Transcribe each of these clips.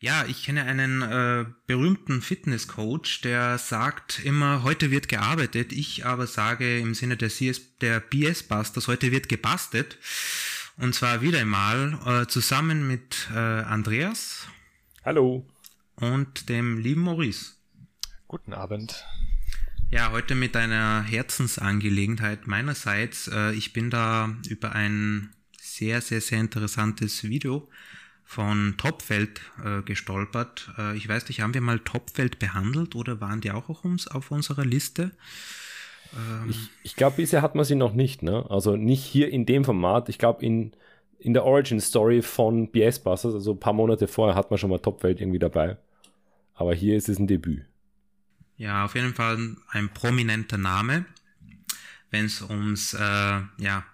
Ja, ich kenne einen äh, berühmten Fitnesscoach, der sagt immer, heute wird gearbeitet. Ich aber sage im Sinne der, CS, der BS Busters, heute wird gebastet. Und zwar wieder einmal äh, zusammen mit äh, Andreas. Hallo. Und dem lieben Maurice. Guten Abend. Ja, heute mit einer Herzensangelegenheit meinerseits. Äh, ich bin da über ein sehr, sehr, sehr interessantes Video von Topfeld äh, gestolpert. Äh, ich weiß nicht, haben wir mal Topfeld behandelt oder waren die auch auf, uns, auf unserer Liste? Ähm ich, ich glaube, bisher hat man sie noch nicht, ne? Also nicht hier in dem Format. Ich glaube, in, in der Origin Story von BS Busters, also ein paar Monate vorher, hat man schon mal Topfeld irgendwie dabei. Aber hier ist es ein Debüt. Ja, auf jeden Fall ein prominenter Name, wenn es ums äh, ja,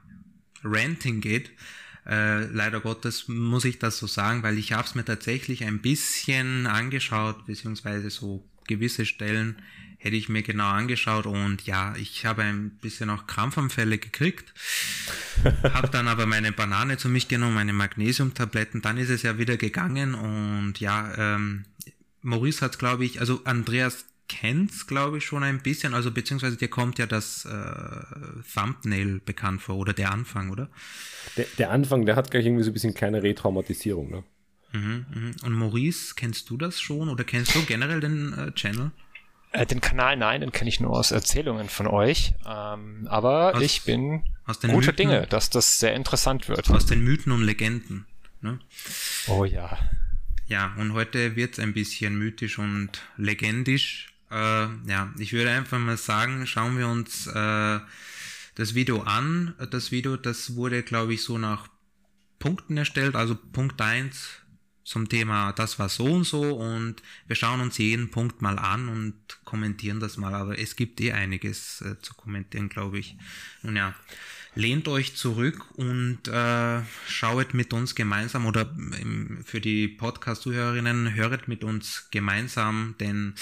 Ranting geht. Äh, leider Gottes muss ich das so sagen, weil ich habe es mir tatsächlich ein bisschen angeschaut, beziehungsweise so gewisse Stellen hätte ich mir genau angeschaut und ja, ich habe ein bisschen auch Krampfanfälle gekriegt, habe dann aber meine Banane zu mich genommen, meine Magnesiumtabletten, dann ist es ja wieder gegangen und ja, ähm, Maurice hat glaube ich, also Andreas kennt's, glaube ich, schon ein bisschen. Also beziehungsweise dir kommt ja das äh, Thumbnail bekannt vor oder der Anfang, oder? Der, der Anfang, der hat gleich irgendwie so ein bisschen kleine Retraumatisierung, ne? Mhm, mh. Und Maurice, kennst du das schon oder kennst du generell den äh, Channel? Äh, den Kanal nein, den kenne ich nur aus Erzählungen von euch. Ähm, aber aus, ich bin guter Mythen, Dinge, dass das sehr interessant wird. Aus den Mythen und Legenden. Ne? Oh ja. Ja, und heute wird es ein bisschen mythisch und legendisch. Äh, ja, ich würde einfach mal sagen, schauen wir uns äh, das Video an. Das Video, das wurde, glaube ich, so nach Punkten erstellt. Also Punkt 1 zum Thema, das war so und so und wir schauen uns jeden Punkt mal an und kommentieren das mal. Aber es gibt eh einiges äh, zu kommentieren, glaube ich. Nun ja, lehnt euch zurück und äh, schaut mit uns gemeinsam oder im, für die Podcast-Zuhörerinnen, höret mit uns gemeinsam den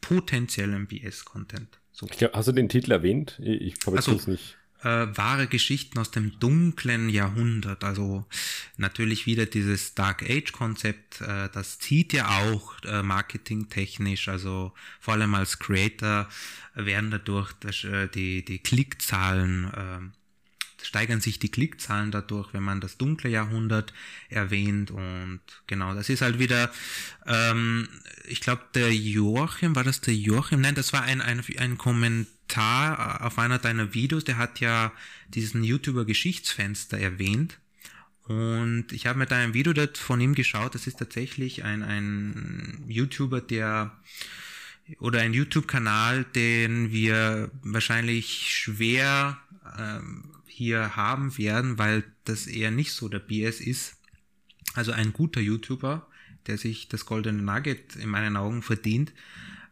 potenziellen BS-Content. So. Glaub, hast du den Titel erwähnt? Ich, ich habe also, nicht. Äh, wahre Geschichten aus dem dunklen Jahrhundert. Also natürlich wieder dieses Dark Age-Konzept. Äh, das zieht ja auch äh, marketingtechnisch. Also vor allem als Creator werden dadurch das, äh, die, die Klickzahlen ähm, steigern sich die Klickzahlen dadurch, wenn man das dunkle Jahrhundert erwähnt. Und genau, das ist halt wieder, ähm, ich glaube, der Joachim, war das der Joachim? Nein, das war ein, ein, ein Kommentar auf einer deiner Videos, der hat ja diesen YouTuber Geschichtsfenster erwähnt. Und ich habe mir da ein Video von ihm geschaut, das ist tatsächlich ein, ein YouTuber, der oder ein YouTube-Kanal, den wir wahrscheinlich schwer ähm, hier haben werden, weil das eher nicht so der BS ist. Also ein guter YouTuber, der sich das goldene Nugget in meinen Augen verdient.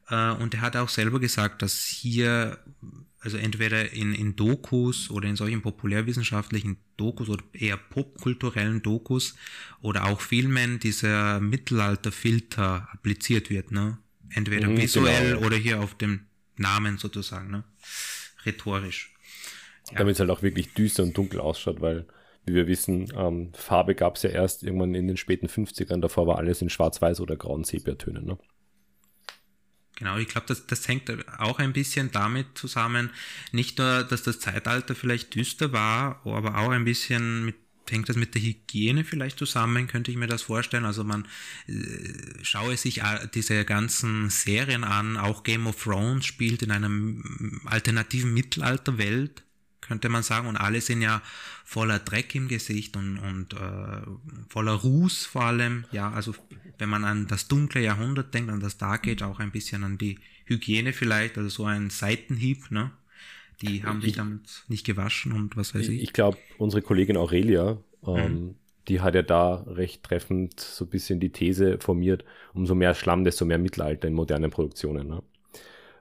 Äh, und er hat auch selber gesagt, dass hier, also entweder in, in Dokus oder in solchen populärwissenschaftlichen Dokus oder eher popkulturellen Dokus oder auch Filmen dieser Mittelalterfilter appliziert wird, ne? Entweder mhm, visuell genau. oder hier auf dem Namen sozusagen, ne? Rhetorisch. Ja. Damit es halt auch wirklich düster und dunkel ausschaut, weil, wie wir wissen, ähm, Farbe gab es ja erst irgendwann in den späten 50ern, davor war alles in schwarz-weiß oder grauen Sepiatönen. Ne? Genau, ich glaube, das, das hängt auch ein bisschen damit zusammen, nicht nur, dass das Zeitalter vielleicht düster war, aber auch ein bisschen mit hängt das mit der Hygiene vielleicht zusammen, könnte ich mir das vorstellen. Also man äh, schaue sich diese ganzen Serien an, auch Game of Thrones spielt in einer alternativen Mittelalterwelt könnte man sagen. Und alle sind ja voller Dreck im Gesicht und, und äh, voller Ruß vor allem. Ja, also wenn man an das dunkle Jahrhundert denkt, an das Dark Age, auch ein bisschen an die Hygiene vielleicht, also so ein Seitenhieb, ne? Die haben sich damit nicht gewaschen und was weiß ich. Ich glaube, unsere Kollegin Aurelia, ähm, mhm. die hat ja da recht treffend so ein bisschen die These formiert, umso mehr Schlamm, desto mehr Mittelalter in modernen Produktionen. Ne?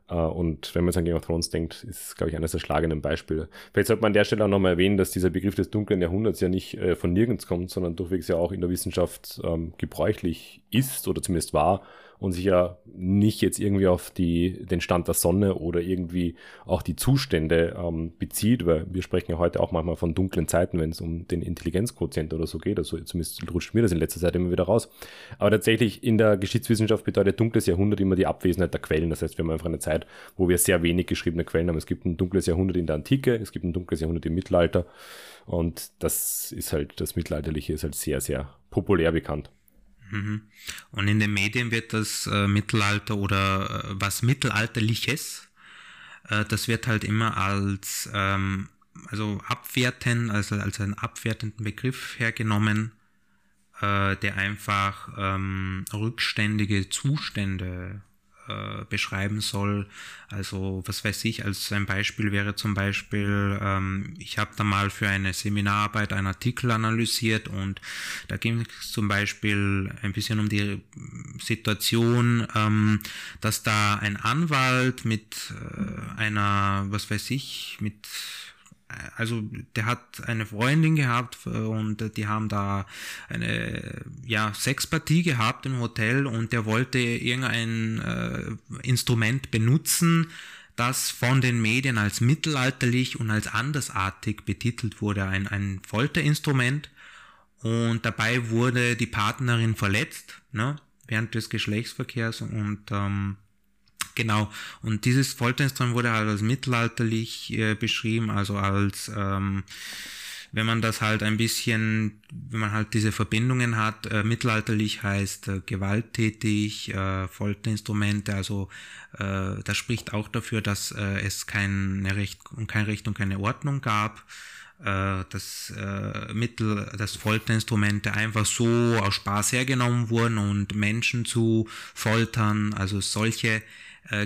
Äh, und wenn man jetzt an Game of Thrones denkt, ist glaube ich, eines der schlagenden Beispiele. Vielleicht sollte man an der Stelle auch nochmal erwähnen, dass dieser Begriff des dunklen Jahrhunderts ja nicht äh, von nirgends kommt, sondern durchwegs ja auch in der Wissenschaft ähm, gebräuchlich ist oder zumindest war und sich ja nicht jetzt irgendwie auf die, den Stand der Sonne oder irgendwie auch die Zustände ähm, bezieht, weil wir sprechen ja heute auch manchmal von dunklen Zeiten, wenn es um den Intelligenzquotient oder so geht. Also zumindest rutscht mir das in letzter Zeit immer wieder raus. Aber tatsächlich in der Geschichtswissenschaft bedeutet dunkles Jahrhundert immer die Abwesenheit der Quellen. Das heißt, wir haben einfach eine Zeit, wo wir sehr wenig geschriebene Quellen haben. Es gibt ein dunkles Jahrhundert in der Antike, es gibt ein dunkles Jahrhundert im Mittelalter. Und das ist halt, das Mittelalterliche ist halt sehr, sehr populär bekannt. Mhm. Und in den Medien wird das äh, Mittelalter oder äh, was Mittelalterliches, äh, das wird halt immer als ähm, also abwerten, also als einen abwertenden Begriff hergenommen, äh, der einfach ähm, rückständige Zustände äh, beschreiben soll. Also was weiß ich, als ein Beispiel wäre zum Beispiel, ähm, ich habe da mal für eine Seminararbeit einen Artikel analysiert und da ging es zum Beispiel ein bisschen um die Situation, ähm, dass da ein Anwalt mit äh, einer, was weiß ich, mit also der hat eine Freundin gehabt äh, und die haben da eine ja Sexpartie gehabt im Hotel und der wollte irgendein äh, Instrument benutzen, das von den Medien als mittelalterlich und als andersartig betitelt wurde, ein, ein Folterinstrument. Und dabei wurde die Partnerin verletzt ne, während des Geschlechtsverkehrs. Und ähm, Genau. Und dieses Folterinstrument wurde halt als mittelalterlich äh, beschrieben, also als ähm, wenn man das halt ein bisschen, wenn man halt diese Verbindungen hat, äh, mittelalterlich heißt äh, gewalttätig, äh, Folterinstrumente, also äh, das spricht auch dafür, dass äh, es kein Recht und kein Recht und keine Ordnung gab äh, dass äh, Mittel, dass Folterinstrumente einfach so aus Spaß hergenommen wurden und Menschen zu foltern, also solche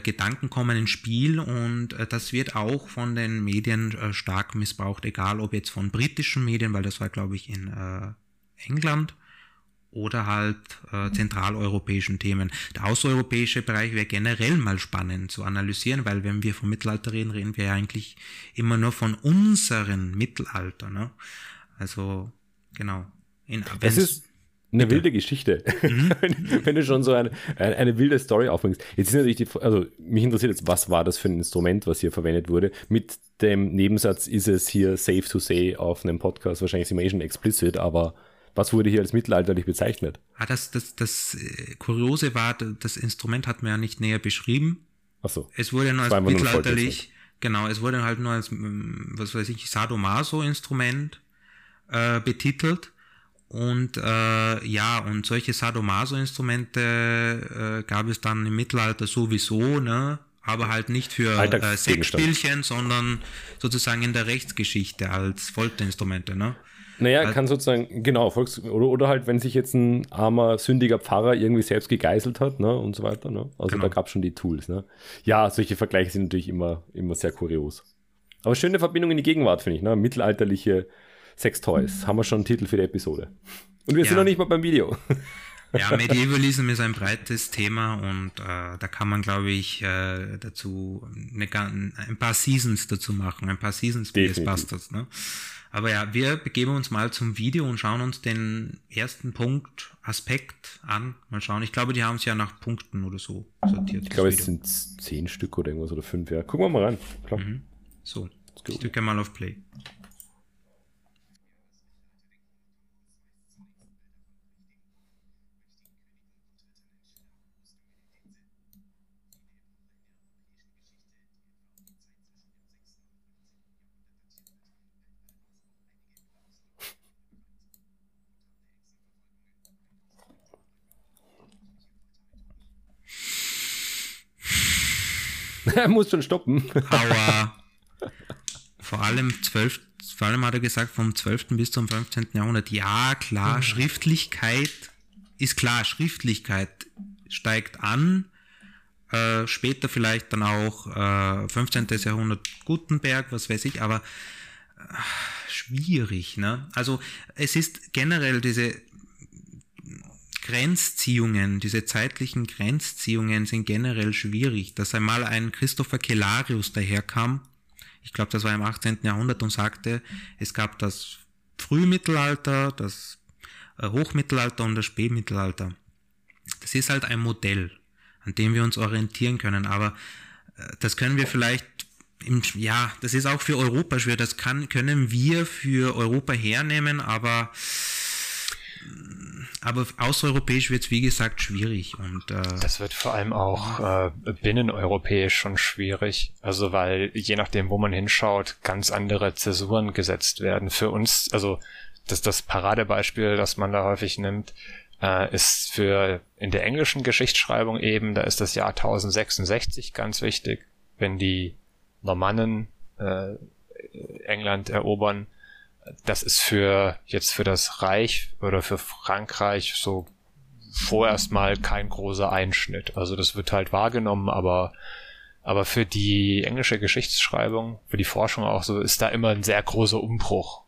Gedanken kommen ins Spiel und äh, das wird auch von den Medien äh, stark missbraucht, egal ob jetzt von britischen Medien, weil das war glaube ich in äh, England oder halt äh, zentraleuropäischen Themen. Der außereuropäische Bereich wäre generell mal spannend zu analysieren, weil wenn wir vom Mittelalter reden, reden wir ja eigentlich immer nur von unseren Mittelalter. Ne? Also genau. In, es ist eine Bitte. wilde Geschichte, mhm. wenn du schon so eine, eine, eine, wilde Story aufbringst. Jetzt ist natürlich die, also mich interessiert jetzt, was war das für ein Instrument, was hier verwendet wurde? Mit dem Nebensatz ist es hier safe to say auf einem Podcast, wahrscheinlich sind wir eh schon explicit, aber was wurde hier als mittelalterlich bezeichnet? Ah, das, das, das äh, Kuriose war, das Instrument hat man ja nicht näher beschrieben. Ach so. Es wurde nur als mittelalterlich, genau, es wurde halt nur als, was weiß ich, Sadomaso-Instrument äh, betitelt. Und äh, ja, und solche Sadomaso-Instrumente äh, gab es dann im Mittelalter sowieso, ne? aber halt nicht für äh, Sexspielchen, sondern sozusagen in der Rechtsgeschichte als Folterinstrumente. Ne? Naja, also, kann sozusagen, genau, Volks oder, oder halt, wenn sich jetzt ein armer, sündiger Pfarrer irgendwie selbst gegeißelt hat ne, und so weiter. Ne? Also genau. da gab es schon die Tools. Ne? Ja, solche Vergleiche sind natürlich immer, immer sehr kurios. Aber schöne Verbindung in die Gegenwart, finde ich. Ne? Mittelalterliche Sextoys. Haben wir schon einen Titel für die Episode. Und wir ja. sind noch nicht mal beim Video. Ja, Medievalism ist ein breites Thema und äh, da kann man, glaube ich, äh, dazu eine, ein paar Seasons dazu machen, ein paar Seasons BS Busters. Ne? Aber ja, wir begeben uns mal zum Video und schauen uns den ersten Punkt, Aspekt an. Mal schauen. Ich glaube, die haben es ja nach Punkten oder so sortiert. Ich glaube, es sind zehn Stück oder irgendwas oder fünf. Ja, gucken wir mal. Klar. Mhm. So, ich drücke mal auf Play. er muss schon stoppen. Aber vor allem 12, vor allem hat er gesagt, vom 12. bis zum 15. Jahrhundert, ja, klar, mhm. Schriftlichkeit ist klar, Schriftlichkeit steigt an. Äh, später vielleicht dann auch äh, 15. Jahrhundert Gutenberg, was weiß ich, aber äh, schwierig. Ne? Also es ist generell diese Grenzziehungen, diese zeitlichen Grenzziehungen sind generell schwierig. Dass einmal ein Christopher Kellarius daherkam, ich glaube, das war im 18. Jahrhundert und sagte, es gab das Frühmittelalter, das äh, Hochmittelalter und das Spätmittelalter. Das ist halt ein Modell. an dem wir uns orientieren können. Aber äh, das können wir vielleicht im, ja, das ist auch für Europa schwer. Das kann, können wir für Europa hernehmen, aber aber außereuropäisch wird es wie gesagt schwierig und äh, das wird vor allem auch äh, binneneuropäisch schon schwierig, also weil je nachdem, wo man hinschaut, ganz andere Zäsuren gesetzt werden. Für uns, also das das Paradebeispiel, das man da häufig nimmt, äh, ist für in der englischen Geschichtsschreibung eben, da ist das Jahr 1066 ganz wichtig, wenn die Normannen äh, England erobern das ist für jetzt für das Reich oder für Frankreich so vorerst mal kein großer Einschnitt. Also das wird halt wahrgenommen, aber aber für die englische Geschichtsschreibung, für die Forschung auch so, ist da immer ein sehr großer Umbruch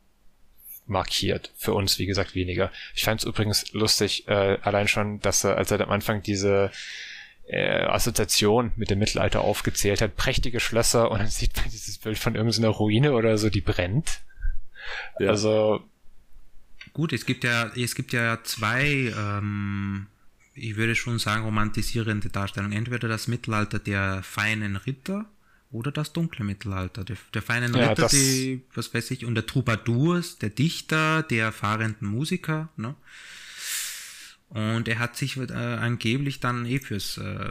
markiert. Für uns, wie gesagt, weniger. Ich fand es übrigens lustig, äh, allein schon, dass er, als er am Anfang diese äh, Assoziation mit dem Mittelalter aufgezählt hat, prächtige Schlösser und dann sieht man dieses Bild von irgendeiner Ruine oder so, die brennt. Ja. Also. Gut, es gibt ja, es gibt ja zwei, ähm, ich würde schon sagen, romantisierende Darstellungen. Entweder das Mittelalter der feinen Ritter oder das dunkle Mittelalter. Der, der feinen ja, Ritter, die, was weiß ich, und der Troubadours, der Dichter, der fahrenden Musiker, ne? Und er hat sich äh, angeblich dann eh fürs äh,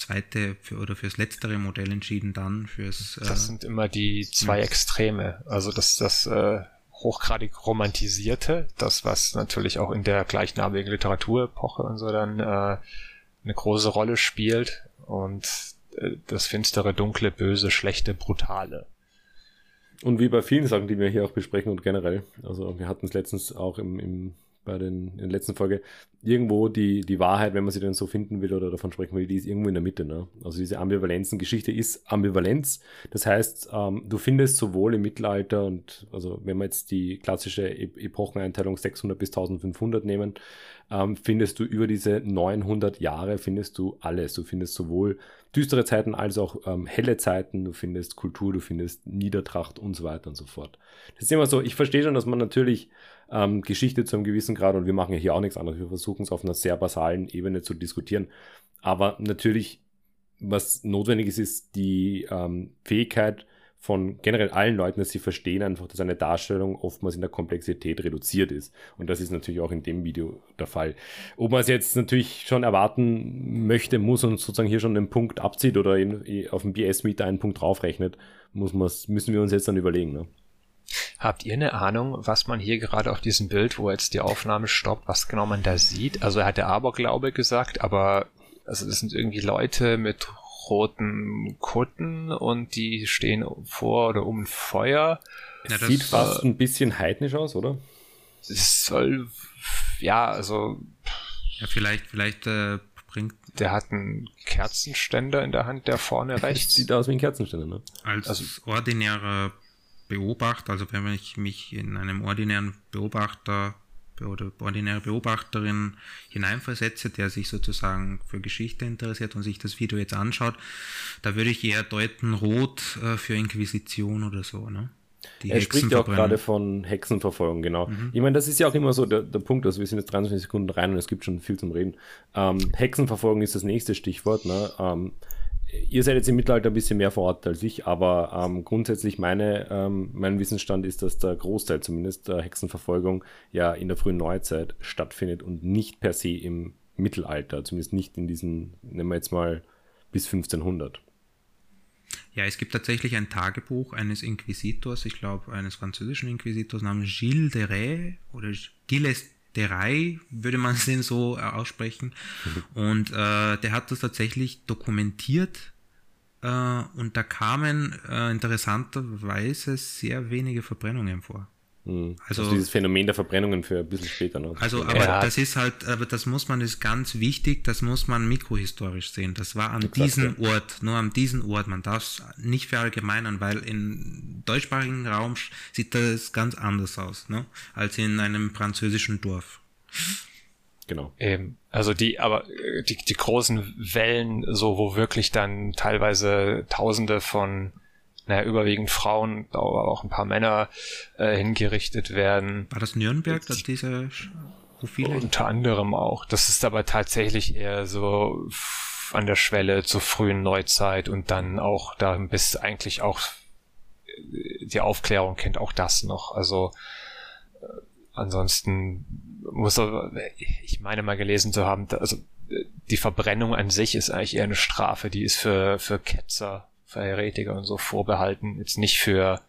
zweite für, oder fürs letztere Modell entschieden dann fürs. Äh, das sind immer die zwei. Extreme. Also das, das äh, hochgradig romantisierte, das was natürlich auch in der gleichnamigen Literaturepoche und so dann äh, eine große Rolle spielt und äh, das finstere, dunkle, böse, schlechte, brutale. Und wie bei vielen Sachen, die wir hier auch besprechen und generell, also wir hatten es letztens auch im, im bei den, in der letzten Folge, irgendwo die, die Wahrheit, wenn man sie denn so finden will oder davon sprechen will, die ist irgendwo in der Mitte. Ne? Also diese Ambivalenzen, Geschichte ist Ambivalenz. Das heißt, ähm, du findest sowohl im Mittelalter und, also wenn wir jetzt die klassische e Epocheneinteilung 600 bis 1500 nehmen, ähm, findest du über diese 900 Jahre, findest du alles. Du findest sowohl düstere Zeiten als auch ähm, helle Zeiten, du findest Kultur, du findest Niedertracht und so weiter und so fort. Das ist immer so, ich verstehe schon, dass man natürlich ähm, Geschichte zu einem gewissen Grad, und wir machen ja hier auch nichts anderes, wir versuchen es auf einer sehr basalen Ebene zu diskutieren. Aber natürlich, was notwendig ist, ist die ähm, Fähigkeit von generell allen Leuten, dass sie verstehen einfach, dass eine Darstellung oftmals in der Komplexität reduziert ist. Und das ist natürlich auch in dem Video der Fall. Ob man es jetzt natürlich schon erwarten möchte, muss und sozusagen hier schon einen Punkt abzieht oder in, auf dem BS-Meter einen Punkt draufrechnet, muss müssen wir uns jetzt dann überlegen. Ne? Habt ihr eine Ahnung, was man hier gerade auf diesem Bild, wo jetzt die Aufnahme stoppt, was genau man da sieht? Also er hat der Aberglaube gesagt, aber also das sind irgendwie Leute mit roten Kutten und die stehen vor oder um Feuer. Es ja, sieht fast äh, ein bisschen heidnisch aus, oder? Es soll, ja, also. Ja, vielleicht, vielleicht äh, bringt. Der hat einen Kerzenständer in der Hand, der vorne rechts. Sieht aus wie ein Kerzenständer, ne? Als also, ordinärer Beobachter, also wenn ich mich in einem ordinären Beobachter oder ordinäre Beobachterin hineinversetze, der sich sozusagen für Geschichte interessiert und sich das Video jetzt anschaut, da würde ich eher deuten rot äh, für Inquisition oder so, ne? Die er spricht ja auch gerade von Hexenverfolgung, genau. Mhm. Ich meine, das ist ja auch immer so der, der Punkt, also wir sind jetzt 23 Sekunden rein und es gibt schon viel zum Reden. Ähm, Hexenverfolgung ist das nächste Stichwort. Ne? Ähm, ihr seid jetzt im Mittelalter ein bisschen mehr vor Ort als ich, aber ähm, grundsätzlich meine, ähm, mein Wissensstand ist, dass der Großteil zumindest der Hexenverfolgung ja in der frühen Neuzeit stattfindet und nicht per se im Mittelalter, zumindest nicht in diesen, nehmen wir jetzt mal bis 1500. Ja, es gibt tatsächlich ein Tagebuch eines Inquisitors, ich glaube eines französischen Inquisitors namens Gilles de Rais oder Gilles Derei, würde man den so äh, aussprechen. Mhm. Und äh, der hat das tatsächlich dokumentiert äh, und da kamen äh, interessanterweise sehr wenige Verbrennungen vor. Mhm. Also, also, dieses Phänomen der Verbrennungen für ein bisschen später noch. Also, aber ja. das ist halt, aber das muss man, ist ganz wichtig, das muss man mikrohistorisch sehen. Das war an diesem ja. Ort, nur an diesem Ort. Man darf es nicht verallgemeinern, weil im deutschsprachigen Raum sieht das ganz anders aus, ne? als in einem französischen Dorf. Genau. Eben. Also die, aber äh, die, die großen Wellen, so wo wirklich dann teilweise Tausende von naja, überwiegend Frauen, aber auch ein paar Männer äh, hingerichtet werden. War das Nürnberg, dass diese Profile? Unter anderem auch. Das ist aber tatsächlich eher so an der Schwelle zur frühen Neuzeit und dann auch da bis eigentlich auch äh, die Aufklärung kennt auch das noch. Also äh, ansonsten muss er, ich meine mal gelesen zu haben, also die Verbrennung an sich ist eigentlich eher eine Strafe, die ist für, für Ketzer, für Heretiker und so vorbehalten, jetzt nicht für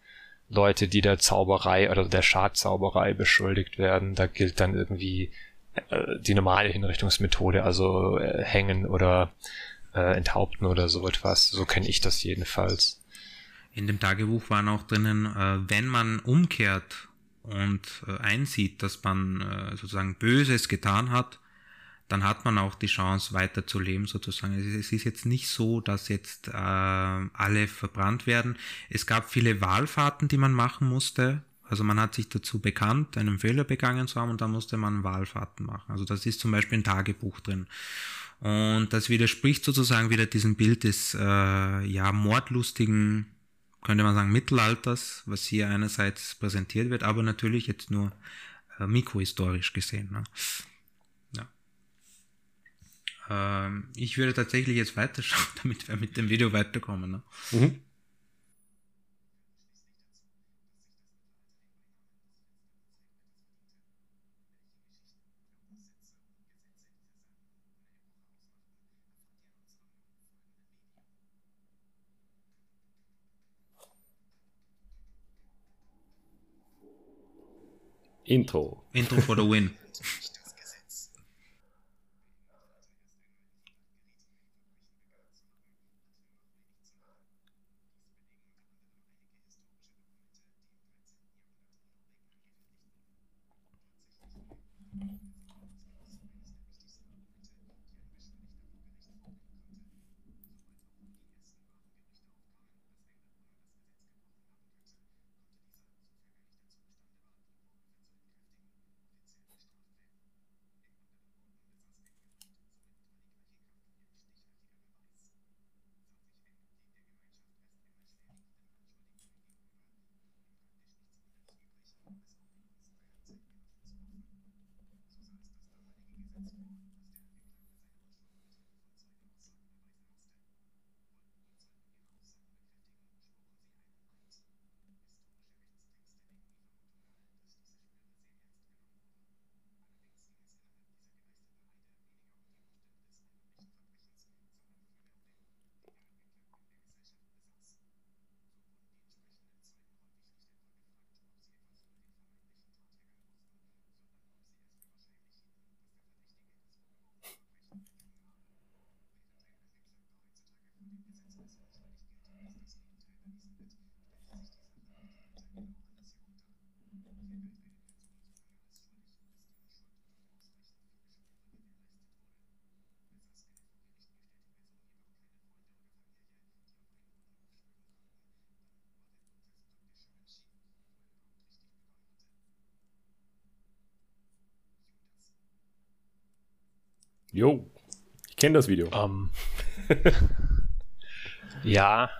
Leute, die der Zauberei oder der Schadzauberei beschuldigt werden. Da gilt dann irgendwie äh, die normale Hinrichtungsmethode, also äh, hängen oder äh, enthaupten oder so etwas. So kenne ich das jedenfalls. In dem Tagebuch waren auch drinnen, äh, wenn man umkehrt und einsieht, dass man sozusagen Böses getan hat, dann hat man auch die Chance weiterzuleben sozusagen. Es ist jetzt nicht so, dass jetzt äh, alle verbrannt werden. Es gab viele Wahlfahrten, die man machen musste. Also man hat sich dazu bekannt, einen Fehler begangen zu haben und da musste man Wahlfahrten machen. Also das ist zum Beispiel ein Tagebuch drin. Und das widerspricht sozusagen wieder diesem Bild des äh, ja mordlustigen, könnte man sagen, Mittelalters, was hier einerseits präsentiert wird, aber natürlich jetzt nur äh, mikrohistorisch gesehen. Ne? Ähm, ich würde tatsächlich jetzt weiterschauen, damit wir mit dem Video weiterkommen. Ne? Mhm. Intro. Intro for the win. Jo, ich kenne das Video. Um, ähm. ja,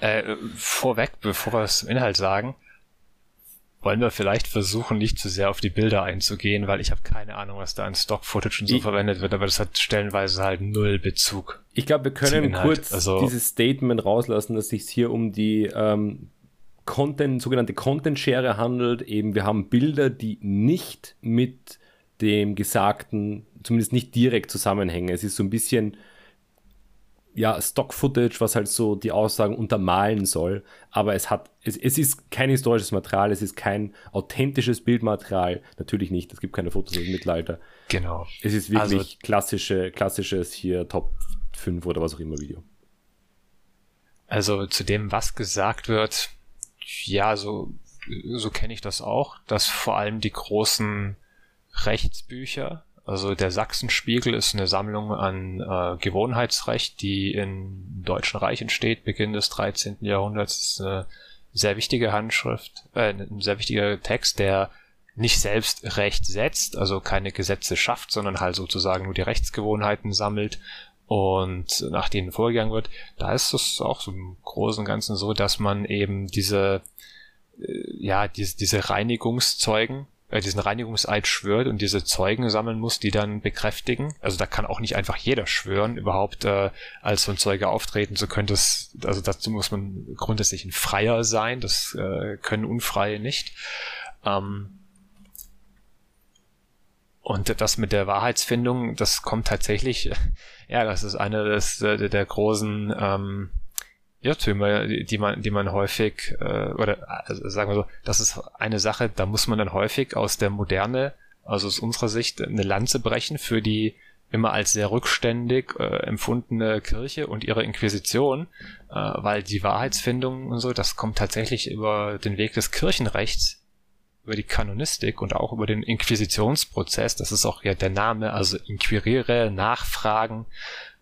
äh, vorweg, bevor wir das zum Inhalt sagen, wollen wir vielleicht versuchen, nicht zu sehr auf die Bilder einzugehen, weil ich habe keine Ahnung, was da an Stock-Footage und so ich, verwendet wird, aber das hat stellenweise halt null Bezug. Ich glaube, wir können kurz also, dieses Statement rauslassen, dass sich hier um die ähm, Content, sogenannte Content-Share handelt. Eben, wir haben Bilder, die nicht mit dem Gesagten zumindest nicht direkt zusammenhängen. Es ist so ein bisschen ja, Stock-Footage, was halt so die Aussagen untermalen soll, aber es hat, es, es ist kein historisches Material, es ist kein authentisches Bildmaterial, natürlich nicht, es gibt keine Fotos aus dem Mittelalter. Genau. Es ist wirklich also, klassische, klassisches hier Top 5 oder was auch immer Video. Also zu dem, was gesagt wird, ja, so, so kenne ich das auch, dass vor allem die großen Rechtsbücher. Also der Sachsenspiegel ist eine Sammlung an äh, Gewohnheitsrecht, die im Deutschen Reich entsteht, Beginn des 13. Jahrhunderts. Das ist eine sehr wichtige Handschrift, äh, ein sehr wichtiger Text, der nicht selbst Recht setzt, also keine Gesetze schafft, sondern halt sozusagen nur die Rechtsgewohnheiten sammelt und nach denen vorgegangen wird. Da ist es auch so im Großen und Ganzen so, dass man eben diese, äh, ja, diese, diese Reinigungszeugen äh, diesen Reinigungseid schwört und diese Zeugen sammeln muss, die dann bekräftigen. Also da kann auch nicht einfach jeder schwören, überhaupt äh, als so ein Zeuge auftreten zu können. Das, also dazu muss man grundsätzlich ein Freier sein. Das äh, können Unfreie nicht. Ähm, und das mit der Wahrheitsfindung, das kommt tatsächlich, ja, das ist eine des, der, der großen ähm, Irrtümer, die man, die man häufig, äh, oder also sagen wir so, das ist eine Sache, da muss man dann häufig aus der Moderne, also aus unserer Sicht, eine Lanze brechen für die immer als sehr rückständig äh, empfundene Kirche und ihre Inquisition, äh, weil die Wahrheitsfindung und so, das kommt tatsächlich über den Weg des Kirchenrechts, über die Kanonistik und auch über den Inquisitionsprozess, das ist auch ja der Name, also inquiriere, nachfragen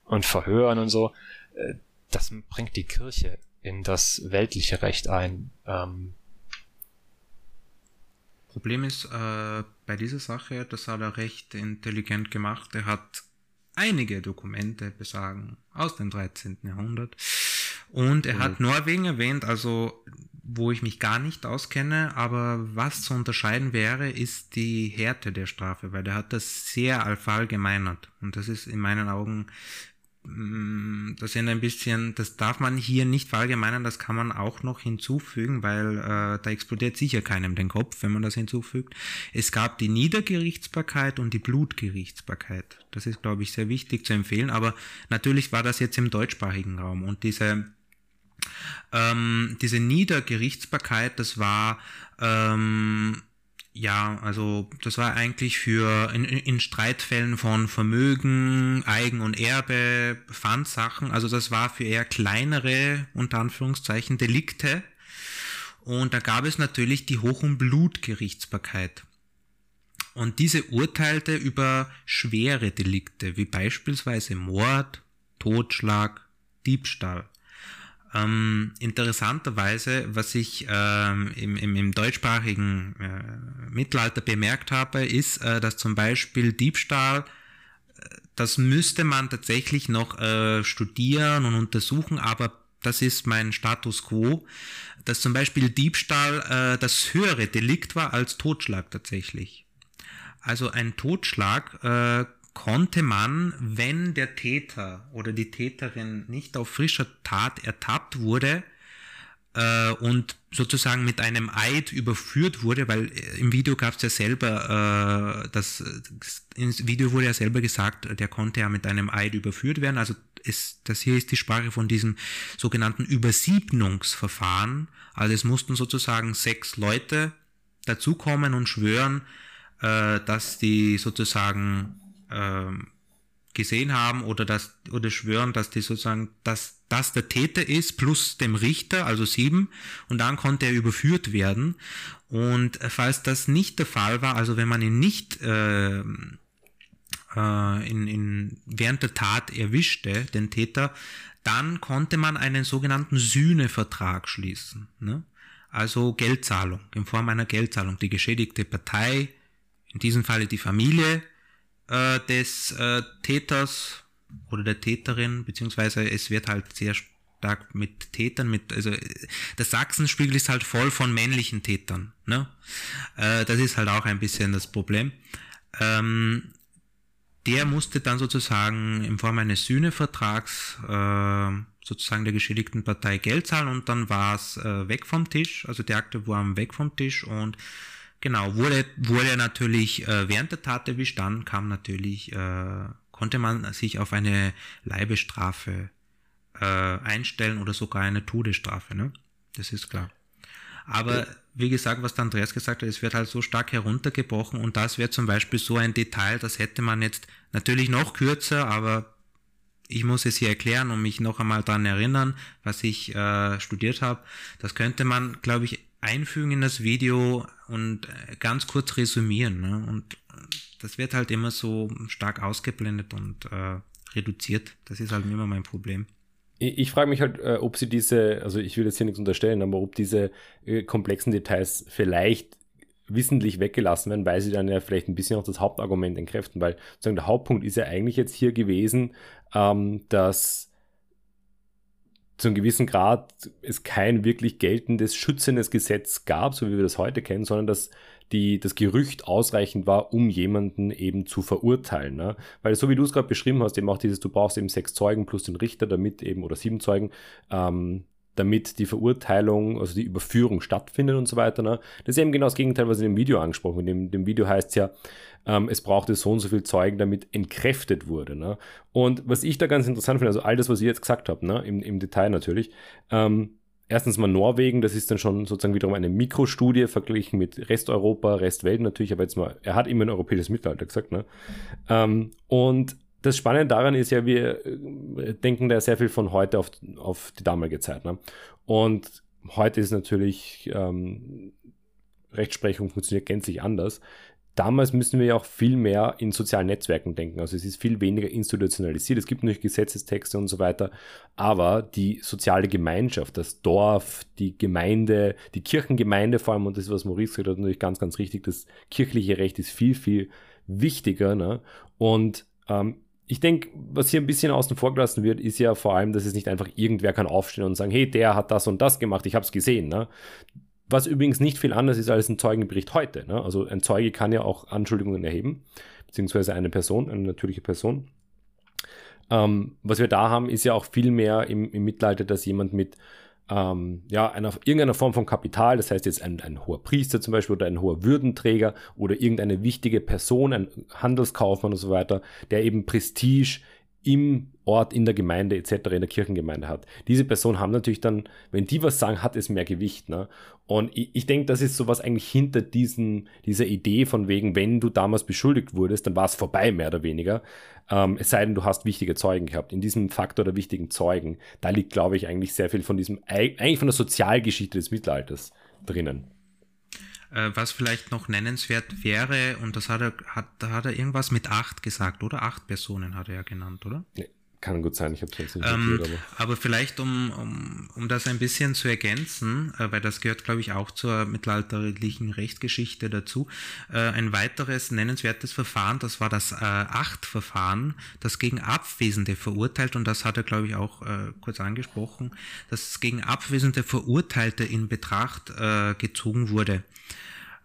und verhören und so. Äh, das bringt die Kirche in das weltliche Recht ein. Ähm Problem ist, äh, bei dieser Sache, das hat er recht intelligent gemacht. Er hat einige Dokumente besagen aus dem 13. Jahrhundert. Und er hat Norwegen erwähnt, also wo ich mich gar nicht auskenne, aber was zu unterscheiden wäre, ist die Härte der Strafe, weil er hat das sehr allgemeinert. Und das ist in meinen Augen das sind ein bisschen, das darf man hier nicht verallgemeinern, das kann man auch noch hinzufügen, weil äh, da explodiert sicher keinem den Kopf, wenn man das hinzufügt. Es gab die Niedergerichtsbarkeit und die Blutgerichtsbarkeit. Das ist, glaube ich, sehr wichtig zu empfehlen, aber natürlich war das jetzt im deutschsprachigen Raum und diese ähm, diese Niedergerichtsbarkeit, das war ähm, ja, also das war eigentlich für in, in Streitfällen von Vermögen, Eigen- und Erbe, Pfandsachen, also das war für eher kleinere, unter Anführungszeichen, Delikte. Und da gab es natürlich die Hoch- und Blutgerichtsbarkeit. Und diese urteilte über schwere Delikte, wie beispielsweise Mord, Totschlag, Diebstahl. Ähm, interessanterweise, was ich ähm, im, im, im deutschsprachigen äh, Mittelalter bemerkt habe, ist, äh, dass zum Beispiel Diebstahl, äh, das müsste man tatsächlich noch äh, studieren und untersuchen, aber das ist mein Status quo, dass zum Beispiel Diebstahl äh, das höhere Delikt war als Totschlag tatsächlich. Also ein Totschlag äh, konnte man, wenn der Täter oder die Täterin nicht auf frischer Tat ertappt wurde äh, und sozusagen mit einem Eid überführt wurde, weil äh, im Video gab es ja selber, äh, das, im Video wurde ja selber gesagt, der konnte ja mit einem Eid überführt werden. Also es, das hier ist die Sprache von diesem sogenannten Übersiebnungsverfahren. Also es mussten sozusagen sechs Leute dazukommen und schwören, äh, dass die sozusagen ähm, gesehen haben oder das oder schwören, dass die sozusagen, dass das der Täter ist plus dem Richter, also sieben, und dann konnte er überführt werden. Und falls das nicht der Fall war, also wenn man ihn nicht äh, äh, in, in, während der Tat erwischte, den Täter, dann konnte man einen sogenannten Sühnevertrag schließen. Ne? Also Geldzahlung, in Form einer Geldzahlung. Die geschädigte Partei, in diesem Falle die Familie, äh, des äh, Täters oder der Täterin, beziehungsweise es wird halt sehr stark mit Tätern, mit, also das Sachsenspiegel ist halt voll von männlichen Tätern. Ne? Äh, das ist halt auch ein bisschen das Problem. Ähm, der musste dann sozusagen in Form eines Sühnevertrags äh, sozusagen der geschädigten Partei Geld zahlen und dann war es äh, weg vom Tisch, also die Akte waren weg vom Tisch und Genau, wurde, wurde natürlich äh, während der Tat erwischt, dann kam natürlich, äh, konnte man sich auf eine Leibestrafe äh, einstellen oder sogar eine Todesstrafe, ne? Das ist klar. Aber wie gesagt, was der Andreas gesagt hat, es wird halt so stark heruntergebrochen und das wäre zum Beispiel so ein Detail, das hätte man jetzt natürlich noch kürzer, aber ich muss es hier erklären und mich noch einmal daran erinnern, was ich äh, studiert habe. Das könnte man, glaube ich, einfügen in das Video und äh, ganz kurz resümieren. Ne? Und das wird halt immer so stark ausgeblendet und äh, reduziert. Das ist halt immer mein Problem. Ich, ich frage mich halt, äh, ob sie diese, also ich will jetzt hier nichts unterstellen, aber ob diese äh, komplexen Details vielleicht wissentlich weggelassen werden, weil sie dann ja vielleicht ein bisschen auch das Hauptargument entkräften, weil sozusagen der Hauptpunkt ist ja eigentlich jetzt hier gewesen, ähm, dass zu einem gewissen Grad es kein wirklich geltendes, schützendes Gesetz gab, so wie wir das heute kennen, sondern dass die, das Gerücht ausreichend war, um jemanden eben zu verurteilen. Ne? Weil so wie du es gerade beschrieben hast, eben auch dieses, du brauchst eben sechs Zeugen plus den Richter, damit eben, oder sieben Zeugen, ähm, damit die Verurteilung, also die Überführung stattfindet und so weiter. Ne? Das ist eben genau das Gegenteil, was in dem Video angesprochen wird. In dem, Video heißt es ja, ähm, es brauchte so und so viel Zeugen, damit entkräftet wurde. Ne? Und was ich da ganz interessant finde, also all das, was ihr jetzt gesagt habt, ne? Im, im Detail natürlich, ähm, erstens mal Norwegen, das ist dann schon sozusagen wiederum eine Mikrostudie verglichen mit Resteuropa, Restwelt natürlich, aber jetzt mal, er hat immer ein europäisches Mittelalter gesagt, ne? Ähm, und das Spannende daran ist ja, wir äh, denken da sehr viel von heute auf, auf die damalige Zeit. Ne? Und heute ist natürlich ähm, Rechtsprechung funktioniert gänzlich anders. Damals müssen wir ja auch viel mehr in sozialen Netzwerken denken. Also es ist viel weniger institutionalisiert. Es gibt natürlich Gesetzestexte und so weiter. Aber die soziale Gemeinschaft, das Dorf, die Gemeinde, die Kirchengemeinde vor allem, und das ist, was Maurice gesagt hat, natürlich ganz, ganz richtig, das kirchliche Recht ist viel, viel wichtiger. Ne? Und ähm, ich denke, was hier ein bisschen außen vor gelassen wird, ist ja vor allem, dass es nicht einfach irgendwer kann aufstehen und sagen, hey, der hat das und das gemacht, ich habe es gesehen. Ne? Was übrigens nicht viel anders ist als ein Zeugenbericht heute. Ne? Also ein Zeuge kann ja auch Anschuldigungen erheben, beziehungsweise eine Person, eine natürliche Person. Ähm, was wir da haben, ist ja auch viel mehr im, im Mittelalter, dass jemand mit ähm, ja, einer, irgendeiner Form von Kapital, das heißt jetzt ein, ein hoher Priester zum Beispiel oder ein hoher Würdenträger oder irgendeine wichtige Person, ein Handelskaufmann und so weiter, der eben Prestige im Ort, in der Gemeinde etc., in der Kirchengemeinde hat. Diese Personen haben natürlich dann, wenn die was sagen, hat es mehr Gewicht. Ne? Und ich, ich denke, das ist so was eigentlich hinter diesen, dieser Idee von wegen, wenn du damals beschuldigt wurdest, dann war es vorbei, mehr oder weniger. Ähm, es sei denn, du hast wichtige Zeugen gehabt. In diesem Faktor der wichtigen Zeugen, da liegt, glaube ich, eigentlich sehr viel von diesem, eigentlich von der Sozialgeschichte des Mittelalters drinnen. Äh, was vielleicht noch nennenswert wäre, und das hat er, hat, da hat er irgendwas mit acht gesagt, oder? Acht Personen hat er ja genannt, oder? Nee. Kann gut sein, ich habe es jetzt nicht ähm, notiert, aber. aber vielleicht, um, um, um das ein bisschen zu ergänzen, äh, weil das gehört, glaube ich, auch zur mittelalterlichen Rechtsgeschichte dazu, äh, ein weiteres nennenswertes Verfahren, das war das äh, Achtverfahren, das gegen Abwesende verurteilt, und das hat er, glaube ich, auch äh, kurz angesprochen, dass gegen Abwesende Verurteilte in Betracht äh, gezogen wurde.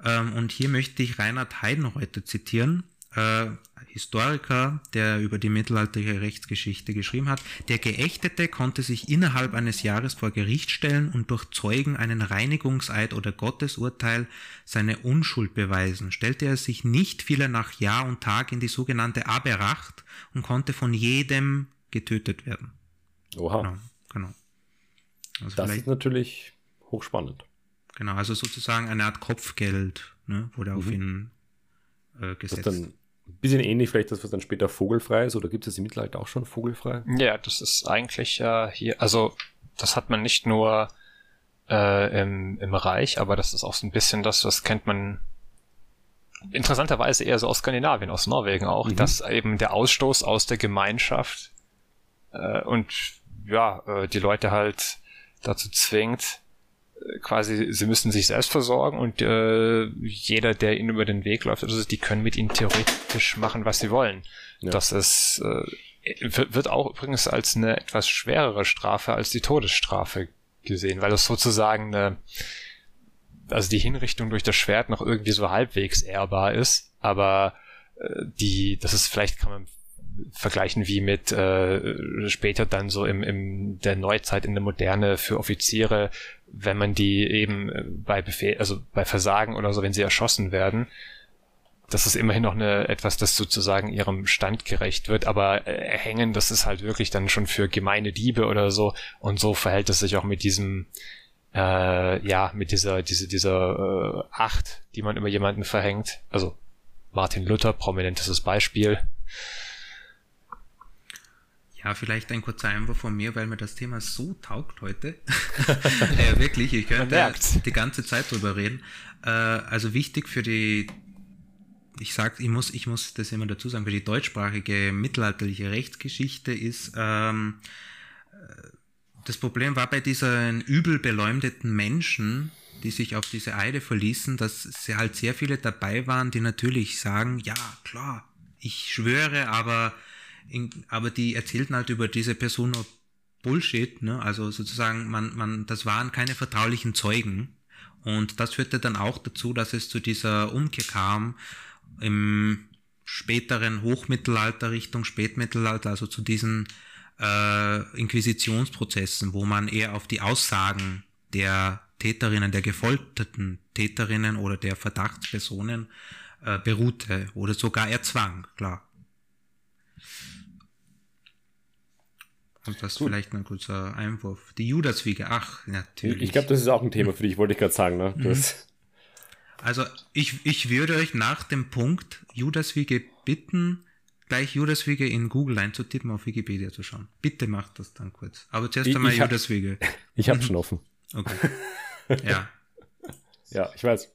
Ähm, und hier möchte ich Reinhard Heidenreuther zitieren, äh, Historiker, der über die mittelalterliche Rechtsgeschichte geschrieben hat. Der Geächtete konnte sich innerhalb eines Jahres vor Gericht stellen und durch Zeugen einen Reinigungseid oder Gottesurteil seine Unschuld beweisen. Stellte er sich nicht, fiel er nach Jahr und Tag in die sogenannte Aberacht und konnte von jedem getötet werden. Oha. Genau. genau. Also das ist natürlich hochspannend. Genau, also sozusagen eine Art Kopfgeld ne, wurde mhm. auf ihn äh, gesetzt. Das dann ein bisschen ähnlich vielleicht das, was dann später vogelfrei ist, oder gibt es im Mittelalter auch schon vogelfrei? Ja, das ist eigentlich ja äh, hier, also das hat man nicht nur äh, im, im Reich, aber das ist auch so ein bisschen das, was kennt man interessanterweise eher so aus Skandinavien, aus Norwegen auch, mhm. dass eben der Ausstoß aus der Gemeinschaft äh, und ja, äh, die Leute halt dazu zwingt, quasi, sie müssen sich selbst versorgen und äh, jeder, der ihnen über den Weg läuft, also die können mit ihnen theoretisch machen, was sie wollen. Ja. Das ist, äh, wird auch übrigens als eine etwas schwerere Strafe als die Todesstrafe gesehen, weil es sozusagen eine, also die Hinrichtung durch das Schwert noch irgendwie so halbwegs ehrbar ist, aber äh, die, das ist vielleicht kann man vergleichen wie mit äh, später dann so im, im der Neuzeit in der Moderne für Offiziere, wenn man die eben äh, bei Befehl, also bei Versagen oder so, wenn sie erschossen werden, das ist immerhin noch eine etwas, das sozusagen ihrem Stand gerecht wird, aber äh, hängen, das ist halt wirklich dann schon für gemeine Diebe oder so und so verhält es sich auch mit diesem äh, ja mit dieser diese dieser äh, Acht, die man immer jemanden verhängt. Also Martin Luther, prominentes Beispiel. Ja, vielleicht ein kurzer Einwurf von mir, weil mir das Thema so taugt heute. äh, wirklich, ich könnte die ganze Zeit drüber reden. Äh, also wichtig für die, ich sag, ich muss, ich muss das immer dazu sagen, für die deutschsprachige mittelalterliche Rechtsgeschichte ist, ähm, äh, das Problem war bei diesen übel beleumdeten Menschen, die sich auf diese Eide verließen, dass sie halt sehr viele dabei waren, die natürlich sagen, ja, klar, ich schwöre, aber in, aber die erzählten halt über diese Person Bullshit, ne? Also sozusagen, man, man, das waren keine vertraulichen Zeugen. Und das führte dann auch dazu, dass es zu dieser Umkehr kam im späteren Hochmittelalter Richtung Spätmittelalter, also zu diesen äh, Inquisitionsprozessen, wo man eher auf die Aussagen der Täterinnen, der gefolterten Täterinnen oder der Verdachtspersonen äh, beruhte oder sogar erzwang, klar. Und das Gut. vielleicht ein kurzer Einwurf. Die Judaswiege, ach, natürlich. Ich glaube, das ist auch ein Thema für dich, wollte ich gerade sagen. Ne? Mhm. Also ich, ich würde euch nach dem Punkt Judaswiege bitten, gleich Judaswiege in Google einzutippen, auf Wikipedia zu schauen. Bitte macht das dann kurz. Aber zuerst einmal ich, ich Judaswiege. ich habe schon offen. Okay. Ja. ja, ich weiß.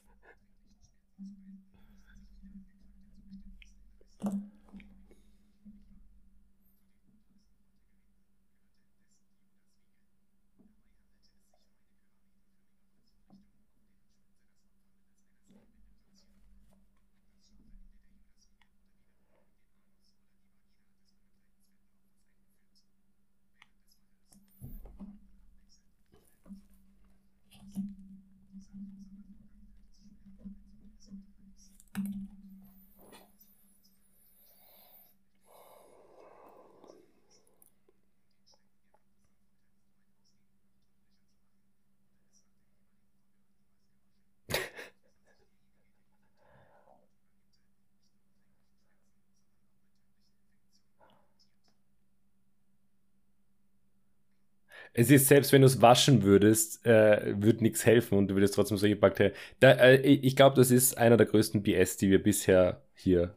es ist, selbst wenn du es waschen würdest, äh, würde nichts helfen und du würdest trotzdem solche Bakterien. Da, äh, ich glaube, das ist einer der größten BS, die wir bisher hier,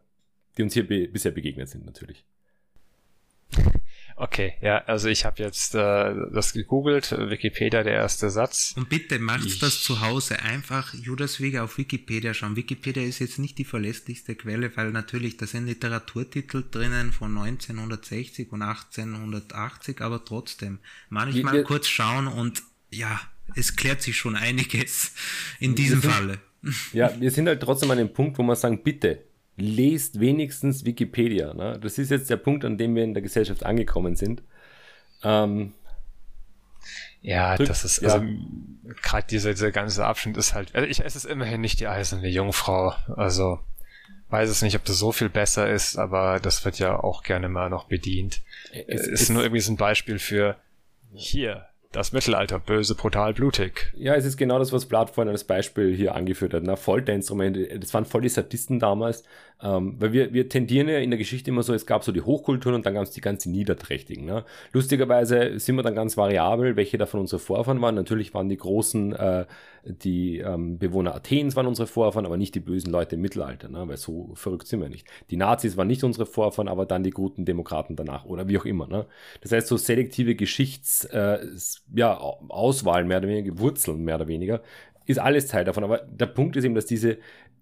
die uns hier be bisher begegnet sind, natürlich. Okay, ja, also ich habe jetzt äh, das gegoogelt, Wikipedia der erste Satz. Und bitte macht ich... das zu Hause einfach Judaswege auf Wikipedia schauen. Wikipedia ist jetzt nicht die verlässlichste Quelle, weil natürlich da sind Literaturtitel drinnen von 1960 und 1880, aber trotzdem manchmal wir, kurz schauen und ja, es klärt sich schon einiges in diesem sind, Falle. Ja, wir sind halt trotzdem an dem Punkt, wo man sagen, bitte, lest wenigstens Wikipedia. Ne? Das ist jetzt der Punkt, an dem wir in der Gesellschaft angekommen sind. Ähm, ja, drück, das ist, ja. also gerade dieser, dieser ganze Abschnitt ist halt, also ich, es ist immerhin nicht die eiserne Jungfrau. Also weiß es nicht, ob das so viel besser ist, aber das wird ja auch gerne mal noch bedient. Es, es ist nur irgendwie so ein Beispiel für hier, das Mittelalter, böse, brutal, blutig. Ja, es ist genau das, was Blatt vorhin als Beispiel hier angeführt hat. Na, Folterinstrumente, das waren voll die Sadisten damals, ähm, weil wir, wir tendieren ja in der Geschichte immer so, es gab so die Hochkulturen und dann gab es die ganzen Niederträchtigen. Ne? Lustigerweise sind wir dann ganz variabel, welche davon unsere Vorfahren waren. Natürlich waren die großen, äh, die ähm, Bewohner Athens waren unsere Vorfahren, aber nicht die bösen Leute im Mittelalter, ne? weil so verrückt sind wir nicht. Die Nazis waren nicht unsere Vorfahren, aber dann die guten Demokraten danach oder wie auch immer. Ne? Das heißt, so selektive Geschichts, äh, ja, mehr oder weniger, Wurzeln mehr oder weniger, ist alles Teil davon. Aber der Punkt ist eben, dass diese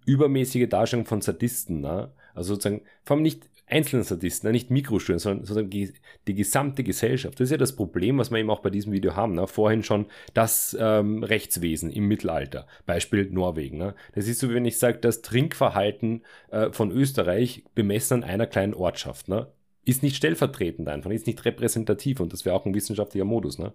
übermäßige Darstellung von Sadisten, ne? also sozusagen, vor allem nicht einzelnen Sadisten, ne? nicht Mikrostudien, sondern die, die, gesamte Gesellschaft. Das ist ja das Problem, was wir eben auch bei diesem Video haben. Ne? Vorhin schon das ähm, Rechtswesen im Mittelalter, Beispiel Norwegen. Ne? Das ist so, wie wenn ich sage, das Trinkverhalten äh, von Österreich bemessen an einer kleinen Ortschaft. Ne? Ist nicht stellvertretend einfach, ist nicht repräsentativ und das wäre auch ein wissenschaftlicher Modus. Ne?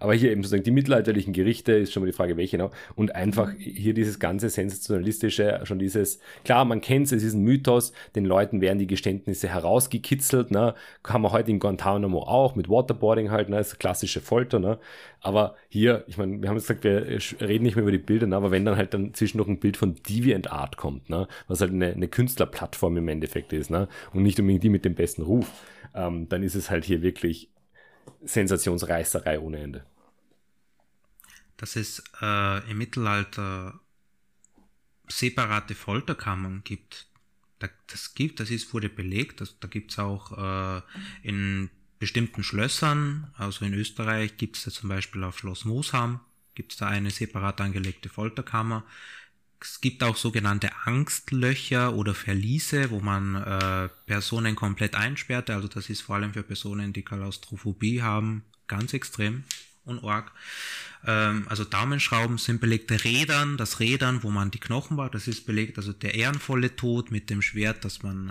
Aber hier eben sozusagen die mittelalterlichen Gerichte ist schon mal die Frage, welche genau. Und einfach hier dieses ganze sensationalistische, schon dieses, klar, man kennt es, es ist ein Mythos, den Leuten werden die Geständnisse herausgekitzelt, ne? Haben wir heute in Guantanamo auch mit Waterboarding halt, ne? Das ist klassische Folter, ne? Aber hier, ich meine, wir haben gesagt, wir reden nicht mehr über die Bilder, ne? aber wenn dann halt dann zwischendurch ein Bild von DeviantArt kommt, ne? was halt eine, eine Künstlerplattform im Endeffekt ist, ne? und nicht unbedingt die mit dem besten Ruf, ähm, dann ist es halt hier wirklich Sensationsreißerei ohne Ende. Dass es äh, im Mittelalter separate Folterkammern gibt, das gibt, das ist, wurde belegt, das, da gibt es auch äh, in bestimmten Schlössern, also in Österreich gibt es da zum Beispiel auf Schloss Moosham, gibt es da eine separat angelegte Folterkammer. Es gibt auch sogenannte Angstlöcher oder Verliese, wo man äh, Personen komplett einsperrt. Also das ist vor allem für Personen, die Klaustrophobie haben, ganz extrem und arg. Ähm, also Daumenschrauben sind belegte Rädern, das Rädern, wo man die Knochen war, das ist belegt. Also der ehrenvolle Tod mit dem Schwert, dass man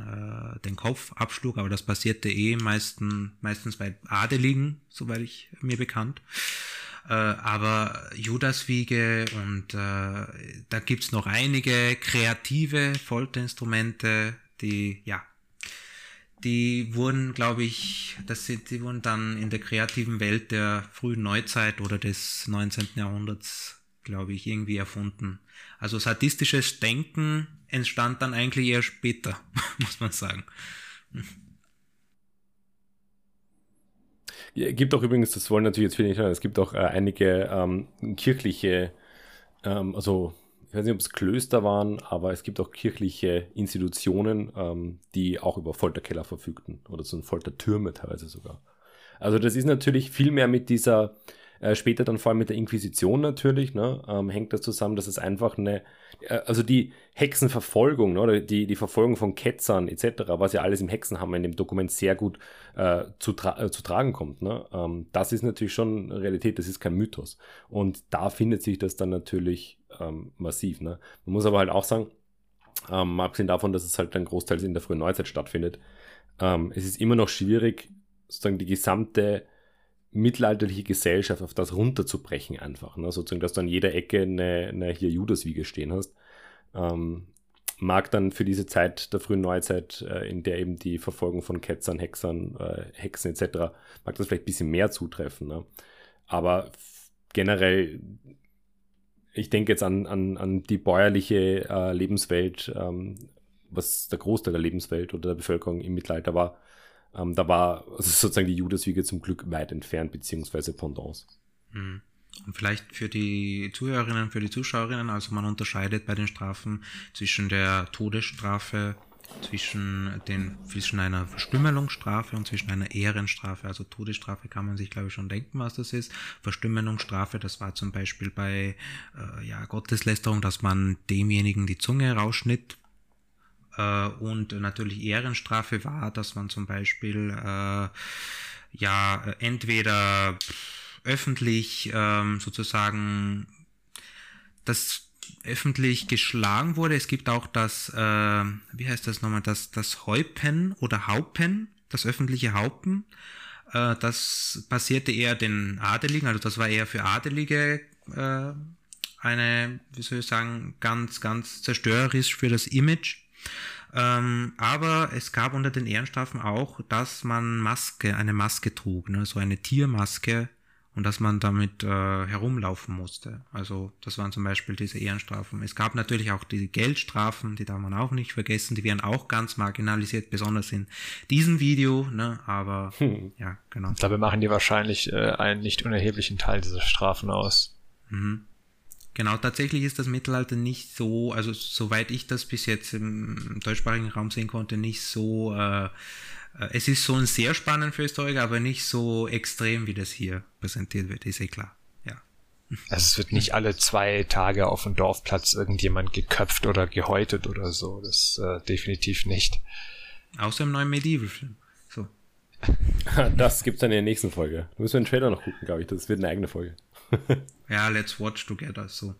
äh, den Kopf abschlug, aber das passierte eh meisten, meistens bei Adeligen, soweit ich mir bekannt. Äh, aber Judaswiege und äh, da gibt's noch einige kreative Folterinstrumente, die, ja, die wurden, glaube ich, das sind, die wurden dann in der kreativen Welt der frühen Neuzeit oder des 19. Jahrhunderts, glaube ich, irgendwie erfunden. Also sadistisches Denken entstand dann eigentlich eher später, muss man sagen. Ja, gibt auch übrigens, das wollen natürlich jetzt viele nicht hören, es gibt auch äh, einige ähm, kirchliche, ähm, also ich weiß nicht, ob es Klöster waren, aber es gibt auch kirchliche Institutionen, ähm, die auch über Folterkeller verfügten oder so Foltertürme teilweise sogar. Also das ist natürlich viel mehr mit dieser äh, später dann vor allem mit der Inquisition natürlich, ne, ähm, hängt das zusammen, dass es einfach eine, äh, also die Hexenverfolgung, ne, oder die, die Verfolgung von Ketzern etc., was ja alles im Hexenhammer in dem Dokument sehr gut äh, zu, tra äh, zu tragen kommt, ne, ähm, das ist natürlich schon Realität, das ist kein Mythos. Und da findet sich das dann natürlich ähm, massiv. Ne. Man muss aber halt auch sagen, ähm, abgesehen davon, dass es halt dann großteils in der frühen Neuzeit stattfindet, ähm, es ist immer noch schwierig, sozusagen die gesamte mittelalterliche Gesellschaft auf das runterzubrechen einfach. Ne? Sozusagen, dass du an jeder Ecke eine, eine hier Judaswiege stehen hast. Ähm, mag dann für diese Zeit der frühen Neuzeit, äh, in der eben die Verfolgung von Ketzern, Hexern, äh, Hexen etc., mag das vielleicht ein bisschen mehr zutreffen. Ne? Aber generell, ich denke jetzt an, an, an die bäuerliche äh, Lebenswelt, ähm, was der Großteil der Lebenswelt oder der Bevölkerung im Mittelalter war, ähm, da war also sozusagen die Judaswiege zum Glück weit entfernt, beziehungsweise Pendants. Hm. Und vielleicht für die Zuhörerinnen, für die Zuschauerinnen, also man unterscheidet bei den Strafen zwischen der Todesstrafe, zwischen, den, zwischen einer Verstümmelungsstrafe und zwischen einer Ehrenstrafe. Also Todesstrafe kann man sich, glaube ich, schon denken, was das ist. Verstümmelungsstrafe, das war zum Beispiel bei äh, ja, Gotteslästerung, dass man demjenigen die Zunge rausschnitt, und natürlich Ehrenstrafe war, dass man zum Beispiel äh, ja entweder öffentlich ähm, sozusagen das öffentlich geschlagen wurde. Es gibt auch das, äh, wie heißt das nochmal, das, das Häupen oder Haupen, das öffentliche Haupen. Äh, das passierte eher den Adeligen, also das war eher für Adelige äh, eine, wie soll ich sagen, ganz, ganz zerstörerisch für das Image ähm, aber es gab unter den Ehrenstrafen auch, dass man Maske, eine Maske trug, ne, so eine Tiermaske und dass man damit äh, herumlaufen musste. Also das waren zum Beispiel diese Ehrenstrafen. Es gab natürlich auch die Geldstrafen, die darf man auch nicht vergessen, die werden auch ganz marginalisiert, besonders in diesem Video, ne? aber hm. ja, genau. Dabei machen die wahrscheinlich äh, einen nicht unerheblichen Teil dieser Strafen aus. Mhm. Genau, tatsächlich ist das Mittelalter nicht so, also soweit ich das bis jetzt im deutschsprachigen Raum sehen konnte, nicht so, äh, äh es ist schon sehr spannend für Historiker, aber nicht so extrem, wie das hier präsentiert wird, ist eh klar. Ja. Also es wird nicht alle zwei Tage auf dem Dorfplatz irgendjemand geköpft oder gehäutet oder so, das äh, definitiv nicht. Außer im neuen Medieval-Film. So. das gibt's dann in der nächsten Folge. Du musst den Trailer noch gucken, glaube ich, das wird eine eigene Folge. ja, let's watch together. So.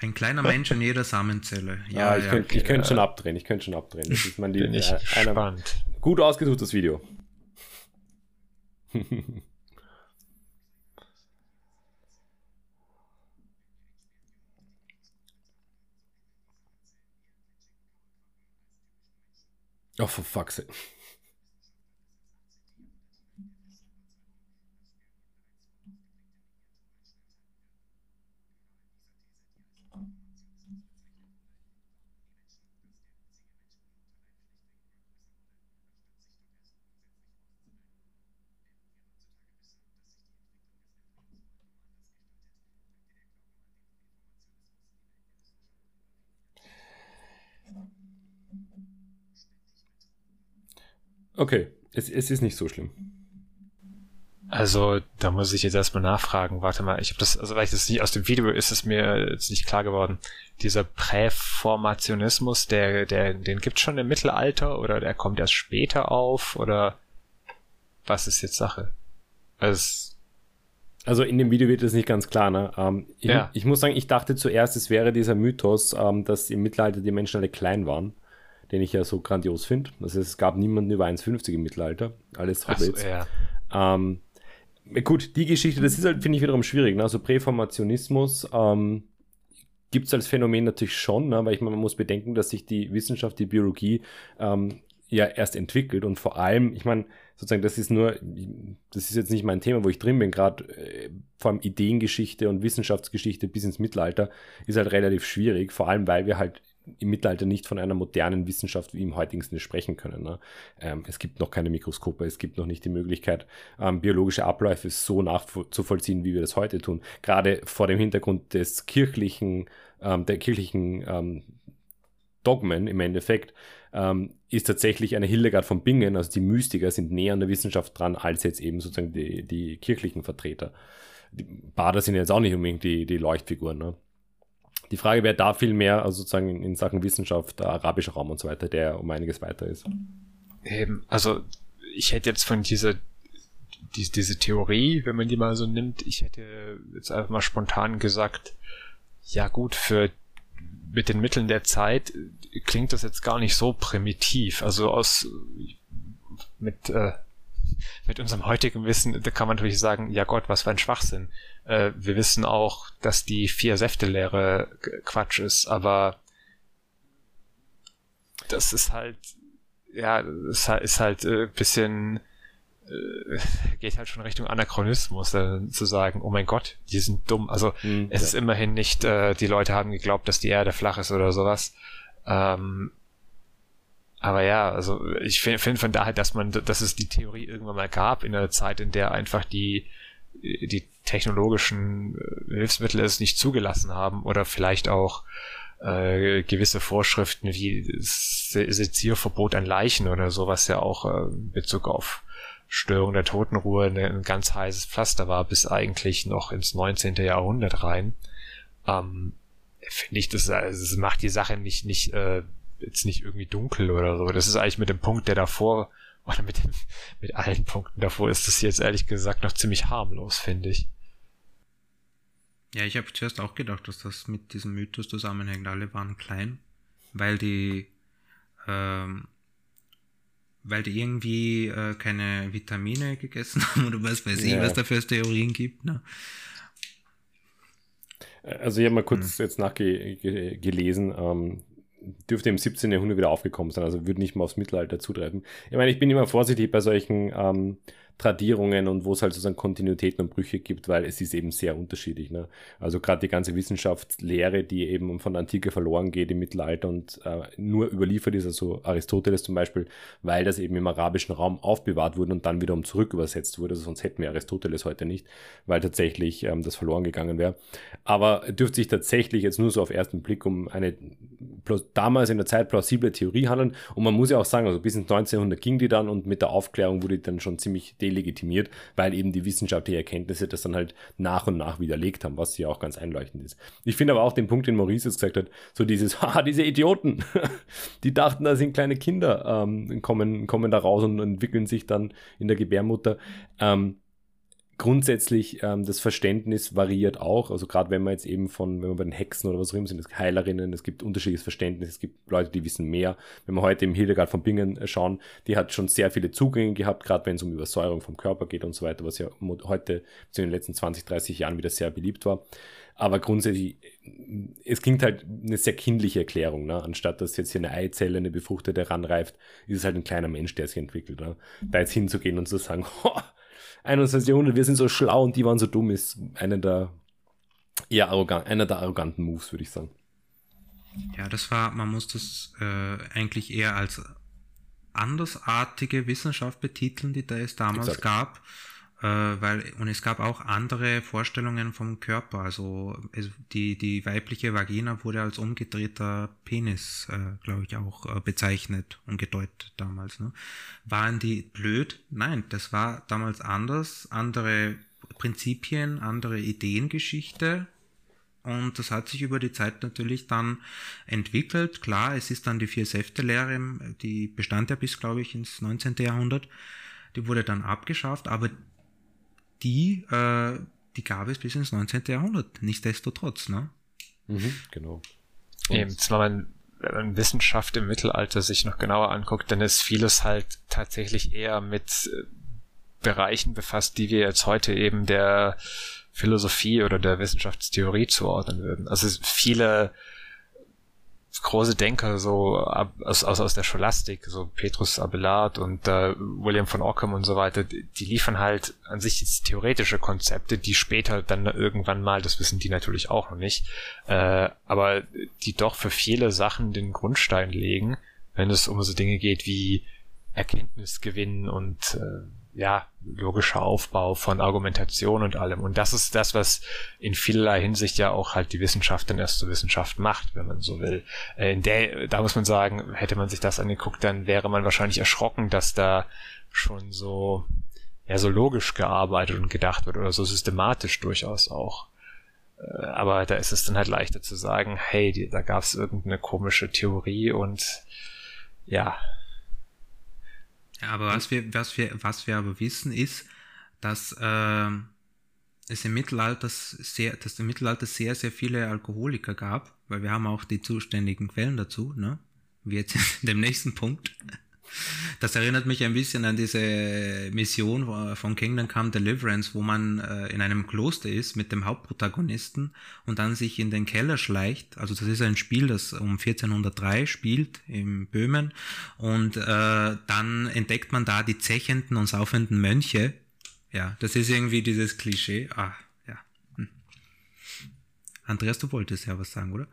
Ein kleiner Mensch in jeder Samenzelle. Ja, ja ich ja, könnte okay. könnt schon abdrehen. Ich könnte schon abdrehen. Das ist mein Bin ich äh, einer, Gut ausgesuchtes Video. oh, for fuck's sake. Okay, es, es ist nicht so schlimm. Also, da muss ich jetzt erstmal nachfragen. Warte mal, ich habe das, also weil ich das nicht aus dem Video ist es mir jetzt nicht klar geworden. Dieser Präformationismus, der, der, den gibt's schon im Mittelalter oder der kommt erst später auf oder was ist jetzt Sache? Also, also in dem Video wird das nicht ganz klar. Ne? Ähm, ich, ja. ich, muss sagen, ich dachte zuerst, es wäre dieser Mythos, ähm, dass im Mittelalter die Menschen alle klein waren, den ich ja so grandios finde. Also es gab niemanden über 1,50 im Mittelalter, alles Hobbits. So, ja. ähm, gut, die Geschichte, das ist halt, finde ich, wiederum schwierig. Ne? Also Präformationismus ähm, gibt es als Phänomen natürlich schon, ne? weil ich meine, man muss bedenken, dass sich die Wissenschaft, die Biologie ähm, ja erst entwickelt und vor allem, ich meine, sozusagen, das ist nur, das ist jetzt nicht mein Thema, wo ich drin bin, gerade äh, vor allem Ideengeschichte und Wissenschaftsgeschichte bis ins Mittelalter ist halt relativ schwierig, vor allem weil wir halt im Mittelalter nicht von einer modernen Wissenschaft wie im heutigen Sinne sprechen können. Ne? Ähm, es gibt noch keine Mikroskope, es gibt noch nicht die Möglichkeit, ähm, biologische Abläufe so nachzuvollziehen, wie wir das heute tun. Gerade vor dem Hintergrund des kirchlichen, ähm, der kirchlichen ähm, Dogmen im Endeffekt, ähm, ist tatsächlich eine Hildegard von Bingen, also die Mystiker sind näher an der Wissenschaft dran, als jetzt eben sozusagen die, die kirchlichen Vertreter. Die Bader sind jetzt auch nicht unbedingt die, die Leuchtfiguren. Ne? Die Frage wäre da viel mehr, also sozusagen in Sachen Wissenschaft, der arabische Raum und so weiter, der um einiges weiter ist. Eben, also ich hätte jetzt von dieser die, diese Theorie, wenn man die mal so nimmt, ich hätte jetzt einfach mal spontan gesagt, ja gut, für mit den Mitteln der Zeit klingt das jetzt gar nicht so primitiv. Also aus mit äh, mit unserem heutigen Wissen, da kann man natürlich sagen, ja Gott, was für ein Schwachsinn. Äh, wir wissen auch, dass die Vier-Säfte-Lehre Quatsch ist, aber das ist halt, ja, ist halt, ist halt äh, bisschen, äh, geht halt schon Richtung Anachronismus, äh, zu sagen, oh mein Gott, die sind dumm. Also mhm, es ja. ist immerhin nicht, äh, die Leute haben geglaubt, dass die Erde flach ist oder sowas. Ähm, aber ja, also ich finde find von daher, dass man, dass es die Theorie irgendwann mal gab in einer Zeit, in der einfach die die technologischen äh, Hilfsmittel es nicht zugelassen haben oder vielleicht auch äh, gewisse Vorschriften wie Sezierverbot an Leichen oder so, was ja auch äh, in Bezug auf Störung der Totenruhe ein ganz heißes Pflaster war, bis eigentlich noch ins 19. Jahrhundert rein. Ähm, Finde ich, das, also, das macht die Sache nicht, nicht äh, jetzt nicht irgendwie dunkel oder so. Das ist eigentlich mit dem Punkt, der davor, oder mit, dem, mit allen Punkten davor, ist das jetzt ehrlich gesagt noch ziemlich harmlos, finde ich. Ja, ich habe zuerst auch gedacht, dass das mit diesem Mythos zusammenhängt. Alle waren klein, weil die, ähm, weil die irgendwie äh, keine Vitamine gegessen haben oder was weiß ich, was da für Theorien gibt. Ne? Also ich habe mal kurz hm. jetzt nachgelesen. Ähm, dürfte im 17. Jahrhundert wieder aufgekommen sein, also würde nicht mal aufs Mittelalter zutreffen. Ich meine, ich bin immer vorsichtig bei solchen ähm, Tradierungen und wo es halt sozusagen Kontinuitäten und Brüche gibt, weil es ist eben sehr unterschiedlich. Ne? Also gerade die ganze Wissenschaftslehre, die eben von der Antike verloren geht im Mittelalter und äh, nur überliefert ist, also Aristoteles zum Beispiel, weil das eben im arabischen Raum aufbewahrt wurde und dann wiederum zurück übersetzt wurde. Also sonst hätten wir Aristoteles heute nicht, weil tatsächlich ähm, das verloren gegangen wäre. Aber dürfte sich tatsächlich jetzt nur so auf ersten Blick um eine damals in der Zeit plausible Theorie handeln. Und man muss ja auch sagen, also bis ins 1900 ging die dann und mit der Aufklärung wurde die dann schon ziemlich delegitimiert, weil eben die wissenschaftlichen Erkenntnisse das dann halt nach und nach widerlegt haben, was ja auch ganz einleuchtend ist. Ich finde aber auch den Punkt, den Maurice jetzt gesagt hat, so dieses, haha, diese Idioten, die dachten, da sind kleine Kinder, ähm, kommen, kommen da raus und entwickeln sich dann in der Gebärmutter. Ähm, grundsätzlich ähm, das Verständnis variiert auch. Also gerade wenn man jetzt eben von, wenn wir bei den Hexen oder was auch immer sind, es Heilerinnen, es gibt unterschiedliches Verständnis, es gibt Leute, die wissen mehr. Wenn wir heute im Hildegard von Bingen äh, schauen, die hat schon sehr viele Zugänge gehabt, gerade wenn es um Übersäuerung vom Körper geht und so weiter, was ja heute in den letzten 20, 30 Jahren wieder sehr beliebt war. Aber grundsätzlich, es klingt halt eine sehr kindliche Erklärung. Ne? Anstatt dass jetzt hier eine Eizelle, eine befruchtete ranreift, ist es halt ein kleiner Mensch, der sich entwickelt. Ne? Da jetzt hinzugehen und zu sagen, 21. Jahrhundert, wir sind so schlau und die waren so dumm, ist einer der eher arrogant, einer der arroganten Moves, würde ich sagen. Ja, das war, man muss das äh, eigentlich eher als andersartige Wissenschaft betiteln, die da es damals Exakt. gab. Äh, weil, und es gab auch andere Vorstellungen vom Körper. Also, die, die weibliche Vagina wurde als umgedrehter Penis, äh, glaube ich, auch äh, bezeichnet und gedeutet damals. Ne? Waren die blöd? Nein, das war damals anders. Andere Prinzipien, andere Ideengeschichte. Und das hat sich über die Zeit natürlich dann entwickelt. Klar, es ist dann die Vier-Säfte-Lehre, die bestand ja bis, glaube ich, ins 19. Jahrhundert. Die wurde dann abgeschafft, aber die, äh, die gab es bis ins 19. Jahrhundert, nichtsdestotrotz, ne? Mhm, genau. Und Eben, zwar man, wenn man Wissenschaft im Mittelalter sich noch genauer anguckt, dann ist vieles halt tatsächlich eher mit äh, Bereichen befasst, die wir jetzt heute eben der Philosophie oder der Wissenschaftstheorie zuordnen würden. Also viele große Denker so aus, aus, aus der Scholastik, so Petrus Abelard und äh, William von Ockham und so weiter, die, liefern halt an sich jetzt theoretische Konzepte, die später dann irgendwann mal, das wissen die natürlich auch noch nicht, äh, aber die doch für viele Sachen den Grundstein legen, wenn es um so Dinge geht wie Erkenntnisgewinn und äh, ja, logischer Aufbau von Argumentation und allem. Und das ist das, was in vielerlei Hinsicht ja auch halt die Wissenschaft dann erst zur Wissenschaft macht, wenn man so will. Äh, in der, da muss man sagen, hätte man sich das angeguckt, dann wäre man wahrscheinlich erschrocken, dass da schon so, ja, so logisch gearbeitet und gedacht wird oder so systematisch durchaus auch. Äh, aber da ist es dann halt leichter zu sagen, hey, da gab es irgendeine komische Theorie und ja, ja, aber was wir, was wir, was wir aber wissen ist, dass äh, es im Mittelalter sehr, dass im Mittelalter sehr, sehr viele Alkoholiker gab, weil wir haben auch die zuständigen Quellen dazu, ne? Wie jetzt in dem nächsten Punkt. Das erinnert mich ein bisschen an diese Mission von Kingdom Come Deliverance, wo man äh, in einem Kloster ist mit dem Hauptprotagonisten und dann sich in den Keller schleicht. Also das ist ein Spiel, das um 1403 spielt in Böhmen und äh, dann entdeckt man da die zechenden und saufenden Mönche. Ja, das ist irgendwie dieses Klischee. Ah, ja. Hm. Andreas, du wolltest ja was sagen, oder?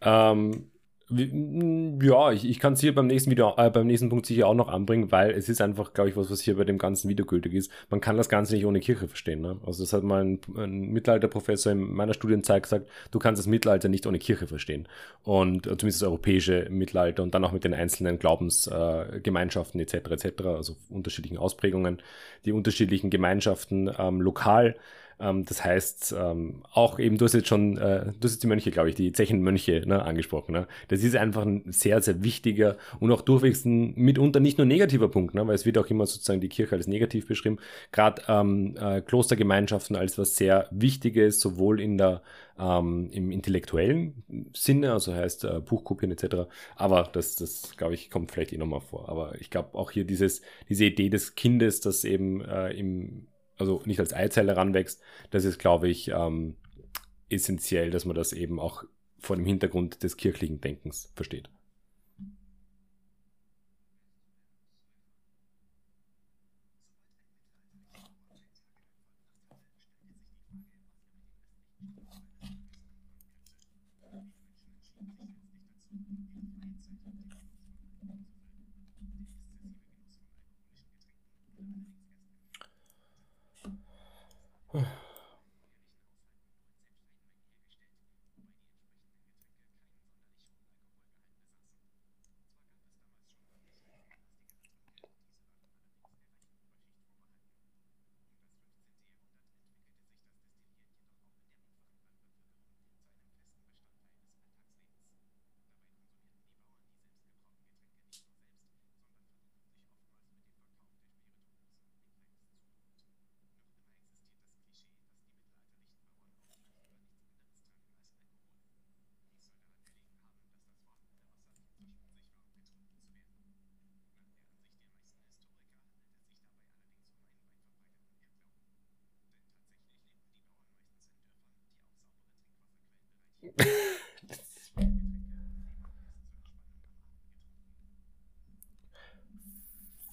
Ähm, ja, ich, ich kann es hier beim nächsten Video, äh, beim nächsten Punkt sicher auch noch anbringen, weil es ist einfach, glaube ich, was, was hier bei dem ganzen Video gültig ist. Man kann das Ganze nicht ohne Kirche verstehen. Ne? Also das hat mal ein, ein Mittelalterprofessor in meiner Studienzeit gesagt, du kannst das Mittelalter nicht ohne Kirche verstehen. Und äh, zumindest das europäische Mittelalter und dann auch mit den einzelnen Glaubensgemeinschaften äh, etc. etc., also unterschiedlichen Ausprägungen, die unterschiedlichen Gemeinschaften ähm, lokal ähm, das heißt, ähm, auch eben, du hast jetzt schon, äh, du hast jetzt die Mönche, glaube ich, die Zechenmönche ne, angesprochen. Ne? Das ist einfach ein sehr, sehr wichtiger und auch durchwegs ein mitunter nicht nur negativer Punkt, ne? weil es wird auch immer sozusagen die Kirche als negativ beschrieben. Gerade ähm, äh, Klostergemeinschaften als was sehr Wichtiges, sowohl in der ähm, im intellektuellen Sinne, also heißt äh, Buchkopien etc. Aber das, das glaube ich, kommt vielleicht eh nochmal vor. Aber ich glaube auch hier dieses, diese Idee des Kindes, das eben äh, im also nicht als Eizelle heranwächst, das ist, glaube ich, ähm, essentiell, dass man das eben auch vor dem Hintergrund des kirchlichen Denkens versteht.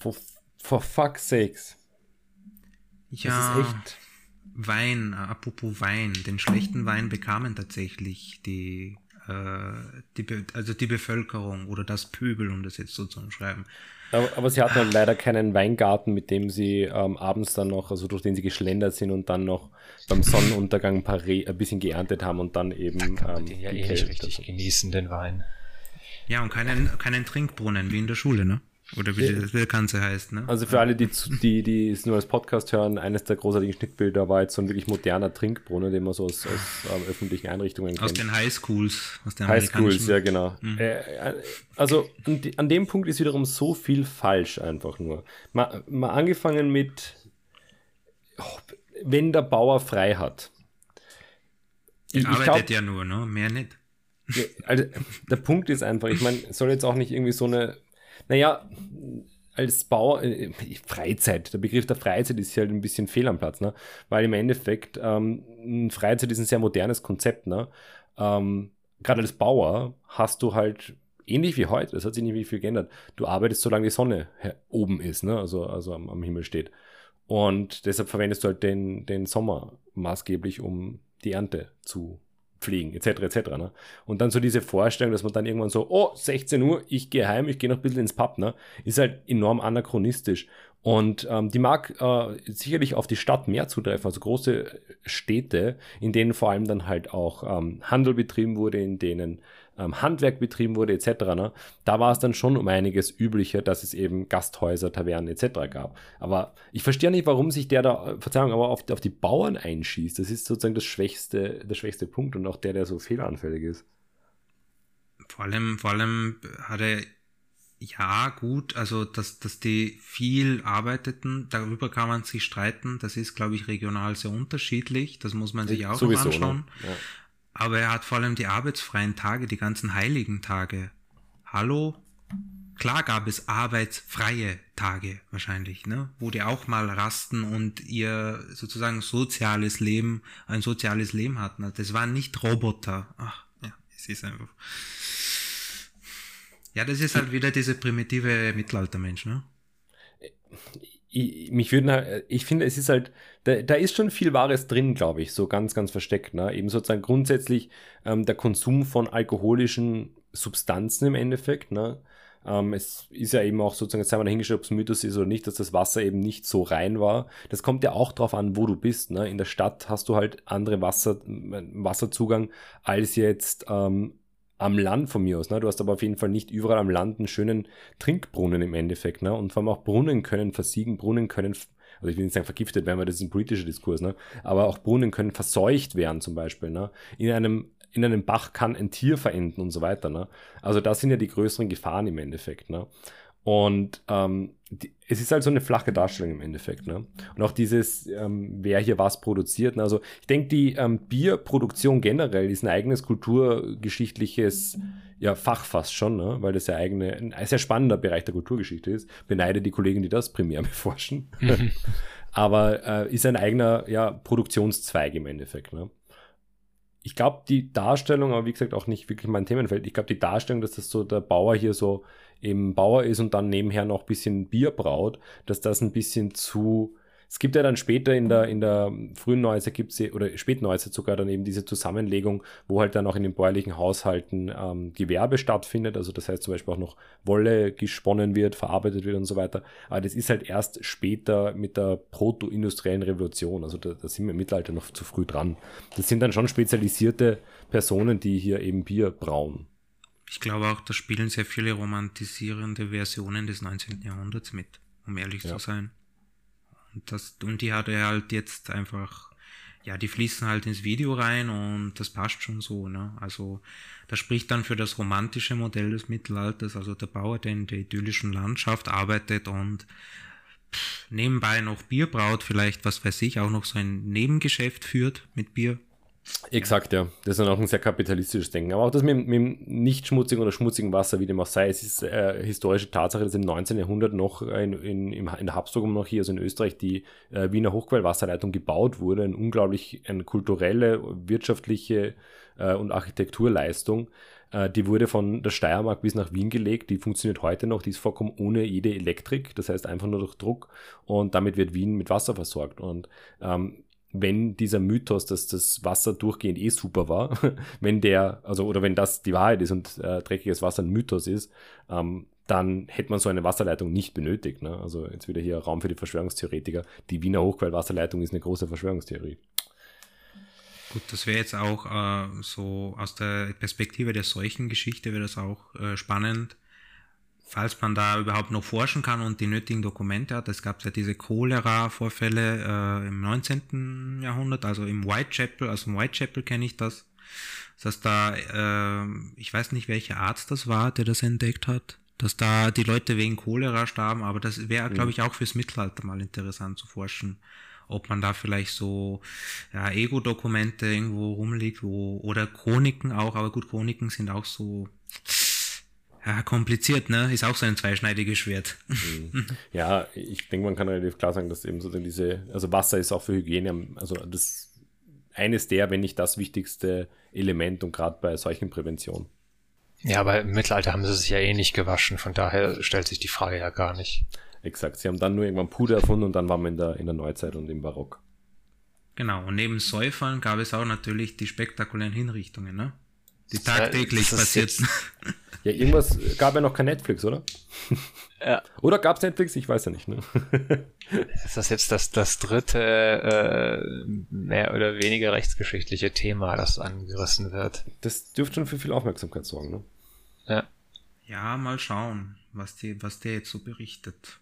For, for fuck's sakes. Ja, das ist echt. Wein, apropos Wein, den schlechten Wein bekamen tatsächlich die äh, die, also die Bevölkerung oder das Pöbel, um das jetzt so zu umschreiben. Aber, aber sie hatten halt leider keinen Weingarten, mit dem sie ähm, abends dann noch, also durch den sie geschlendert sind und dann noch beim Sonnenuntergang ein, paar Re ein bisschen geerntet haben und dann eben. Da kann man ähm, den ja eh nicht richtig also. genießen, den Wein. Ja, und keinen, keinen Trinkbrunnen wie in der Schule, ne? Oder wie das Wilkanze heißt, ne? Also für alle, die, die, die es nur als Podcast hören, eines der großartigen Schnittbilder war jetzt so ein wirklich moderner Trinkbrunnen, den man so aus, aus ähm, öffentlichen Einrichtungen kennt. Aus den Highschools. Aus den Highschools, ja genau. Mhm. Äh, also an, an, dem Punkt ist wiederum so viel falsch einfach nur. Mal, mal angefangen mit, oh, wenn der Bauer frei hat. Ich, arbeitet glaub, ja nur, ne? Mehr nicht. Also, der Punkt ist einfach, ich meine, soll jetzt auch nicht irgendwie so eine naja, als Bauer, äh, Freizeit, der Begriff der Freizeit ist halt ein bisschen fehl am Platz, ne? weil im Endeffekt ähm, Freizeit ist ein sehr modernes Konzept. Ne? Ähm, Gerade als Bauer hast du halt ähnlich wie heute, es hat sich nicht viel geändert. Du arbeitest, solange die Sonne oben ist, ne? also, also am, am Himmel steht. Und deshalb verwendest du halt den, den Sommer maßgeblich, um die Ernte zu pflegen, etc., etc. Ne? Und dann so diese Vorstellung, dass man dann irgendwann so, oh, 16 Uhr, ich gehe heim, ich gehe noch ein bisschen ins Pub, ne? ist halt enorm anachronistisch. Und ähm, die mag äh, sicherlich auf die Stadt mehr zutreffen, also große Städte, in denen vor allem dann halt auch ähm, Handel betrieben wurde, in denen ähm, Handwerk betrieben wurde etc., ne, da war es dann schon um einiges üblicher, dass es eben Gasthäuser, Tavernen etc. gab. Aber ich verstehe nicht, warum sich der da, Verzeihung, aber auf, auf die Bauern einschießt. Das ist sozusagen das schwächste, der schwächste Punkt und auch der, der so fehleranfällig ist. Vor allem, vor allem hat er ja, gut, also dass, dass die viel arbeiteten, darüber kann man sich streiten. Das ist, glaube ich, regional sehr unterschiedlich. Das muss man sich auch Sowieso, anschauen. Ne? Ja. Aber er hat vor allem die arbeitsfreien Tage, die ganzen heiligen Tage. Hallo? Klar gab es arbeitsfreie Tage wahrscheinlich, ne? Wo die auch mal rasten und ihr sozusagen soziales Leben, ein soziales Leben hatten. Also das waren nicht Roboter. Ach, ja, es ist einfach. Ja, das ist halt wieder diese primitive Mittelaltermensch, ne? Ich, mich würden ich finde, es ist halt, da, da ist schon viel Wahres drin, glaube ich, so ganz, ganz versteckt. Ne? Eben sozusagen grundsätzlich ähm, der Konsum von alkoholischen Substanzen im Endeffekt. Ne? Ähm, es ist ja eben auch sozusagen, jetzt haben wir dahingestellt, ob es Mythos ist oder nicht, dass das Wasser eben nicht so rein war. Das kommt ja auch darauf an, wo du bist. Ne? In der Stadt hast du halt andere Wasser, Wasserzugang als jetzt ähm, am Land von mir aus. Ne? Du hast aber auf jeden Fall nicht überall am Land einen schönen Trinkbrunnen im Endeffekt. Ne? Und vor allem auch Brunnen können versiegen, Brunnen können, also ich will nicht sagen vergiftet werden, weil das ist ein politischer Diskurs, ne? aber auch Brunnen können verseucht werden zum Beispiel. Ne? In einem in einem Bach kann ein Tier verenden und so weiter. Ne? Also das sind ja die größeren Gefahren im Endeffekt. Ne? Und ähm, die, es ist halt so eine flache Darstellung im Endeffekt. Ne? Und auch dieses, ähm, wer hier was produziert. Ne? Also ich denke, die ähm, Bierproduktion generell ist ein eigenes kulturgeschichtliches ja, Fach fast schon, ne? weil das ja eigene, ein sehr spannender Bereich der Kulturgeschichte ist. Beneide die Kollegen, die das primär beforschen. Aber äh, ist ein eigener ja, Produktionszweig im Endeffekt. Ne? Ich glaube, die Darstellung, aber wie gesagt auch nicht wirklich mein Themenfeld, ich glaube, die Darstellung, dass das so der Bauer hier so eben Bauer ist und dann nebenher noch ein bisschen Bier braut, dass das ein bisschen zu. Es gibt ja dann später in der, in der frühen Neuzeit gibt es, oder späten Neuzeit sogar dann eben diese Zusammenlegung, wo halt dann auch in den bäuerlichen Haushalten ähm, Gewerbe stattfindet. Also das heißt zum Beispiel auch noch Wolle gesponnen wird, verarbeitet wird und so weiter. Aber das ist halt erst später mit der proto-industriellen Revolution. Also da, da sind wir im Mittelalter noch zu früh dran. Das sind dann schon spezialisierte Personen, die hier eben Bier brauen. Ich glaube auch, da spielen sehr viele romantisierende Versionen des 19. Jahrhunderts mit, um ehrlich ja. zu sein. Und, das, und die hat er halt jetzt einfach, ja, die fließen halt ins Video rein und das passt schon so, ne? Also, das spricht dann für das romantische Modell des Mittelalters, also der Bauer, der in der idyllischen Landschaft arbeitet und nebenbei noch Bier braut, vielleicht, was weiß ich, auch noch so ein Nebengeschäft führt mit Bier Exakt, ja. Das ist dann auch ein sehr kapitalistisches Denken. Aber auch das mit, mit dem nicht schmutzigen oder schmutzigen Wasser, wie dem auch sei, es ist äh, historische Tatsache, dass im 19. Jahrhundert noch in, in, in der Habsburg-Monarchie, also in Österreich, die äh, Wiener Hochquellwasserleitung gebaut wurde. Eine unglaublich eine kulturelle, wirtschaftliche äh, und Architekturleistung. Äh, die wurde von der Steiermark bis nach Wien gelegt. Die funktioniert heute noch. Die ist vollkommen ohne jede Elektrik. Das heißt einfach nur durch Druck. Und damit wird Wien mit Wasser versorgt. Und ähm, wenn dieser Mythos, dass das Wasser durchgehend eh super war, wenn der, also oder wenn das die Wahrheit ist und äh, dreckiges Wasser ein Mythos ist, ähm, dann hätte man so eine Wasserleitung nicht benötigt. Ne? Also jetzt wieder hier Raum für die Verschwörungstheoretiker. Die Wiener Hochquellwasserleitung ist eine große Verschwörungstheorie. Gut, das wäre jetzt auch äh, so aus der Perspektive der Seuchengeschichte wäre das auch äh, spannend, falls man da überhaupt noch forschen kann und die nötigen Dokumente hat. Es gab ja diese Cholera-Vorfälle äh, im 19. Jahrhundert, also im Whitechapel, also im Whitechapel kenne ich das. Das heißt, da, äh, ich weiß nicht, welcher Arzt das war, der das entdeckt hat, dass da die Leute wegen Cholera starben, aber das wäre, glaube ich, auch fürs Mittelalter mal interessant zu forschen ob man da vielleicht so ja, Ego-Dokumente irgendwo rumliegt, wo, oder Chroniken auch, aber gut, Chroniken sind auch so ja, kompliziert, ne? Ist auch so ein zweischneidiges Schwert. Mhm. Ja, ich denke, man kann relativ klar sagen, dass eben so diese, also Wasser ist auch für Hygiene, also das eines der, wenn nicht das wichtigste Element und gerade bei solchen Prävention. Ja, aber im Mittelalter haben sie sich ja eh nicht gewaschen, von daher stellt sich die Frage ja gar nicht. Exakt. Sie haben dann nur irgendwann Puder erfunden und dann waren wir in der, in der Neuzeit und im Barock. Genau, und neben Säufern gab es auch natürlich die spektakulären Hinrichtungen, ne? Die tagtäglich passierten. Ja, irgendwas gab ja noch kein Netflix, oder? Ja. Oder gab es Netflix? Ich weiß ja nicht. Ne? Ist das jetzt das, das dritte äh, mehr oder weniger rechtsgeschichtliche Thema, das angerissen wird? Das dürfte schon für viel Aufmerksamkeit sorgen, ne? Ja. Ja, mal schauen, was, die, was der jetzt so berichtet.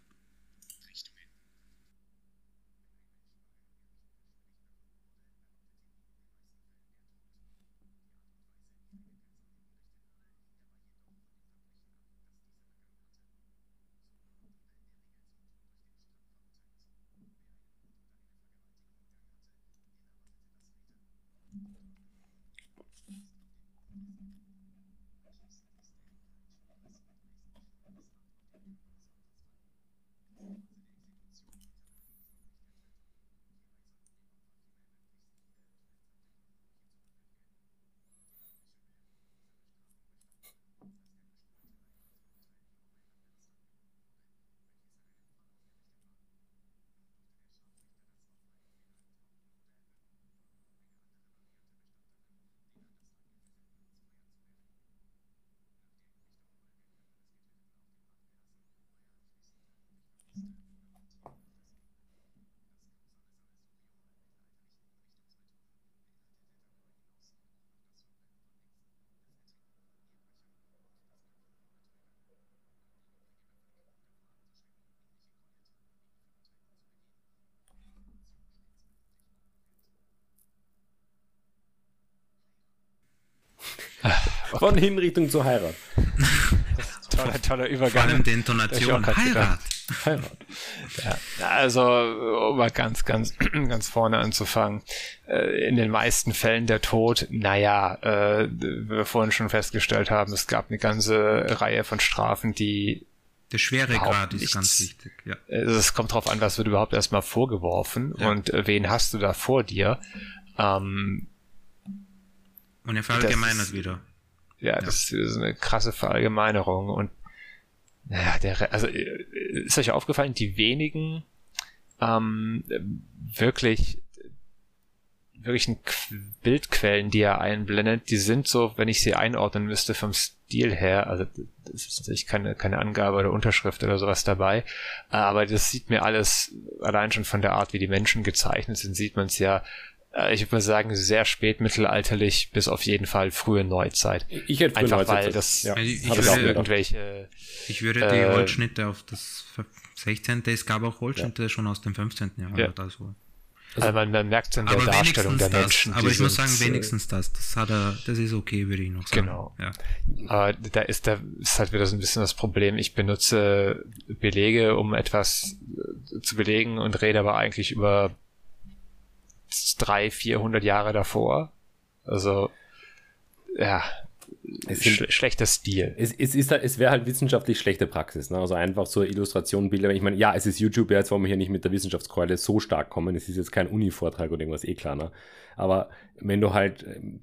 Von Hinrichtung zur Heirat. toller, toller Übergang. Vor allem die Intonation. Heirat. Heirat. Ja, also, um mal ganz, ganz, ganz vorne anzufangen. Äh, in den meisten Fällen der Tod, naja, äh, wie wir vorhin schon festgestellt haben, es gab eine ganze Reihe von Strafen, die der Schweregrad ist ganz wichtig. Ja. Also es kommt darauf an, was wird überhaupt erstmal vorgeworfen ja. und äh, wen hast du da vor dir. Ähm, und er verallgemeinert wieder. Ja, das ist eine krasse Verallgemeinerung. Und naja, der, also ist euch aufgefallen, die wenigen ähm, wirklich wirklichen Bildquellen, die er einblendet, die sind so, wenn ich sie einordnen müsste vom Stil her, also das ist natürlich keine, keine Angabe oder Unterschrift oder sowas dabei, aber das sieht mir alles, allein schon von der Art, wie die Menschen gezeichnet sind, sieht man es ja ich würde mal sagen, sehr spät mittelalterlich bis auf jeden Fall frühe Neuzeit. Ich hätte frühe Einfach Neuzeit weil das ja, ich, ich, würde, irgendwelche. Ich würde die äh, Holzschnitte auf das 16. Es gab auch Holzschnitte ja. schon aus dem 15. Jahrhundert. Ja. Also. Also man, man merkt es in der Darstellung der Menschen. Das, aber ich muss sagen, wenigstens das. Das hat er, das ist okay, würde ich noch sagen. Genau. Ja. Aber da ist da ist halt wieder so ein bisschen das Problem. Ich benutze Belege, um etwas zu belegen und rede aber eigentlich über drei, vierhundert Jahre davor. Also, ja, es sch schlechter Stil. Es, es, ist, es wäre halt wissenschaftlich schlechte Praxis. Ne? Also einfach so Illustration, Bilder. Ich meine, ja, es ist YouTube, jetzt wollen wir hier nicht mit der Wissenschaftskeule so stark kommen. Es ist jetzt kein Uni-Vortrag oder irgendwas, eh klar. Ne? Aber wenn du halt ähm,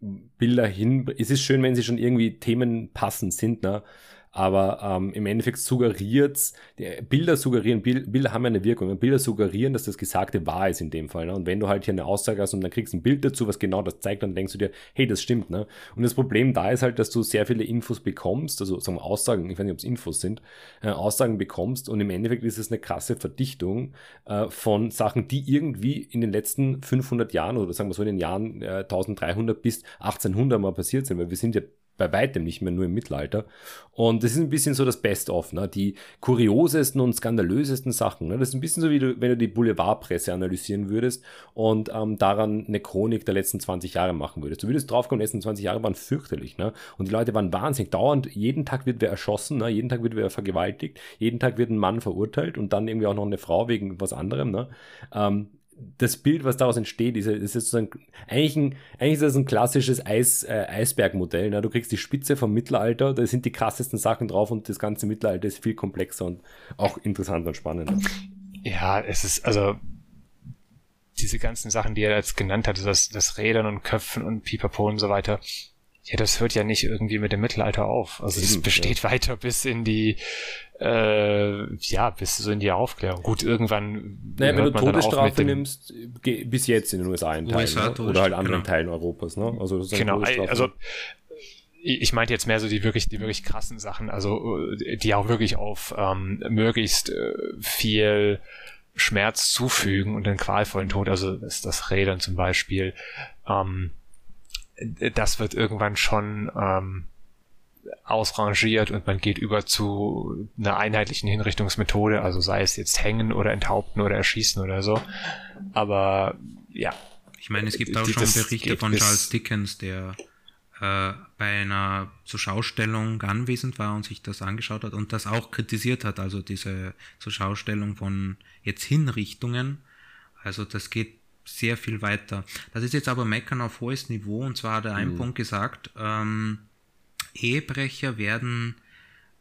Bilder hin, es ist schön, wenn sie schon irgendwie themenpassend sind, ne? Aber ähm, im Endeffekt suggeriert Bilder suggerieren, Bilder haben ja eine Wirkung. Bilder suggerieren, dass das Gesagte wahr ist in dem Fall. Ne? Und wenn du halt hier eine Aussage hast und dann kriegst ein Bild dazu, was genau das zeigt, dann denkst du dir, hey, das stimmt. Ne? Und das Problem da ist halt, dass du sehr viele Infos bekommst, also sagen wir Aussagen, ich weiß nicht, ob es Infos sind, äh, Aussagen bekommst und im Endeffekt ist es eine krasse Verdichtung äh, von Sachen, die irgendwie in den letzten 500 Jahren oder sagen wir so in den Jahren äh, 1300 bis 1800 mal passiert sind, weil wir sind ja bei weitem nicht mehr nur im Mittelalter. Und das ist ein bisschen so das Best-of, ne? die kuriosesten und skandalösesten Sachen. Ne? Das ist ein bisschen so, wie du, wenn du die Boulevardpresse analysieren würdest und ähm, daran eine Chronik der letzten 20 Jahre machen würdest. Du würdest draufkommen, die letzten 20 Jahre waren fürchterlich. Ne? Und die Leute waren wahnsinnig. Dauernd, jeden Tag wird wer erschossen, ne? jeden Tag wird wer vergewaltigt, jeden Tag wird ein Mann verurteilt und dann irgendwie auch noch eine Frau wegen was anderem. Ne? Ähm, das Bild, was daraus entsteht, ist, ist sozusagen eigentlich, ein, eigentlich ist das ein klassisches Eis, äh, Eisbergmodell. Ne? Du kriegst die Spitze vom Mittelalter, da sind die krassesten Sachen drauf und das ganze Mittelalter ist viel komplexer und auch interessanter und spannender. Ja, es ist, also diese ganzen Sachen, die er jetzt genannt hat, das, das Rädern und Köpfen und Pipapo und so weiter, ja, das hört ja nicht irgendwie mit dem Mittelalter auf. Also es besteht ja. weiter bis in die äh, ja, bis so in die Aufklärung. Gut, irgendwann. Naja, wenn du Todesstrafe nimmst, bis jetzt in den USA in Teilen, USA, ne? oder halt anderen genau. Teilen Europas, ne? Also genau, also ich meinte jetzt mehr so die wirklich, die wirklich krassen Sachen, also die auch wirklich auf ähm, möglichst äh, viel Schmerz zufügen und den qualvollen Tod, also das, das Rädern zum Beispiel, ähm, das wird irgendwann schon ähm, ausrangiert und man geht über zu einer einheitlichen Hinrichtungsmethode, also sei es jetzt hängen oder enthaupten oder erschießen oder so. Aber ja. Ich meine, es gibt auch schon Berichte von Charles Dickens, der äh, bei einer Zuschaustellung anwesend war und sich das angeschaut hat und das auch kritisiert hat, also diese Zuschaustellung von jetzt Hinrichtungen. Also das geht sehr viel weiter. Das ist jetzt aber Meckern auf hohes Niveau und zwar hat er einen mhm. Punkt gesagt, ähm, Ehebrecher werden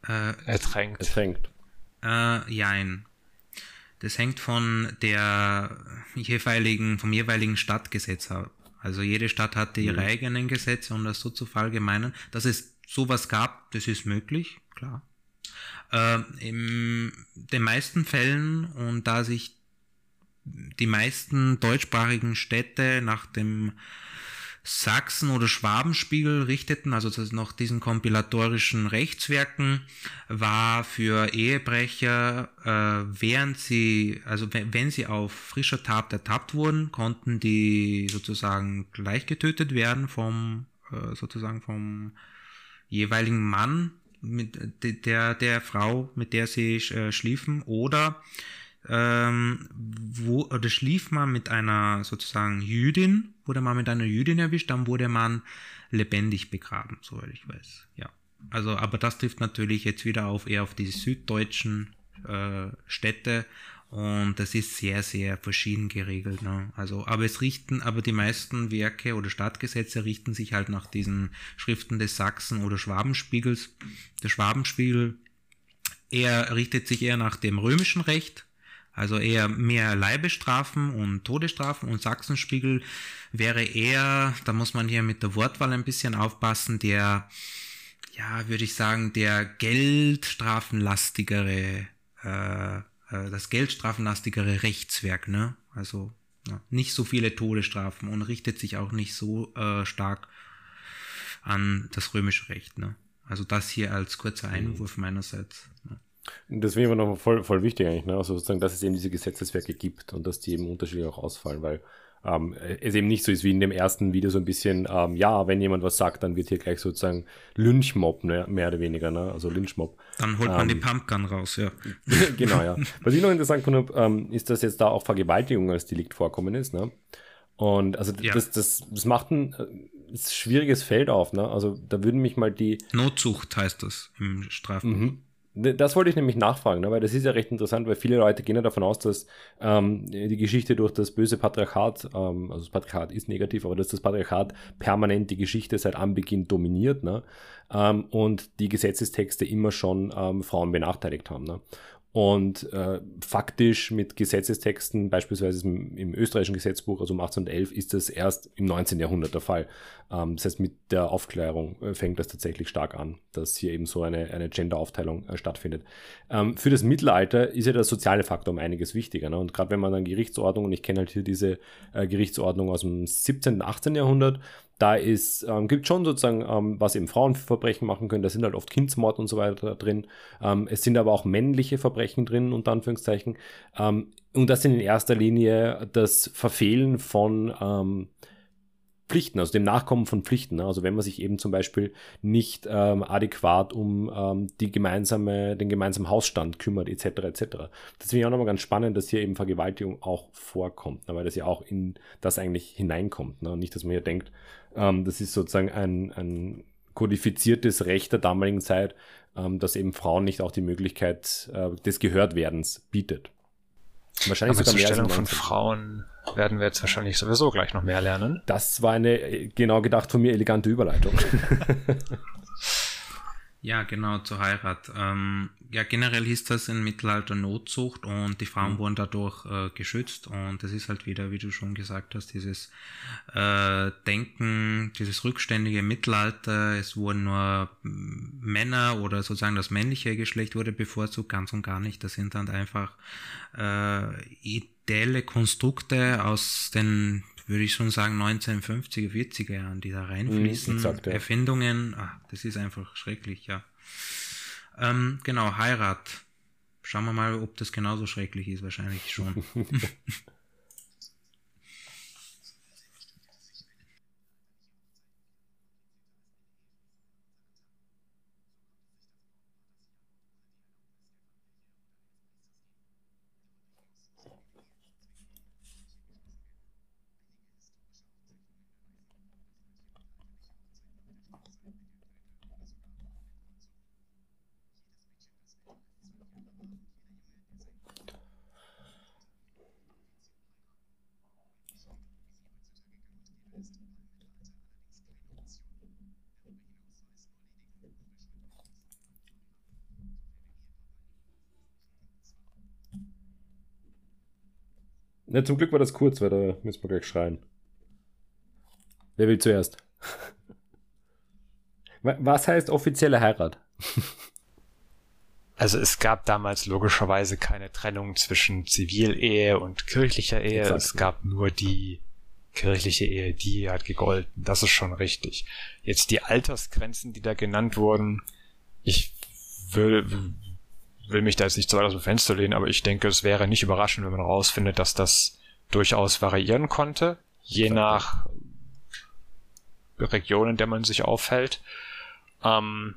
äh, ertränkt. Ertränkt. Äh, jein. Das hängt von der jeweiligen, vom jeweiligen Stadtgesetz ab. Also jede Stadt hatte ihre mhm. eigenen Gesetze, um das so zu verallgemeinern. Dass es sowas gab, das ist möglich, klar. Äh, in den meisten Fällen, und da sich die meisten deutschsprachigen Städte nach dem Sachsen- oder Schwabenspiegel richteten, also nach diesen kompilatorischen Rechtswerken, war für Ehebrecher, äh, während sie, also wenn, wenn sie auf frischer Tat ertappt wurden, konnten die sozusagen gleich getötet werden vom, äh, sozusagen vom jeweiligen Mann, mit der, der Frau, mit der sie äh, schliefen, oder ähm, wo, oder schlief man mit einer sozusagen Jüdin, wurde man mit einer Jüdin erwischt, dann wurde man lebendig begraben, soweit ich weiß. Ja. Also, aber das trifft natürlich jetzt wieder auf eher auf die süddeutschen äh, Städte und das ist sehr, sehr verschieden geregelt. Ne? Also, aber es richten, aber die meisten Werke oder Stadtgesetze richten sich halt nach diesen Schriften des Sachsen- oder Schwabenspiegels. Der Schwabenspiegel er richtet sich eher nach dem römischen Recht also eher mehr Leibestrafen und Todesstrafen und Sachsenspiegel wäre eher, da muss man hier mit der Wortwahl ein bisschen aufpassen, der, ja, würde ich sagen, der geldstrafenlastigere, äh, äh, das geldstrafenlastigere Rechtswerk, ne? Also ja, nicht so viele Todesstrafen und richtet sich auch nicht so äh, stark an das römische Recht, ne? Also das hier als kurzer Einwurf meinerseits. Ne? Das ich aber noch voll, voll wichtig eigentlich, ne? Also sozusagen, dass es eben diese Gesetzeswerke gibt und dass die eben unterschiedlich auch ausfallen, weil ähm, es eben nicht so ist wie in dem ersten Video so ein bisschen, ähm, ja, wenn jemand was sagt, dann wird hier gleich sozusagen Lynchmob, ne? mehr oder weniger, ne? also Lynchmob. Dann holt man ähm, die Pumpgun raus, ja. genau, ja. Was ich noch interessant finde, ähm, ist, dass jetzt da auch Vergewaltigung als Delikt vorkommen ist, ne? Und also ja. das, das, das macht ein, ein äh, schwieriges Feld auf, ne? Also da würden mich mal die. Notzucht heißt das im Strafbuch. Mhm. Das wollte ich nämlich nachfragen, ne? weil das ist ja recht interessant, weil viele Leute gehen ja davon aus, dass ähm, die Geschichte durch das böse Patriarchat, ähm, also das Patriarchat ist negativ, aber dass das Patriarchat permanent die Geschichte seit Anbeginn dominiert ne? ähm, und die Gesetzestexte immer schon ähm, Frauen benachteiligt haben. Ne? Und äh, faktisch mit Gesetzestexten, beispielsweise im, im, österreichischen Gesetzbuch, also um 1811, ist das erst im 19. Jahrhundert der Fall. Ähm, das heißt, mit der Aufklärung äh, fängt das tatsächlich stark an, dass hier eben so eine, eine Gender-Aufteilung äh, stattfindet. Ähm, für das Mittelalter ist ja der soziale Faktor um einiges wichtiger. Ne? Und gerade wenn man dann Gerichtsordnungen, ich kenne halt hier diese äh, Gerichtsordnung aus dem 17. und 18. Jahrhundert, da ist, ähm, gibt schon sozusagen, ähm, was eben Frauen für Verbrechen machen können. Da sind halt oft Kindsmord und so weiter drin. Ähm, es sind aber auch männliche Verbrechen drin, unter Anführungszeichen. Ähm, und das sind in erster Linie das Verfehlen von ähm, Pflichten, also dem Nachkommen von Pflichten. Ne? Also wenn man sich eben zum Beispiel nicht ähm, adäquat um ähm, die gemeinsame, den gemeinsamen Hausstand kümmert, etc. etc. Das finde ich auch nochmal ganz spannend, dass hier eben Vergewaltigung auch vorkommt, ne? weil das ja auch in das eigentlich hineinkommt. Ne? Nicht, dass man hier denkt, ähm, das ist sozusagen ein, ein kodifiziertes Recht der damaligen Zeit, ähm, dass eben Frauen nicht auch die Möglichkeit äh, des Gehörtwerdens bietet. Wahrscheinlich Aber sogar mehr Stellung von Frauen werden wir jetzt wahrscheinlich sowieso gleich noch mehr lernen. Das war eine, äh, genau gedacht von mir, elegante Überleitung. Ja, genau, zur Heirat. Ähm, ja, generell hieß das in Mittelalter Notzucht und die Frauen mhm. wurden dadurch äh, geschützt und das ist halt wieder, wie du schon gesagt hast, dieses äh, Denken, dieses rückständige Mittelalter. Es wurden nur Männer oder sozusagen das männliche Geschlecht wurde bevorzugt, ganz und gar nicht. Das sind dann einfach äh, ideelle Konstrukte aus den würde ich schon sagen, 1950er, 40er Jahren, die da reinfließen. Mhm, exakt, ja. Erfindungen, ach, das ist einfach schrecklich, ja. Ähm, genau, Heirat. Schauen wir mal, ob das genauso schrecklich ist, wahrscheinlich schon. Na, zum Glück war das kurz, weil da müssen wir gleich schreien. Wer will zuerst? Was heißt offizielle Heirat? Also es gab damals logischerweise keine Trennung zwischen Zivilehe und kirchlicher Ehe. Exakt. Es gab nur die kirchliche Ehe, die hat gegolten. Das ist schon richtig. Jetzt die Altersgrenzen, die da genannt wurden, ich will, will mich da jetzt nicht zu weit aus dem Fenster lehnen, aber ich denke, es wäre nicht überraschend, wenn man herausfindet, dass das durchaus variieren konnte, je nach Region, in der man sich aufhält. Ähm,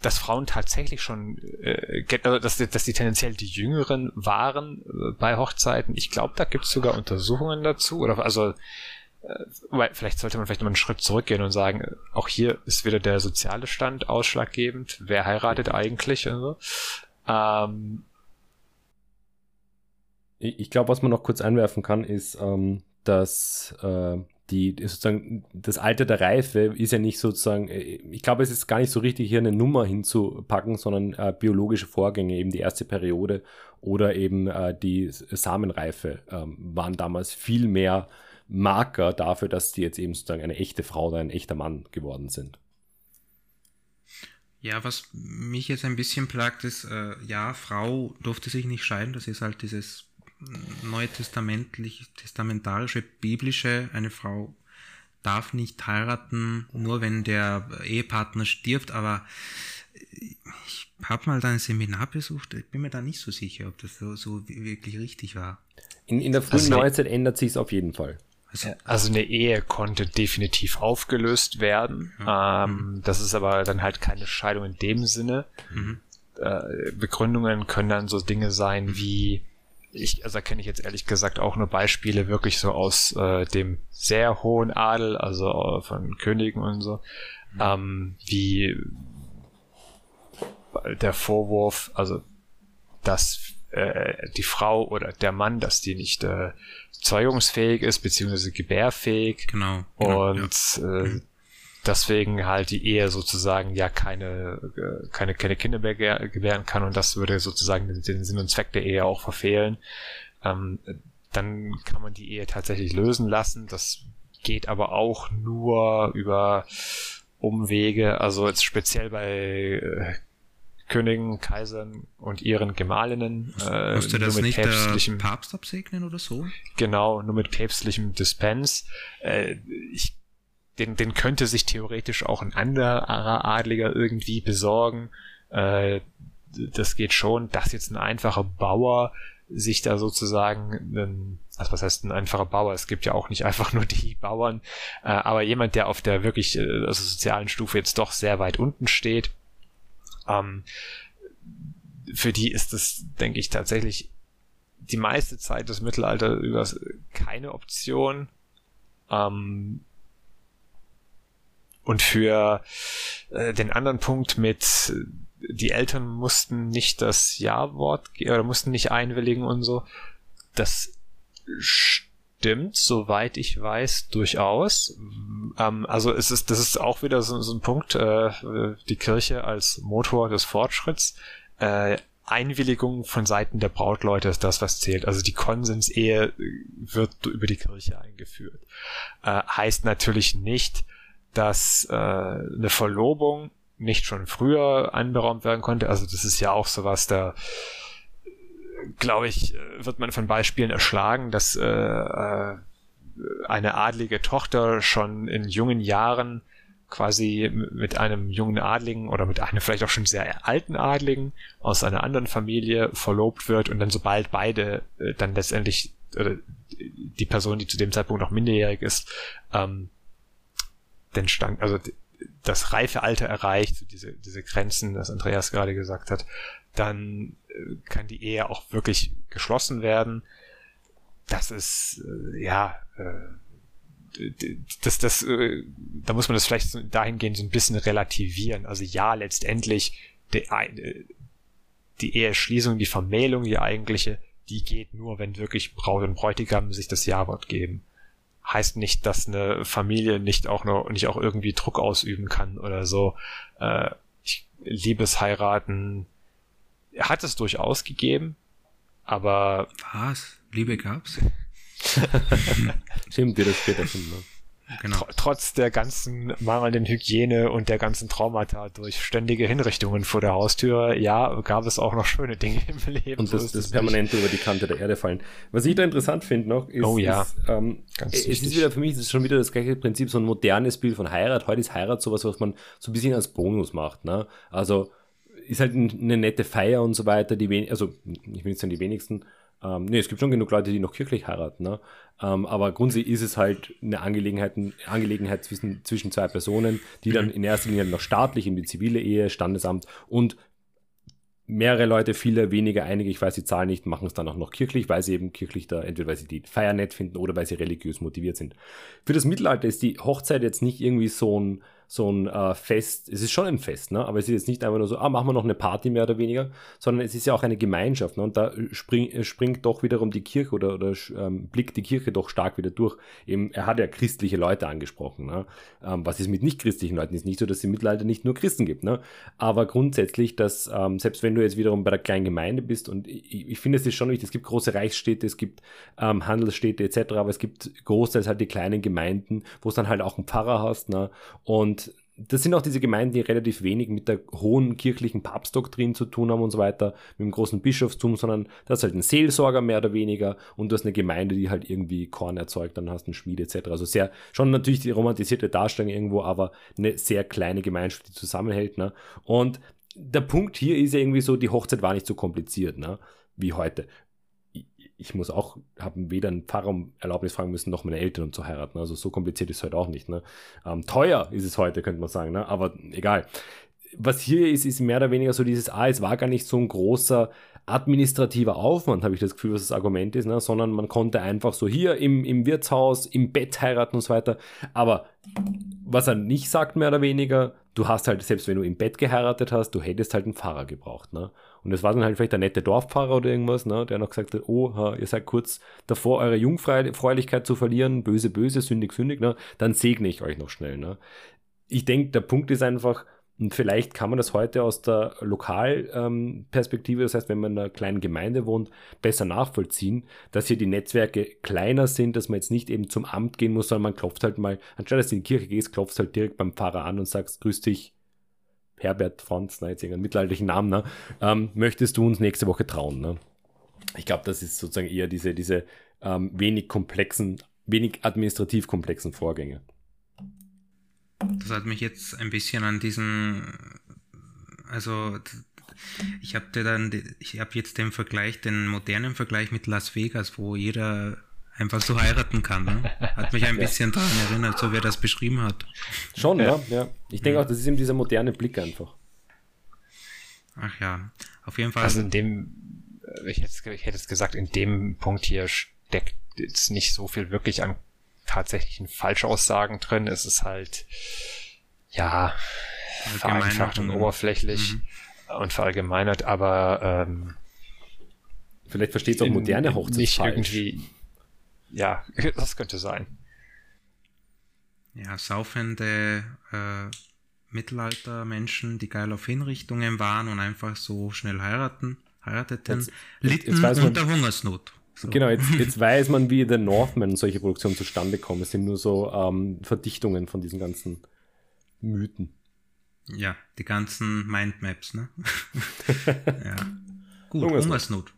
dass Frauen tatsächlich schon, äh, also dass, dass die tendenziell die Jüngeren waren äh, bei Hochzeiten. Ich glaube, da gibt es sogar Untersuchungen dazu. Oder also äh, vielleicht sollte man vielleicht mal einen Schritt zurückgehen und sagen, auch hier ist wieder der soziale Stand ausschlaggebend. Wer heiratet eigentlich? Also, ähm, ich glaube, was man noch kurz einwerfen kann, ist, ähm, dass äh, die sozusagen das Alter der Reife ist ja nicht sozusagen, äh, ich glaube, es ist gar nicht so richtig, hier eine Nummer hinzupacken, sondern äh, biologische Vorgänge, eben die erste Periode oder eben äh, die Samenreife ähm, waren damals viel mehr Marker dafür, dass die jetzt eben sozusagen eine echte Frau oder ein echter Mann geworden sind. Ja, was mich jetzt ein bisschen plagt, ist, äh, ja, Frau durfte sich nicht scheiden, das ist halt dieses neutestamentlich, testamentarische, biblische, eine Frau darf nicht heiraten, nur wenn der Ehepartner stirbt, aber ich habe mal da ein Seminar besucht, ich bin mir da nicht so sicher, ob das so, so wirklich richtig war. In, in der frühen also, Neuzeit ändert sich es auf jeden Fall. Also, also eine Ehe konnte definitiv aufgelöst werden. Mhm. Ähm, das ist aber dann halt keine Scheidung in dem Sinne. Mhm. Äh, Begründungen können dann so Dinge sein wie ich, also da kenne ich jetzt ehrlich gesagt auch nur Beispiele wirklich so aus äh, dem sehr hohen Adel, also äh, von Königen und so, mhm. ähm, wie der Vorwurf, also dass äh, die Frau oder der Mann, dass die nicht äh, zeugungsfähig ist, beziehungsweise gebärfähig. Genau. genau und ja. äh, deswegen halt die Ehe sozusagen ja keine, äh, keine, keine Kinder mehr gebären kann und das würde sozusagen den Sinn und Zweck der Ehe auch verfehlen. Ähm, dann kann man die Ehe tatsächlich lösen lassen. Das geht aber auch nur über Umwege, also jetzt speziell bei äh, Königen, Kaisern und ihren Gemahlinnen. Äh, Musste das nicht der Papst absegnen oder so? Genau, nur mit päpstlichem Dispens. Äh, ich, den, den könnte sich theoretisch auch ein anderer Adliger irgendwie besorgen. Äh, das geht schon. Dass jetzt ein einfacher Bauer sich da sozusagen, einen, also was heißt ein einfacher Bauer? Es gibt ja auch nicht einfach nur die Bauern, äh, aber jemand, der auf der wirklich äh, also sozialen Stufe jetzt doch sehr weit unten steht, ähm, für die ist es, denke ich, tatsächlich die meiste Zeit des Mittelalter über keine Option. Ähm, und für äh, den anderen Punkt mit die Eltern mussten nicht das Ja-Wort oder mussten nicht einwilligen und so. Das stimmt, soweit ich weiß, durchaus. Ähm, also es ist, das ist auch wieder so, so ein Punkt, äh, die Kirche als Motor des Fortschritts. Äh, Einwilligung von Seiten der Brautleute ist das, was zählt. Also die Konsensehe wird über die Kirche eingeführt. Äh, heißt natürlich nicht, dass äh, eine Verlobung nicht schon früher anberaumt werden konnte. Also das ist ja auch sowas, da glaube ich, wird man von Beispielen erschlagen, dass äh, äh, eine adlige Tochter schon in jungen Jahren quasi mit einem jungen Adligen oder mit einem vielleicht auch schon sehr alten Adligen aus einer anderen Familie verlobt wird und dann sobald beide äh, dann letztendlich oder die Person, die zu dem Zeitpunkt noch minderjährig ist, ähm, den Stand, also das reife Alter erreicht, diese, diese Grenzen, das Andreas gerade gesagt hat, dann äh, kann die Ehe auch wirklich geschlossen werden. Das ist, äh, ja, äh, das, das, äh, da muss man das vielleicht dahingehend so ein bisschen relativieren. Also ja, letztendlich die, äh, die Eheschließung, die Vermählung, die eigentliche, die geht nur, wenn wirklich Braut und Bräutigam sich das Ja-Wort geben heißt nicht, dass eine Familie nicht auch noch nicht auch irgendwie Druck ausüben kann oder so. Äh, ich, Hat es durchaus gegeben, aber was? Liebe gab's? Stimmt, dir das später schon, ne? Genau. Tr trotz der ganzen mangelnden Hygiene und der ganzen Traumata durch ständige Hinrichtungen vor der Haustür, ja, gab es auch noch schöne Dinge im Leben. Und das, so das permanente über die Kante der Erde fallen. Was ich da interessant finde noch, ist, oh, ja. ist ähm, es ist wieder für mich, das ist schon wieder das gleiche Prinzip, so ein modernes Bild von Heirat. Heute ist Heirat sowas, was man so ein bisschen als Bonus macht. Ne? Also ist halt eine nette Feier und so weiter, die also ich will nicht sagen die wenigsten, ähm, nee, es gibt schon genug Leute, die noch kirchlich heiraten, ne? Ähm, aber grundsätzlich ist es halt eine Angelegenheit, eine Angelegenheit zwischen, zwischen zwei Personen, die dann in erster Linie noch staatlich in die zivile Ehe, Standesamt und mehrere Leute, viele, weniger, einige, ich weiß die Zahl nicht, machen es dann auch noch kirchlich, weil sie eben kirchlich da, entweder weil sie die Feier nett finden oder weil sie religiös motiviert sind. Für das Mittelalter ist die Hochzeit jetzt nicht irgendwie so ein, so ein äh, Fest, es ist schon ein Fest, ne? aber es ist jetzt nicht einfach nur so, ah, machen wir noch eine Party mehr oder weniger, sondern es ist ja auch eine Gemeinschaft ne? und da spring, springt doch wiederum die Kirche oder, oder ähm, blickt die Kirche doch stark wieder durch. Eben, er hat ja christliche Leute angesprochen. Ne? Ähm, was ist mit nicht christlichen Leuten? Ist nicht so, dass es im Mittelalter nicht nur Christen gibt, ne? aber grundsätzlich, dass ähm, selbst wenn du jetzt wiederum bei der kleinen Gemeinde bist und ich, ich finde, es ist schon wichtig, es gibt große Reichsstädte, es gibt ähm, Handelsstädte etc., aber es gibt großteils halt die kleinen Gemeinden, wo es dann halt auch einen Pfarrer hast ne? und das sind auch diese Gemeinden, die relativ wenig mit der hohen kirchlichen Papstdoktrin zu tun haben und so weiter, mit dem großen Bischofstum, sondern das ist halt ein Seelsorger mehr oder weniger und du hast eine Gemeinde, die halt irgendwie Korn erzeugt, dann hast du einen Schmied etc. Also sehr, schon natürlich die romantisierte Darstellung irgendwo, aber eine sehr kleine Gemeinschaft, die zusammenhält. Ne? Und der Punkt hier ist ja irgendwie so, die Hochzeit war nicht so kompliziert, ne? wie heute ich muss auch, habe weder einen Pfarrer um Erlaubnis fragen müssen, noch meine Eltern um zu heiraten. Also so kompliziert ist es heute auch nicht. Ne? Ähm, teuer ist es heute, könnte man sagen, ne? aber egal. Was hier ist, ist mehr oder weniger so dieses, ah, es war gar nicht so ein großer administrativer Aufwand, habe ich das Gefühl, was das Argument ist, ne? sondern man konnte einfach so hier im, im Wirtshaus, im Bett heiraten und so weiter. Aber was er nicht sagt, mehr oder weniger, du hast halt, selbst wenn du im Bett geheiratet hast, du hättest halt einen Pfarrer gebraucht. Ne? Und es war dann halt vielleicht der nette Dorfpfarrer oder irgendwas, ne, der noch gesagt hat, oh, ihr seid kurz davor, eure Jungfräulichkeit zu verlieren, böse, böse, sündig, sündig, ne, dann segne ich euch noch schnell. Ne. ich denke, der Punkt ist einfach, und vielleicht kann man das heute aus der Lokalperspektive, ähm, das heißt, wenn man in einer kleinen Gemeinde wohnt, besser nachvollziehen, dass hier die Netzwerke kleiner sind, dass man jetzt nicht eben zum Amt gehen muss, sondern man klopft halt mal, anstatt dass du in die Kirche gehst, klopfst halt direkt beim Pfarrer an und sagst, grüß dich, Herbert Franz, na, jetzt irgendeinen mittelalterlichen Namen, ne? ähm, möchtest du uns nächste Woche trauen? Ne? Ich glaube, das ist sozusagen eher diese, diese ähm, wenig komplexen, wenig administrativ komplexen Vorgänge. Das hat mich jetzt ein bisschen an diesen, also ich habe dann, ich habe jetzt den Vergleich, den modernen Vergleich mit Las Vegas, wo jeder einfach so heiraten kann. Ne? Hat mich ein ja. bisschen daran erinnert, so wie er das beschrieben hat. Schon, ja. ja. ja. Ich denke auch, das ist eben dieser moderne Blick einfach. Ach ja, auf jeden Fall. Also in dem, ich hätte, ich hätte jetzt gesagt, in dem Punkt hier steckt jetzt nicht so viel wirklich an tatsächlichen Falschaussagen drin. Es ist halt, ja, vereinfacht und oberflächlich mhm. und verallgemeinert, aber ähm, vielleicht versteht es auch moderne Hochzeit nicht falsch. irgendwie. Ja, das könnte sein. Ja, saufende äh, Mittelaltermenschen, die geil auf Hinrichtungen waren und einfach so schnell heiraten, heirateten, jetzt, litten jetzt unter Hungersnot. So. Genau, jetzt, jetzt weiß man, wie The Northman solche Produktionen zustande kommen. Es sind nur so ähm, Verdichtungen von diesen ganzen Mythen. Ja, die ganzen Mindmaps, ne? ja. Gut, Hungersnot. Hungersnot.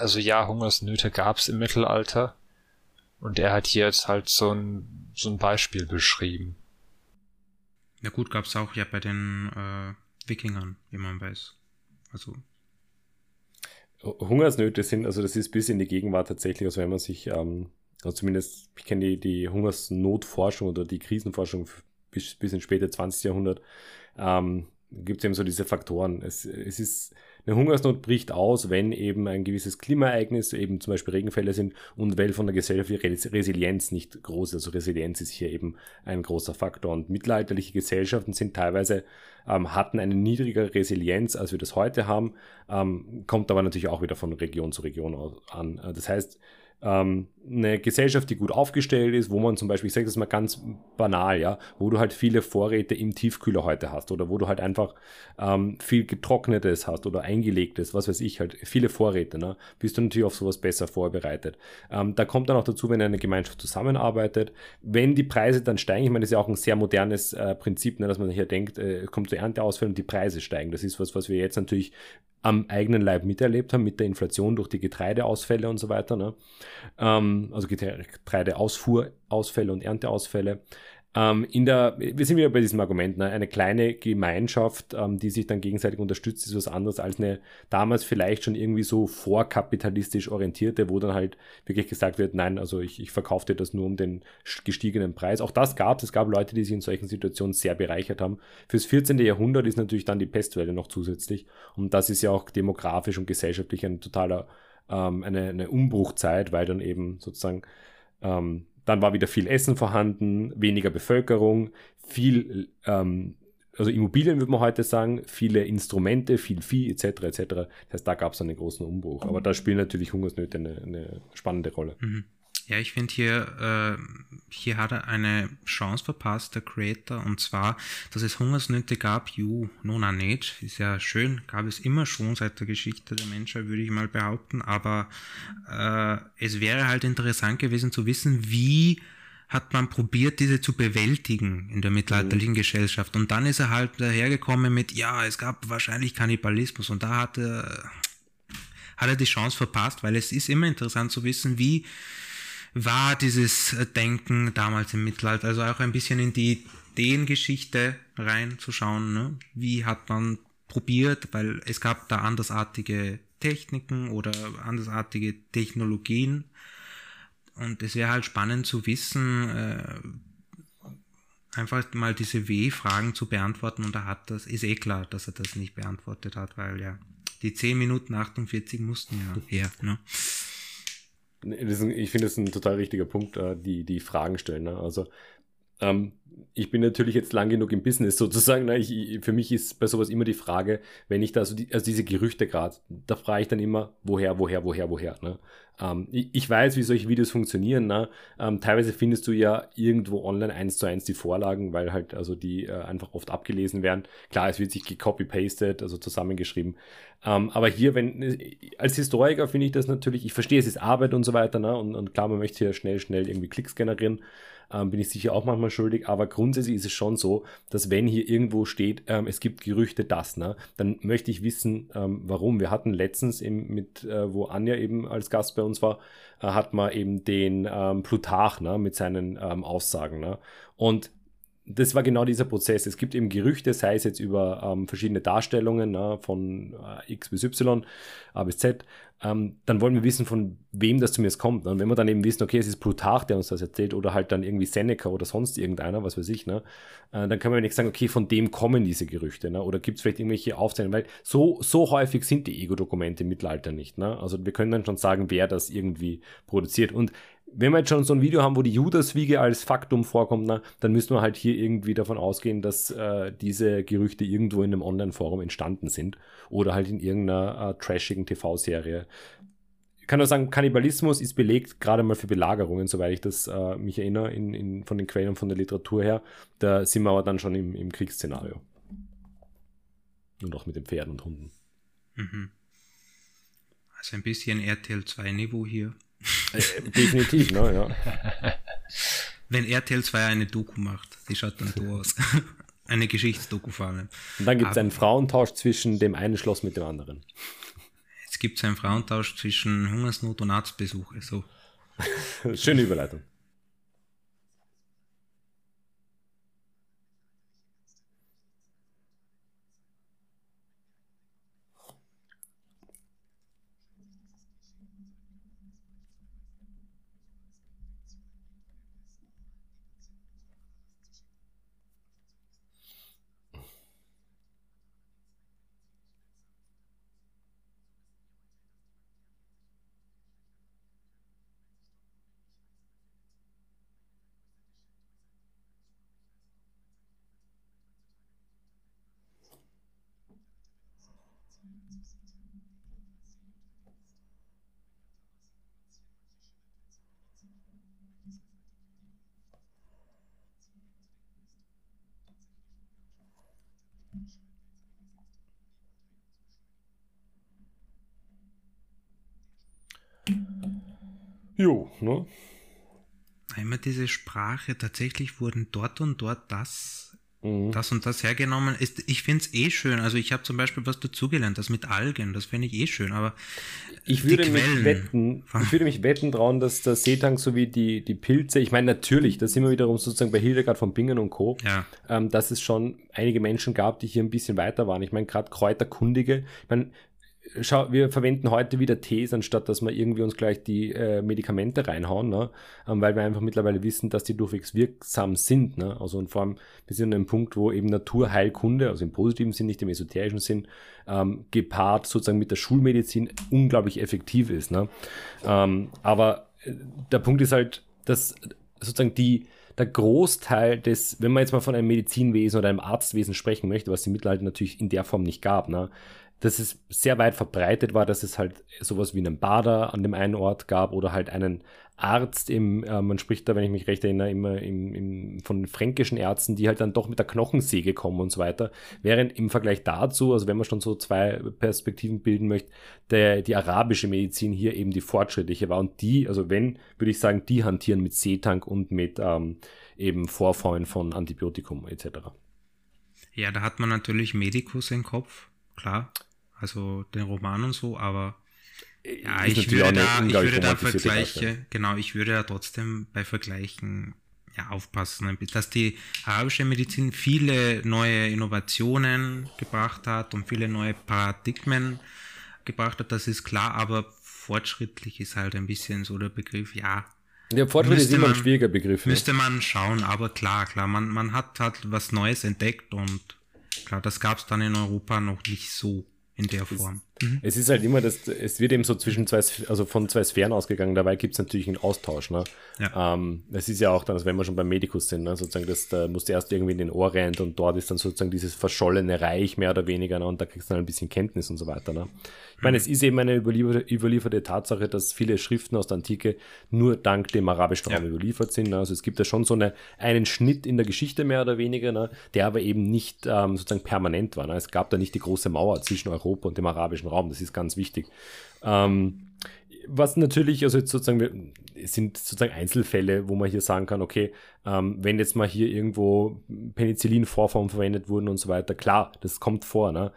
Also ja, Hungersnöte gab es im Mittelalter. Und er hat hier jetzt halt so ein, so ein Beispiel beschrieben. Ja gut, gab es auch ja bei den äh, Wikingern, wie man weiß. Also Hungersnöte sind, also das ist bis in die Gegenwart tatsächlich, also wenn man sich, ähm, also zumindest, ich kenne die, die Hungersnotforschung oder die Krisenforschung bis, bis ins späte 20. Jahrhundert, ähm, gibt es eben so diese Faktoren. Es, es ist eine Hungersnot bricht aus, wenn eben ein gewisses Klimaereignis, eben zum Beispiel Regenfälle sind und weil von der Gesellschaft die Resilienz nicht groß ist. Also Resilienz ist hier eben ein großer Faktor. Und mittelalterliche Gesellschaften sind teilweise, ähm, hatten eine niedrigere Resilienz, als wir das heute haben, ähm, kommt aber natürlich auch wieder von Region zu Region an. Das heißt, ähm, eine Gesellschaft, die gut aufgestellt ist, wo man zum Beispiel, ich sage das mal ganz banal, ja, wo du halt viele Vorräte im Tiefkühler heute hast oder wo du halt einfach ähm, viel getrocknetes hast oder eingelegtes, was weiß ich, halt viele Vorräte, ne, bist du natürlich auf sowas besser vorbereitet. Ähm, da kommt dann auch dazu, wenn eine Gemeinschaft zusammenarbeitet, wenn die Preise dann steigen, ich meine, das ist ja auch ein sehr modernes äh, Prinzip, ne, dass man hier denkt, äh, kommt zu Ernteausfällen und die Preise steigen. Das ist was, was wir jetzt natürlich am eigenen Leib miterlebt haben mit der Inflation durch die Getreideausfälle und so weiter. Ne? Ähm, also Getreideausfuhrausfälle und Ernteausfälle. Ähm, in der, wir sind wieder bei diesem Argument, ne? eine kleine Gemeinschaft, ähm, die sich dann gegenseitig unterstützt, ist was anderes als eine damals vielleicht schon irgendwie so vorkapitalistisch orientierte, wo dann halt wirklich gesagt wird, nein, also ich, ich verkaufe dir das nur um den gestiegenen Preis. Auch das gab es. Es gab Leute, die sich in solchen Situationen sehr bereichert haben. Fürs 14. Jahrhundert ist natürlich dann die Pestwelle noch zusätzlich. Und das ist ja auch demografisch und gesellschaftlich ein totaler, ähm, eine, eine Umbruchzeit, weil dann eben sozusagen ähm, dann war wieder viel Essen vorhanden, weniger Bevölkerung, viel, ähm, also Immobilien würde man heute sagen, viele Instrumente, viel Vieh etc. etc. Das heißt, da gab es einen großen Umbruch. Aber da spielen natürlich Hungersnöte eine, eine spannende Rolle. Mhm. Ja, ich finde hier, äh, hier hat er eine Chance verpasst, der Creator, und zwar, dass es Hungersnöte gab, ju, nona nicht, ist ja schön, gab es immer schon seit der Geschichte der Menschheit, würde ich mal behaupten, aber äh, es wäre halt interessant gewesen zu wissen, wie hat man probiert, diese zu bewältigen in der mittelalterlichen mhm. Gesellschaft. Und dann ist er halt dahergekommen mit, ja, es gab wahrscheinlich Kannibalismus. Und da hat er, hat er die Chance verpasst, weil es ist immer interessant zu wissen, wie war dieses Denken damals im Mittelalter, also auch ein bisschen in die Ideengeschichte reinzuschauen, ne? wie hat man probiert, weil es gab da andersartige Techniken oder andersartige Technologien und es wäre halt spannend zu wissen, äh, einfach mal diese W-Fragen zu beantworten und er hat das, ist eh klar, dass er das nicht beantwortet hat, weil ja die 10 Minuten 48 mussten ja her. Ne? Ich finde das ein total richtiger Punkt, äh, die, die Fragen stellen. Ne? Also ähm, ich bin natürlich jetzt lang genug im Business sozusagen. Ne? Ich, für mich ist bei sowas immer die Frage, wenn ich da so die, also diese Gerüchte gerade, da frage ich dann immer, woher, woher, woher, woher. Ne? Ähm, ich, ich, weiß, wie solche Videos funktionieren. Ne? Ähm, teilweise findest du ja irgendwo online eins zu eins die Vorlagen, weil halt also die äh, einfach oft abgelesen werden. Klar, es wird sich gecopy-pasted, also zusammengeschrieben. Ähm, aber hier, wenn, als Historiker finde ich das natürlich, ich verstehe, es ist Arbeit und so weiter, ne? und, und klar, man möchte hier schnell, schnell irgendwie Klicks generieren. Ähm, bin ich sicher auch manchmal schuldig, aber grundsätzlich ist es schon so, dass wenn hier irgendwo steht, ähm, es gibt Gerüchte das, ne, dann möchte ich wissen, ähm, warum. Wir hatten letztens eben mit, äh, wo Anja eben als Gast bei uns war, äh, hat man eben den ähm, Plutarch ne, mit seinen ähm, Aussagen. Ne? Und das war genau dieser Prozess. Es gibt eben Gerüchte, sei es jetzt über ähm, verschiedene Darstellungen ne, von äh, X bis Y, A bis Z. Ähm, dann wollen wir wissen, von wem das zu mir kommt. Und wenn wir dann eben wissen, okay, es ist Plutarch, der uns das erzählt, oder halt dann irgendwie Seneca oder sonst irgendeiner, was weiß ich, ne, äh, dann können wir nicht sagen, okay, von dem kommen diese Gerüchte. Ne, oder gibt es vielleicht irgendwelche Aufzeichnungen, weil so, so häufig sind die Ego-Dokumente im Mittelalter nicht. Ne? Also wir können dann schon sagen, wer das irgendwie produziert. Und wenn wir jetzt schon so ein Video haben, wo die Judaswiege als Faktum vorkommt, na, dann müssen wir halt hier irgendwie davon ausgehen, dass äh, diese Gerüchte irgendwo in einem Online-Forum entstanden sind oder halt in irgendeiner äh, trashigen TV-Serie. Ich kann nur sagen, Kannibalismus ist belegt, gerade mal für Belagerungen, soweit ich das äh, mich erinnere, in, in, von den Quellen von der Literatur her. Da sind wir aber dann schon im, im Kriegsszenario. Und auch mit den Pferden und Hunden. Mhm. Also ein bisschen RTL 2 Niveau hier. Äh, definitiv, ne, ja. Wenn RTL 2 eine Doku macht, die schaut dann so aus. eine Geschichtsdoku vor allem. Und dann gibt es einen Frauentausch zwischen dem einen Schloss mit dem anderen. Jetzt gibt es einen Frauentausch zwischen Hungersnot und Arztbesuche. So. Schöne Überleitung. Jo, ne? Einmal diese Sprache, tatsächlich wurden dort und dort das, mhm. das und das hergenommen. Ist, ich finde es eh schön. Also ich habe zum Beispiel was dazugelernt, das mit Algen, das finde ich eh schön, aber ich würde mich wetten, ich würde mich wetten trauen, dass der Seetang sowie die, die Pilze, ich meine natürlich, da sind wir wiederum sozusagen bei Hildegard von Bingen und Co., ja. ähm, dass es schon einige Menschen gab, die hier ein bisschen weiter waren. Ich meine, gerade Kräuterkundige, ich meine, schau, wir verwenden heute wieder Tees, anstatt dass wir irgendwie uns gleich die äh, Medikamente reinhauen, ne? Ähm, weil wir einfach mittlerweile wissen, dass die durchwegs wirksam sind. Ne? Also und vor wir sind an einem Punkt, wo eben Naturheilkunde, also im positiven Sinn, nicht im esoterischen Sinn, ähm, gepaart sozusagen mit der Schulmedizin unglaublich effektiv ist. Ne? Ähm, aber äh, der Punkt ist halt, dass sozusagen die, der Großteil des, wenn man jetzt mal von einem Medizinwesen oder einem Arztwesen sprechen möchte, was im Mittelalter natürlich in der Form nicht gab, ne, dass es sehr weit verbreitet war, dass es halt sowas wie einen Bader an dem einen Ort gab oder halt einen Arzt im, äh, man spricht da, wenn ich mich recht erinnere, immer im, im, von fränkischen Ärzten, die halt dann doch mit der Knochensäge kommen und so weiter. Während im Vergleich dazu, also wenn man schon so zwei Perspektiven bilden möchte, der, die arabische Medizin hier eben die fortschrittliche war und die, also wenn, würde ich sagen, die hantieren mit Seetank und mit ähm, eben Vorfallen von Antibiotikum etc. Ja, da hat man natürlich Medikus im Kopf, klar. Also den Roman und so, aber ja, ich würde, da, ich würde da Vergleiche, genau, ich würde da trotzdem bei Vergleichen ja, aufpassen, dass die arabische Medizin viele neue Innovationen gebracht hat und viele neue Paradigmen gebracht hat, das ist klar, aber fortschrittlich ist halt ein bisschen so der Begriff, ja. Der Fortschritt ist immer ein schwieriger Begriff. Müsste ja. man schauen, aber klar, klar, man, man hat halt was Neues entdeckt und klar, das gab es dann in Europa noch nicht so in der Form. Mhm. Es ist halt immer, das, es wird eben so zwischen zwei, also von zwei Sphären ausgegangen, dabei gibt es natürlich einen Austausch. Ne? Ja. Ähm, es ist ja auch dann, also wenn wir schon beim Medikus sind, ne, sozusagen, das, da musst du erst irgendwie in den Orient und dort ist dann sozusagen dieses verschollene Reich mehr oder weniger ne, und da kriegst du dann ein bisschen Kenntnis und so weiter. Ne? Ich meine, es ist eben eine überlieferte, überlieferte, Tatsache, dass viele Schriften aus der Antike nur dank dem arabischen Raum ja. überliefert sind. Ne? Also es gibt ja schon so eine, einen Schnitt in der Geschichte mehr oder weniger, ne? der aber eben nicht ähm, sozusagen permanent war. Ne? Es gab da nicht die große Mauer zwischen Europa und dem arabischen Raum. Das ist ganz wichtig. Ähm, was natürlich, also jetzt sozusagen, sind sozusagen Einzelfälle, wo man hier sagen kann, okay, ähm, wenn jetzt mal hier irgendwo Penicillin-Vorformen verwendet wurden und so weiter, klar, das kommt vor, ne?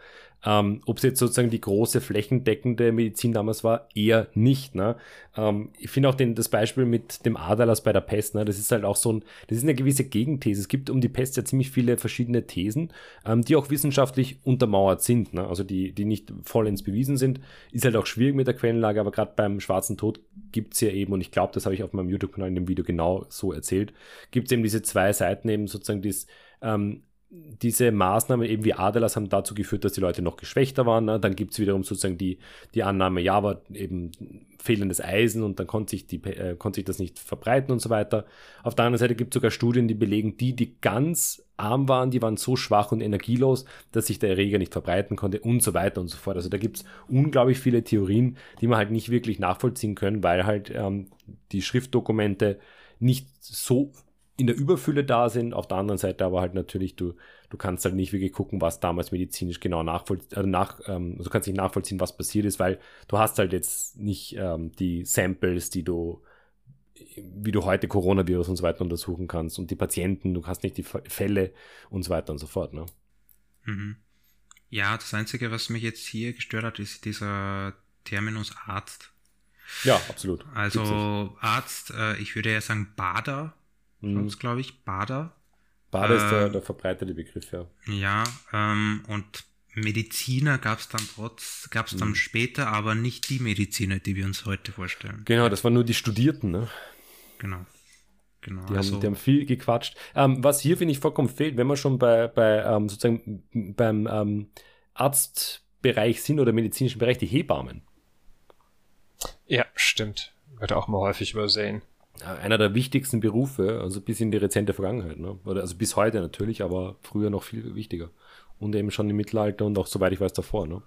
Ähm, Ob es jetzt sozusagen die große flächendeckende Medizin damals war, eher nicht. Ne? Ähm, ich finde auch den, das Beispiel mit dem Aderlass bei der Pest, ne? das ist halt auch so ein, das ist eine gewisse Gegenthese. Es gibt um die Pest ja ziemlich viele verschiedene Thesen, ähm, die auch wissenschaftlich untermauert sind, ne? also die, die nicht vollends bewiesen sind. Ist halt auch schwierig mit der Quellenlage, aber gerade beim Schwarzen Tod gibt es ja eben, und ich glaube, das habe ich auf meinem YouTube-Kanal in dem Video genau so erzählt, gibt es eben diese zwei Seiten eben sozusagen das ähm, diese Maßnahmen eben wie Adelas haben dazu geführt, dass die Leute noch geschwächter waren. Ne? Dann gibt es wiederum sozusagen die, die Annahme, ja, aber eben fehlendes Eisen und dann konnte sich, die, äh, konnte sich das nicht verbreiten und so weiter. Auf der anderen Seite gibt es sogar Studien, die belegen, die, die ganz arm waren, die waren so schwach und energielos, dass sich der Erreger nicht verbreiten konnte und so weiter und so fort. Also da gibt es unglaublich viele Theorien, die man halt nicht wirklich nachvollziehen können, weil halt ähm, die Schriftdokumente nicht so in der Überfülle da sind, auf der anderen Seite aber halt natürlich, du, du kannst halt nicht wirklich gucken, was damals medizinisch genau nachvollziehen, also nach, ähm, also kannst nicht nachvollziehen, was passiert ist, weil du hast halt jetzt nicht ähm, die Samples, die du, wie du heute Coronavirus und so weiter untersuchen kannst und die Patienten, du hast nicht die Fälle und so weiter und so fort, ne? Mhm. Ja, das Einzige, was mich jetzt hier gestört hat, ist dieser Terminus Arzt. Ja, absolut. Also Arzt, äh, ich würde ja sagen Bader, mhm. glaube ich, Bader. Bader äh, ist der, äh, der, verbreitete Begriff, ja. Ja, ähm, und Mediziner gab es dann trotz, gab es dann mhm. später, aber nicht die Mediziner, die wir uns heute vorstellen. Genau, das waren nur die Studierten, ne? Genau. Genau, die, also, haben, die haben viel gequatscht. Ähm, was hier, finde ich, vollkommen fehlt, wenn wir schon bei, bei ähm, sozusagen beim ähm, Arztbereich sind oder medizinischen Bereich, die Hebammen. Ja, stimmt. Wird auch mal häufig übersehen einer der wichtigsten Berufe, also bis in die rezente Vergangenheit. Ne? Oder, also bis heute natürlich, aber früher noch viel wichtiger. Und eben schon im Mittelalter und auch, soweit ich weiß, davor. Ne?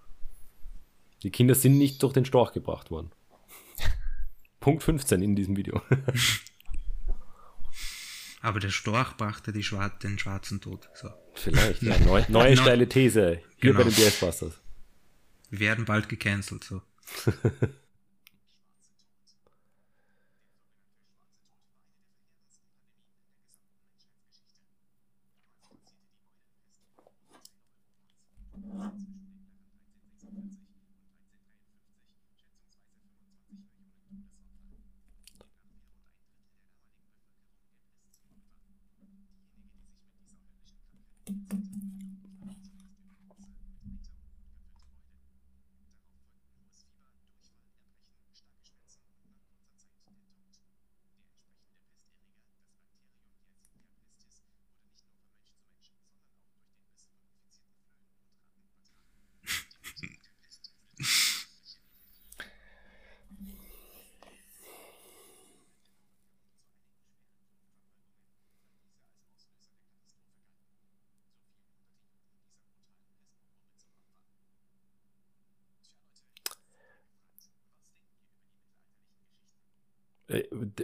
Die Kinder sind nicht durch den Storch gebracht worden. Punkt 15 in diesem Video. aber der Storch brachte die Schwar den schwarzen Tod. So. Vielleicht, ja. Neu, neue steile These hier genau. bei den DS Busters. Wir werden bald gecancelt, so.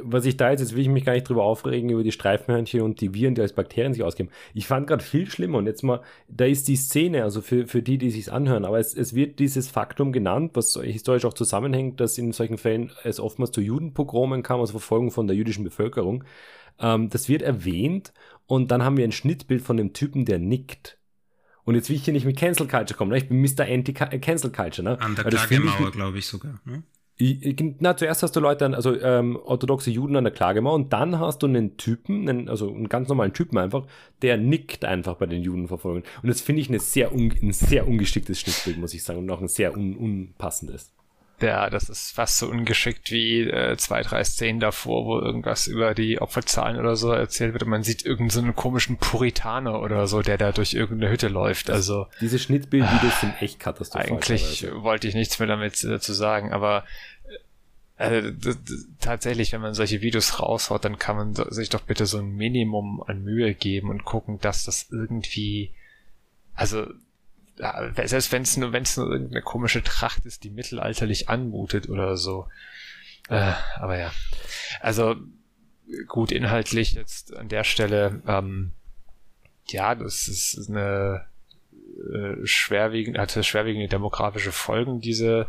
Was ich da jetzt, jetzt will ich mich gar nicht drüber aufregen, über die Streifenhörnchen und die Viren, die als Bakterien sich ausgeben. Ich fand gerade viel schlimmer und jetzt mal, da ist die Szene, also für, für die, die sich anhören, aber es, es wird dieses Faktum genannt, was historisch auch zusammenhängt, dass in solchen Fällen es oftmals zu Judenpogromen kam, also Verfolgung von der jüdischen Bevölkerung. Ähm, das wird erwähnt und dann haben wir ein Schnittbild von dem Typen, der nickt. Und jetzt will ich hier nicht mit Cancel Culture kommen, ne? ich bin Mr. Anti-Cancel Culture. Ne? An der Klagemauer, glaube ich sogar. Ne? Na, zuerst hast du Leute, also ähm, orthodoxe Juden an der Klagemauer und dann hast du einen Typen, einen, also einen ganz normalen Typen einfach, der nickt einfach bei den Judenverfolgungen. Und das finde ich eine sehr ein sehr ungeschicktes Schnittbild, muss ich sagen, und auch ein sehr un, unpassendes. Ja, das ist fast so ungeschickt wie äh, zwei, drei Szenen davor, wo irgendwas über die Opferzahlen oder so erzählt wird und man sieht irgendeinen so komischen Puritaner oder so, der da durch irgendeine Hütte läuft. Also diese Schnittbildvideos sind echt katastrophal. Eigentlich wollte ich nichts mehr damit äh, zu sagen, aber äh, tatsächlich, wenn man solche Videos raushaut, dann kann man sich doch bitte so ein Minimum an Mühe geben und gucken, dass das irgendwie, also ja, selbst wenn es nur, wenn es nur irgendeine komische Tracht ist, die mittelalterlich anmutet oder so. Äh, aber ja. Also gut, inhaltlich jetzt an der Stelle, ähm, ja, das ist eine äh, schwerwiegend, hatte schwerwiegende demografische Folgen, diese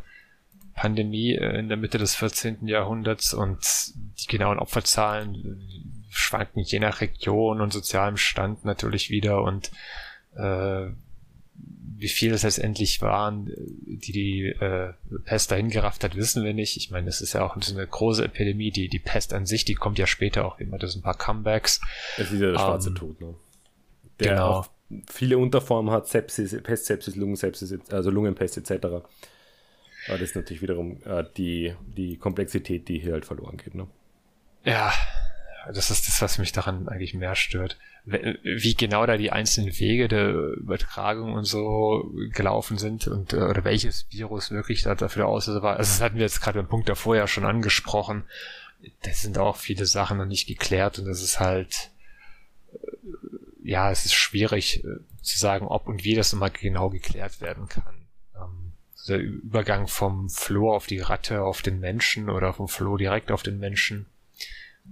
Pandemie äh, in der Mitte des 14. Jahrhunderts und die genauen Opferzahlen schwanken je nach Region und sozialem Stand natürlich wieder und äh, wie viel es letztendlich waren, die die äh, Pest dahin gerafft hat, wissen wir nicht. Ich meine, es ist ja auch so eine große Epidemie, die die Pest an sich, die kommt ja später auch immer, das sind ein paar Comebacks. Es ist ja der schwarze um, ähm, Tod, ne? Der genau. auch viele Unterformen hat, Sepsis, Pestsepsis, Lungensepsis, also Lungenpest etc. Aber das ist natürlich wiederum äh, die, die Komplexität, die hier halt verloren geht, ne? Ja, das ist das, was mich daran eigentlich mehr stört. Wie genau da die einzelnen Wege der Übertragung und so gelaufen sind und äh, oder welches Virus wirklich da dafür aus war. Also das hatten wir jetzt gerade beim Punkt davor ja schon angesprochen. Das sind auch viele Sachen noch nicht geklärt und das ist halt äh, ja, es ist schwierig äh, zu sagen, ob und wie das nochmal genau geklärt werden kann. Ähm, der Übergang vom Floh auf die Ratte auf den Menschen oder vom Floh direkt auf den Menschen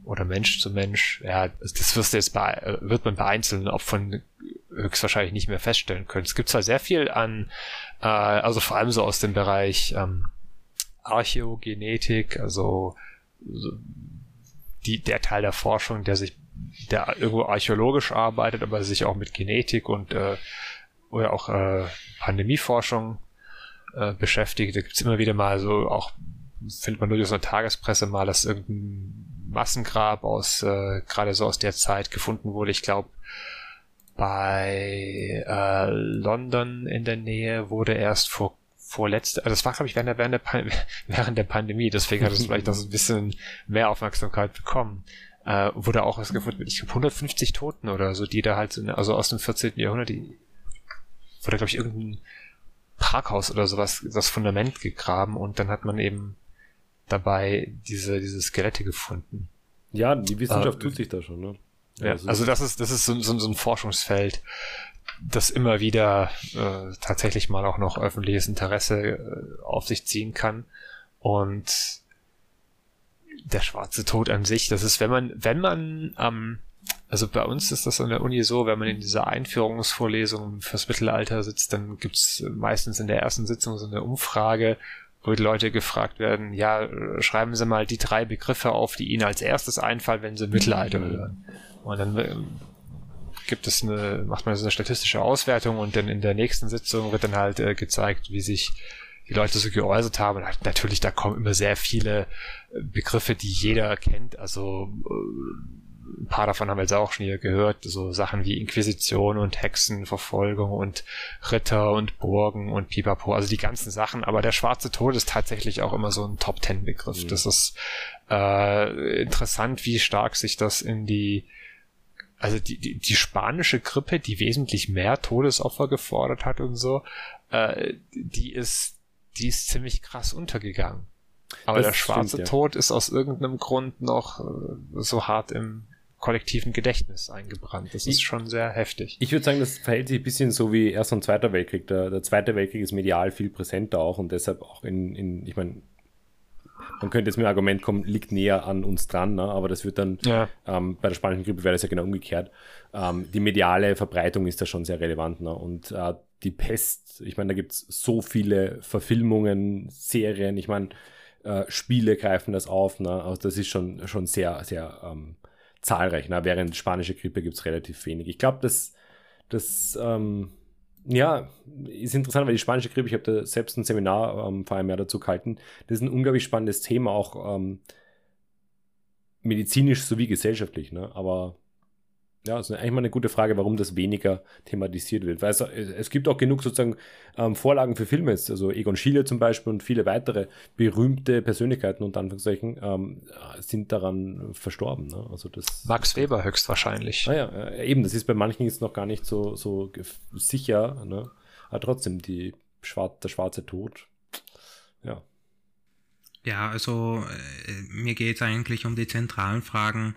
oder Mensch zu Mensch, ja, das wirst du jetzt bei, wird man bei einzelnen Opfern höchstwahrscheinlich nicht mehr feststellen können. Es gibt zwar sehr viel an, äh, also vor allem so aus dem Bereich ähm, Archäogenetik, also so die, der Teil der Forschung, der sich, der irgendwo archäologisch arbeitet, aber sich auch mit Genetik und äh, oder auch äh, Pandemieforschung äh, beschäftigt. Da gibt's immer wieder mal so auch findet man nur durch so eine Tagespresse mal, dass irgendein Massengrab aus, äh, gerade so aus der Zeit gefunden wurde. Ich glaube, bei äh, London in der Nähe wurde erst vor vorletzte, also das war glaube ich während der, während der, während der Pandemie, deswegen hat es vielleicht noch ein bisschen mehr Aufmerksamkeit bekommen. Äh, wurde auch was gefunden mit, ich glaube 150 Toten oder so, die da halt, sind, also aus dem 14. Jahrhundert, die wurde glaube ich irgendein Parkhaus oder sowas, das Fundament gegraben und dann hat man eben dabei diese, diese Skelette gefunden. Ja, die Wissenschaft äh, tut sich da schon, ne? Ja, also, also das ist, das ist so, so, so ein Forschungsfeld, das immer wieder äh, tatsächlich mal auch noch öffentliches Interesse äh, auf sich ziehen kann. Und der schwarze Tod an sich, das ist, wenn man, wenn man ähm, also bei uns ist das an der Uni so, wenn man in dieser Einführungsvorlesung fürs Mittelalter sitzt, dann gibt's meistens in der ersten Sitzung so eine Umfrage, wo die Leute gefragt werden, ja, schreiben Sie mal die drei Begriffe auf, die Ihnen als erstes einfallen, wenn Sie Mittelalter mhm. hören. Und dann ähm, gibt es eine, macht man so eine statistische Auswertung und dann in der nächsten Sitzung wird dann halt äh, gezeigt, wie sich die Leute so geäußert haben. Und natürlich, da kommen immer sehr viele äh, Begriffe, die jeder kennt. Also äh, ein paar davon haben wir jetzt auch schon hier gehört, so Sachen wie Inquisition und Hexenverfolgung und Ritter und Burgen und Pipapo, also die ganzen Sachen, aber der schwarze Tod ist tatsächlich auch immer so ein Top-Ten-Begriff. Mhm. Das ist äh, interessant, wie stark sich das in die also die, die, die spanische Grippe, die wesentlich mehr Todesopfer gefordert hat und so, äh, die ist, die ist ziemlich krass untergegangen. Aber das der schwarze stimmt, ja. Tod ist aus irgendeinem Grund noch äh, so hart im, kollektiven Gedächtnis eingebrannt. Das ist ich, schon sehr heftig. Ich würde sagen, das verhält sich ein bisschen so wie Erster und Zweiter Weltkrieg. Der, der Zweite Weltkrieg ist medial viel präsenter auch und deshalb auch in, in ich meine, man könnte jetzt mit dem Argument kommen, liegt näher an uns dran, ne? aber das wird dann, ja. ähm, bei der spanischen Grippe wäre das ja genau umgekehrt. Ähm, die mediale Verbreitung ist da schon sehr relevant. Ne? Und äh, die Pest, ich meine, da gibt es so viele Verfilmungen, Serien, ich meine, äh, Spiele greifen das auf. Ne? Also das ist schon, schon sehr, sehr ähm, zahlreich. Ne? Während spanische Grippe gibt es relativ wenig. Ich glaube, das, das ähm, ja, ist interessant, weil die spanische Grippe, ich habe da selbst ein Seminar ähm, vor einem Jahr dazu gehalten. Das ist ein unglaublich spannendes Thema, auch ähm, medizinisch sowie gesellschaftlich. Ne? Aber ja, das ist eigentlich mal eine gute Frage, warum das weniger thematisiert wird. Weil es, es gibt auch genug sozusagen ähm, Vorlagen für Filme jetzt, also Egon Schiele zum Beispiel und viele weitere berühmte Persönlichkeiten unter Anführungszeichen ähm, sind daran verstorben. Ne? Also das, Max Weber höchstwahrscheinlich. Ah ja, äh, eben, das ist bei manchen jetzt noch gar nicht so, so sicher, ne? aber trotzdem die Schwar der schwarze Tod, ja. Ja, also äh, mir geht es eigentlich um die zentralen Fragen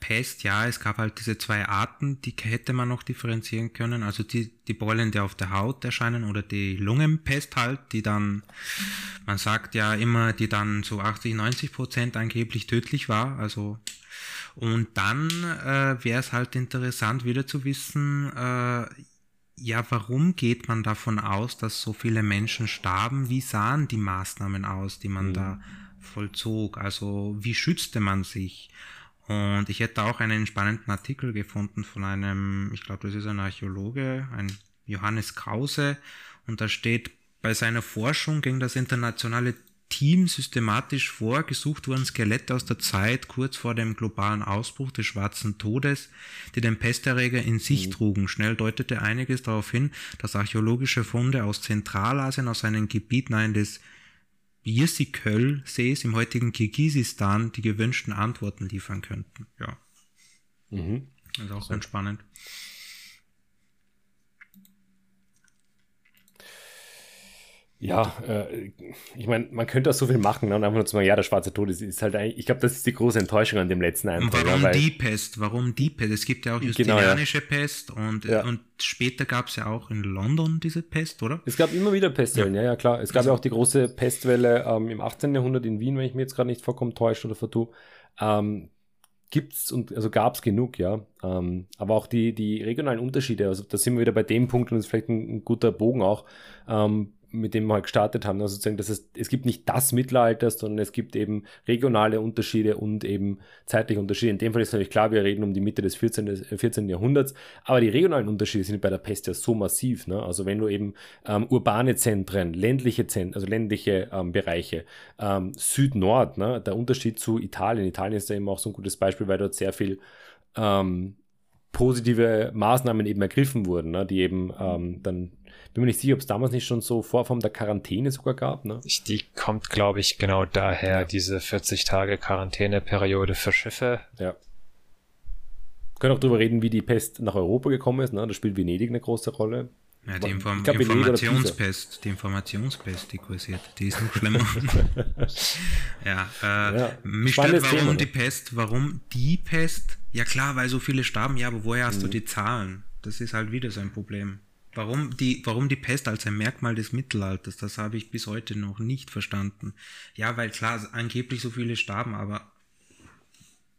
Pest, ja, es gab halt diese zwei Arten, die hätte man noch differenzieren können. Also die, die Beulen, die auf der Haut erscheinen oder die Lungenpest halt, die dann, man sagt ja immer, die dann so 80, 90 Prozent angeblich tödlich war. Also und dann äh, wäre es halt interessant wieder zu wissen, äh, ja, warum geht man davon aus, dass so viele Menschen starben? Wie sahen die Maßnahmen aus, die man mhm. da vollzog? Also wie schützte man sich? Und ich hätte auch einen spannenden Artikel gefunden von einem, ich glaube, das ist ein Archäologe, ein Johannes Krause. Und da steht, bei seiner Forschung ging das internationale Team systematisch vor, gesucht wurden Skelette aus der Zeit kurz vor dem globalen Ausbruch des schwarzen Todes, die den Pesterreger in sich mhm. trugen. Schnell deutete einiges darauf hin, dass archäologische Funde aus Zentralasien, aus einem Gebiet nahe des Jirsiköl-Sees im heutigen Kirgisistan die gewünschten Antworten liefern könnten. Ja. Mhm. Das ist auch ganz spannend. Ja, äh, ich meine, man könnte auch so viel machen ne? und einfach nur zu sagen, ja, der schwarze Tod ist, ist halt eigentlich, ich glaube, das ist die große Enttäuschung an dem letzten Eintrag. Warum ja, die Pest? Warum die Pest? Es gibt ja auch justinianische genau, ja. Pest und, ja. und später gab es ja auch in London diese Pest, oder? Es gab immer wieder Pestwellen, ja, ja, klar. Es gab also, ja auch die große Pestwelle ähm, im 18. Jahrhundert in Wien, wenn ich mir jetzt gerade nicht vollkommen täusche oder vertue. Ähm, gibt's und also gab es genug, ja. Ähm, aber auch die, die regionalen Unterschiede, also da sind wir wieder bei dem Punkt und das ist vielleicht ein, ein guter Bogen auch. Ähm, mit dem wir halt gestartet haben, also sozusagen, dass es, es gibt nicht das Mittelalter, sondern es gibt eben regionale Unterschiede und eben zeitliche Unterschiede. In dem Fall ist natürlich klar, wir reden um die Mitte des 14. 14. Jahrhunderts, aber die regionalen Unterschiede sind bei der Pest ja so massiv. Ne? Also wenn du eben ähm, urbane Zentren, ländliche Zentren, also ländliche ähm, Bereiche, ähm, Süd-Nord, ne? der Unterschied zu Italien. Italien ist ja eben auch so ein gutes Beispiel, weil dort sehr viel ähm, positive Maßnahmen eben ergriffen wurden, ne? die eben ähm, dann bin mir nicht sicher, ob es damals nicht schon so Vorform der Quarantäne sogar gab. Ne? Die kommt, glaube ich, genau daher, ja. diese 40 Tage Quarantäneperiode für Schiffe. Ja. Wir können auch darüber reden, wie die Pest nach Europa gekommen ist. Ne? Da spielt Venedig eine große Rolle. Ja, die Inform glaub, Informationspest, die Informationspest, die kursiert, die ist noch schlimmer. ja, äh, ja, mich stört, warum Thema, die Pest, warum die Pest? Ja klar, weil so viele starben, ja, aber woher hast mhm. du die Zahlen? Das ist halt wieder so ein Problem. Warum die, warum die Pest als ein Merkmal des Mittelalters, das habe ich bis heute noch nicht verstanden. Ja, weil klar, angeblich so viele starben, aber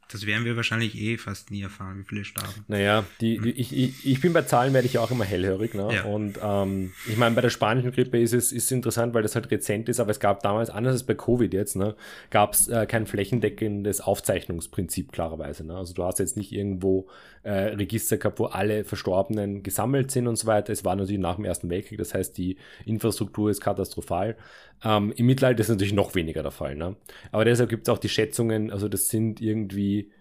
das werden wir wahrscheinlich eh fast nie erfahren, wie viele starben. Naja, die, die, ich, ich, ich bin bei Zahlen werde ich auch immer hellhörig. Ne? Ja. Und ähm, ich meine, bei der spanischen Grippe ist es ist interessant, weil das halt rezent ist, aber es gab damals, anders als bei Covid jetzt, ne, gab es äh, kein flächendeckendes Aufzeichnungsprinzip klarerweise. Ne? Also du hast jetzt nicht irgendwo äh, Register gehabt, wo alle Verstorbenen gesammelt sind und so weiter. Es war natürlich nach dem Ersten Weltkrieg, das heißt, die Infrastruktur ist katastrophal. Ähm, Im Mittelalter ist natürlich noch weniger der Fall. Ne? Aber deshalb gibt es auch die Schätzungen, also das sind irgendwie,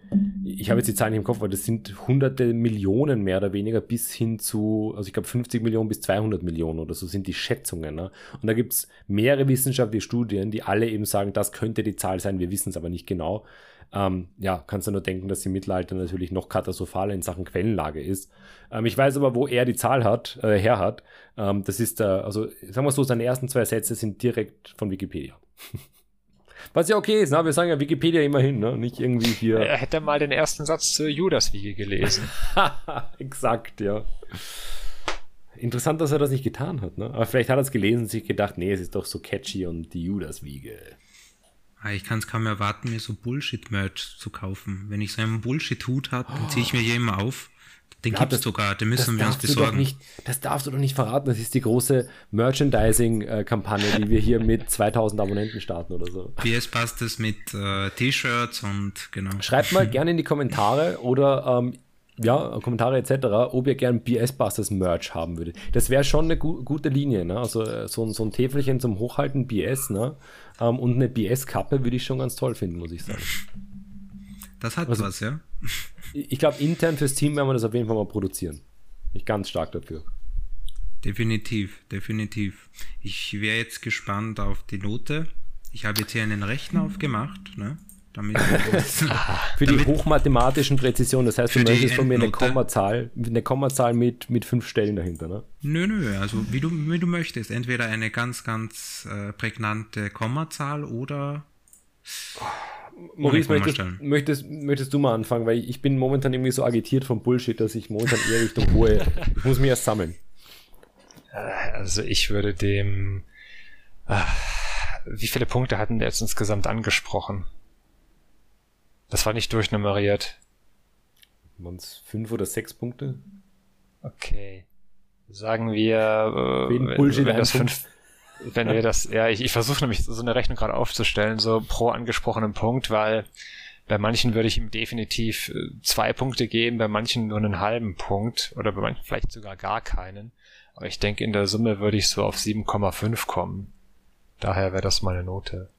ich habe jetzt die Zahlen nicht im Kopf, aber das sind hunderte Millionen mehr oder weniger bis hin zu, also ich glaube 50 Millionen bis 200 Millionen oder so sind die Schätzungen. Ne? Und da gibt es mehrere wissenschaftliche Studien, die alle eben sagen, das könnte die Zahl sein, wir wissen es aber nicht genau. Ähm, ja, kannst du nur denken, dass die Mittelalter natürlich noch katastrophaler in Sachen Quellenlage ist. Ähm, ich weiß aber, wo er die Zahl hat, äh, her hat. Ähm, das ist der, also sagen wir so, seine ersten zwei Sätze sind direkt von Wikipedia. Was ja okay ist, ne? wir sagen ja Wikipedia immerhin, ne? nicht irgendwie hier. Er hätte mal den ersten Satz zur Judaswiege gelesen. Exakt, ja. Interessant, dass er das nicht getan hat, ne? Aber vielleicht hat er es gelesen und sich gedacht, nee, es ist doch so catchy und die Judaswiege. Ah, ich kann es kaum erwarten, mir so Bullshit-Merch zu kaufen. Wenn ich so einen Bullshit-Hut habe, dann ziehe ich mir hier immer auf. Den ja, gibt es sogar, den müssen wir uns besorgen. Nicht, das darfst du doch nicht verraten. Das ist die große Merchandising-Kampagne, die wir hier mit 2000 Abonnenten starten oder so. PS passt es mit äh, T-Shirts und genau. Schreibt mal gerne in die Kommentare oder ähm, ja, Kommentare etc., ob ihr gern BS Busters Merch haben würdet. Das wäre schon eine gu gute Linie, ne? Also äh, so, so ein Täfelchen zum Hochhalten BS, ne? Ähm, und eine BS-Kappe würde ich schon ganz toll finden, muss ich sagen. Das hat also, was, ja. Ich glaube, intern fürs Team werden wir das auf jeden Fall mal produzieren. Ich ganz stark dafür. Definitiv, definitiv. Ich wäre jetzt gespannt auf die Note. Ich habe jetzt hier einen Rechner aufgemacht, ne? Damit für die hochmathematischen Präzision, das heißt, du möchtest von mir eine Kommazahl, eine Kommazahl mit, mit fünf Stellen dahinter, ne? Nö, nö, also wie du, wie du möchtest. Entweder eine ganz, ganz äh, prägnante Kommazahl oder. Maurice, möchtest, möchtest, möchtest du mal anfangen, weil ich bin momentan irgendwie so agitiert vom Bullshit, dass ich momentan eher Richtung hohe. ich muss mich erst sammeln. Also ich würde dem. Äh, wie viele Punkte hatten wir jetzt insgesamt angesprochen? Das war nicht durchnummeriert. Waren es fünf oder sechs Punkte? Okay. Sagen wir, äh, wenn, wenn das fünf, wenn wir das, ja, ich, ich versuche nämlich so eine Rechnung gerade aufzustellen, so pro angesprochenen Punkt, weil bei manchen würde ich ihm definitiv äh, zwei Punkte geben, bei manchen nur einen halben Punkt oder bei manchen vielleicht sogar gar keinen. Aber ich denke, in der Summe würde ich so auf 7,5 kommen. Daher wäre das meine Note.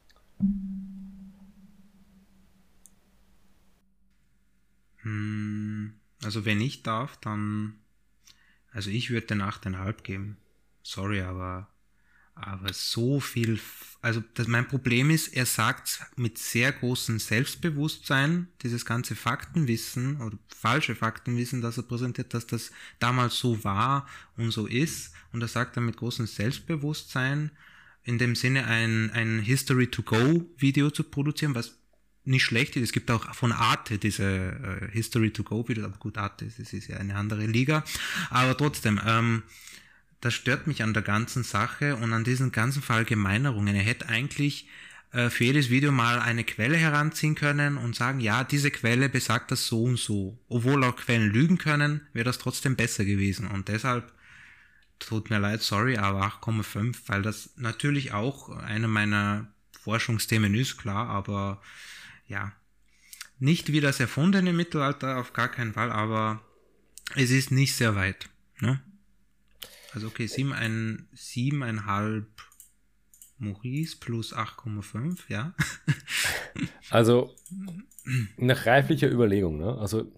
Also wenn ich darf, dann, also ich würde den 8,5 geben. Sorry, aber, aber so viel, also das, mein Problem ist, er sagt mit sehr großem Selbstbewusstsein, dieses ganze Faktenwissen oder falsche Faktenwissen, das er präsentiert, dass das damals so war und so ist. Und er sagt dann mit großem Selbstbewusstsein, in dem Sinne ein, ein History to Go Video zu produzieren, was nicht schlecht ist. Es gibt auch von Arte diese äh, History to Go Videos, aber gut, Arte das ist ja eine andere Liga. Aber trotzdem, ähm, das stört mich an der ganzen Sache und an diesen ganzen Verallgemeinerungen. Er hätte eigentlich äh, für jedes Video mal eine Quelle heranziehen können und sagen, ja, diese Quelle besagt das so und so. Obwohl auch Quellen lügen können, wäre das trotzdem besser gewesen. Und deshalb tut mir leid, sorry, aber 8,5, weil das natürlich auch eine meiner Forschungsthemen ist, klar, aber ja, nicht wie das erfundene Mittelalter, auf gar keinen Fall, aber es ist nicht sehr weit. Ne? Also okay, 7,5 Maurice plus 8,5, ja. also nach reiflicher Überlegung, ne? Also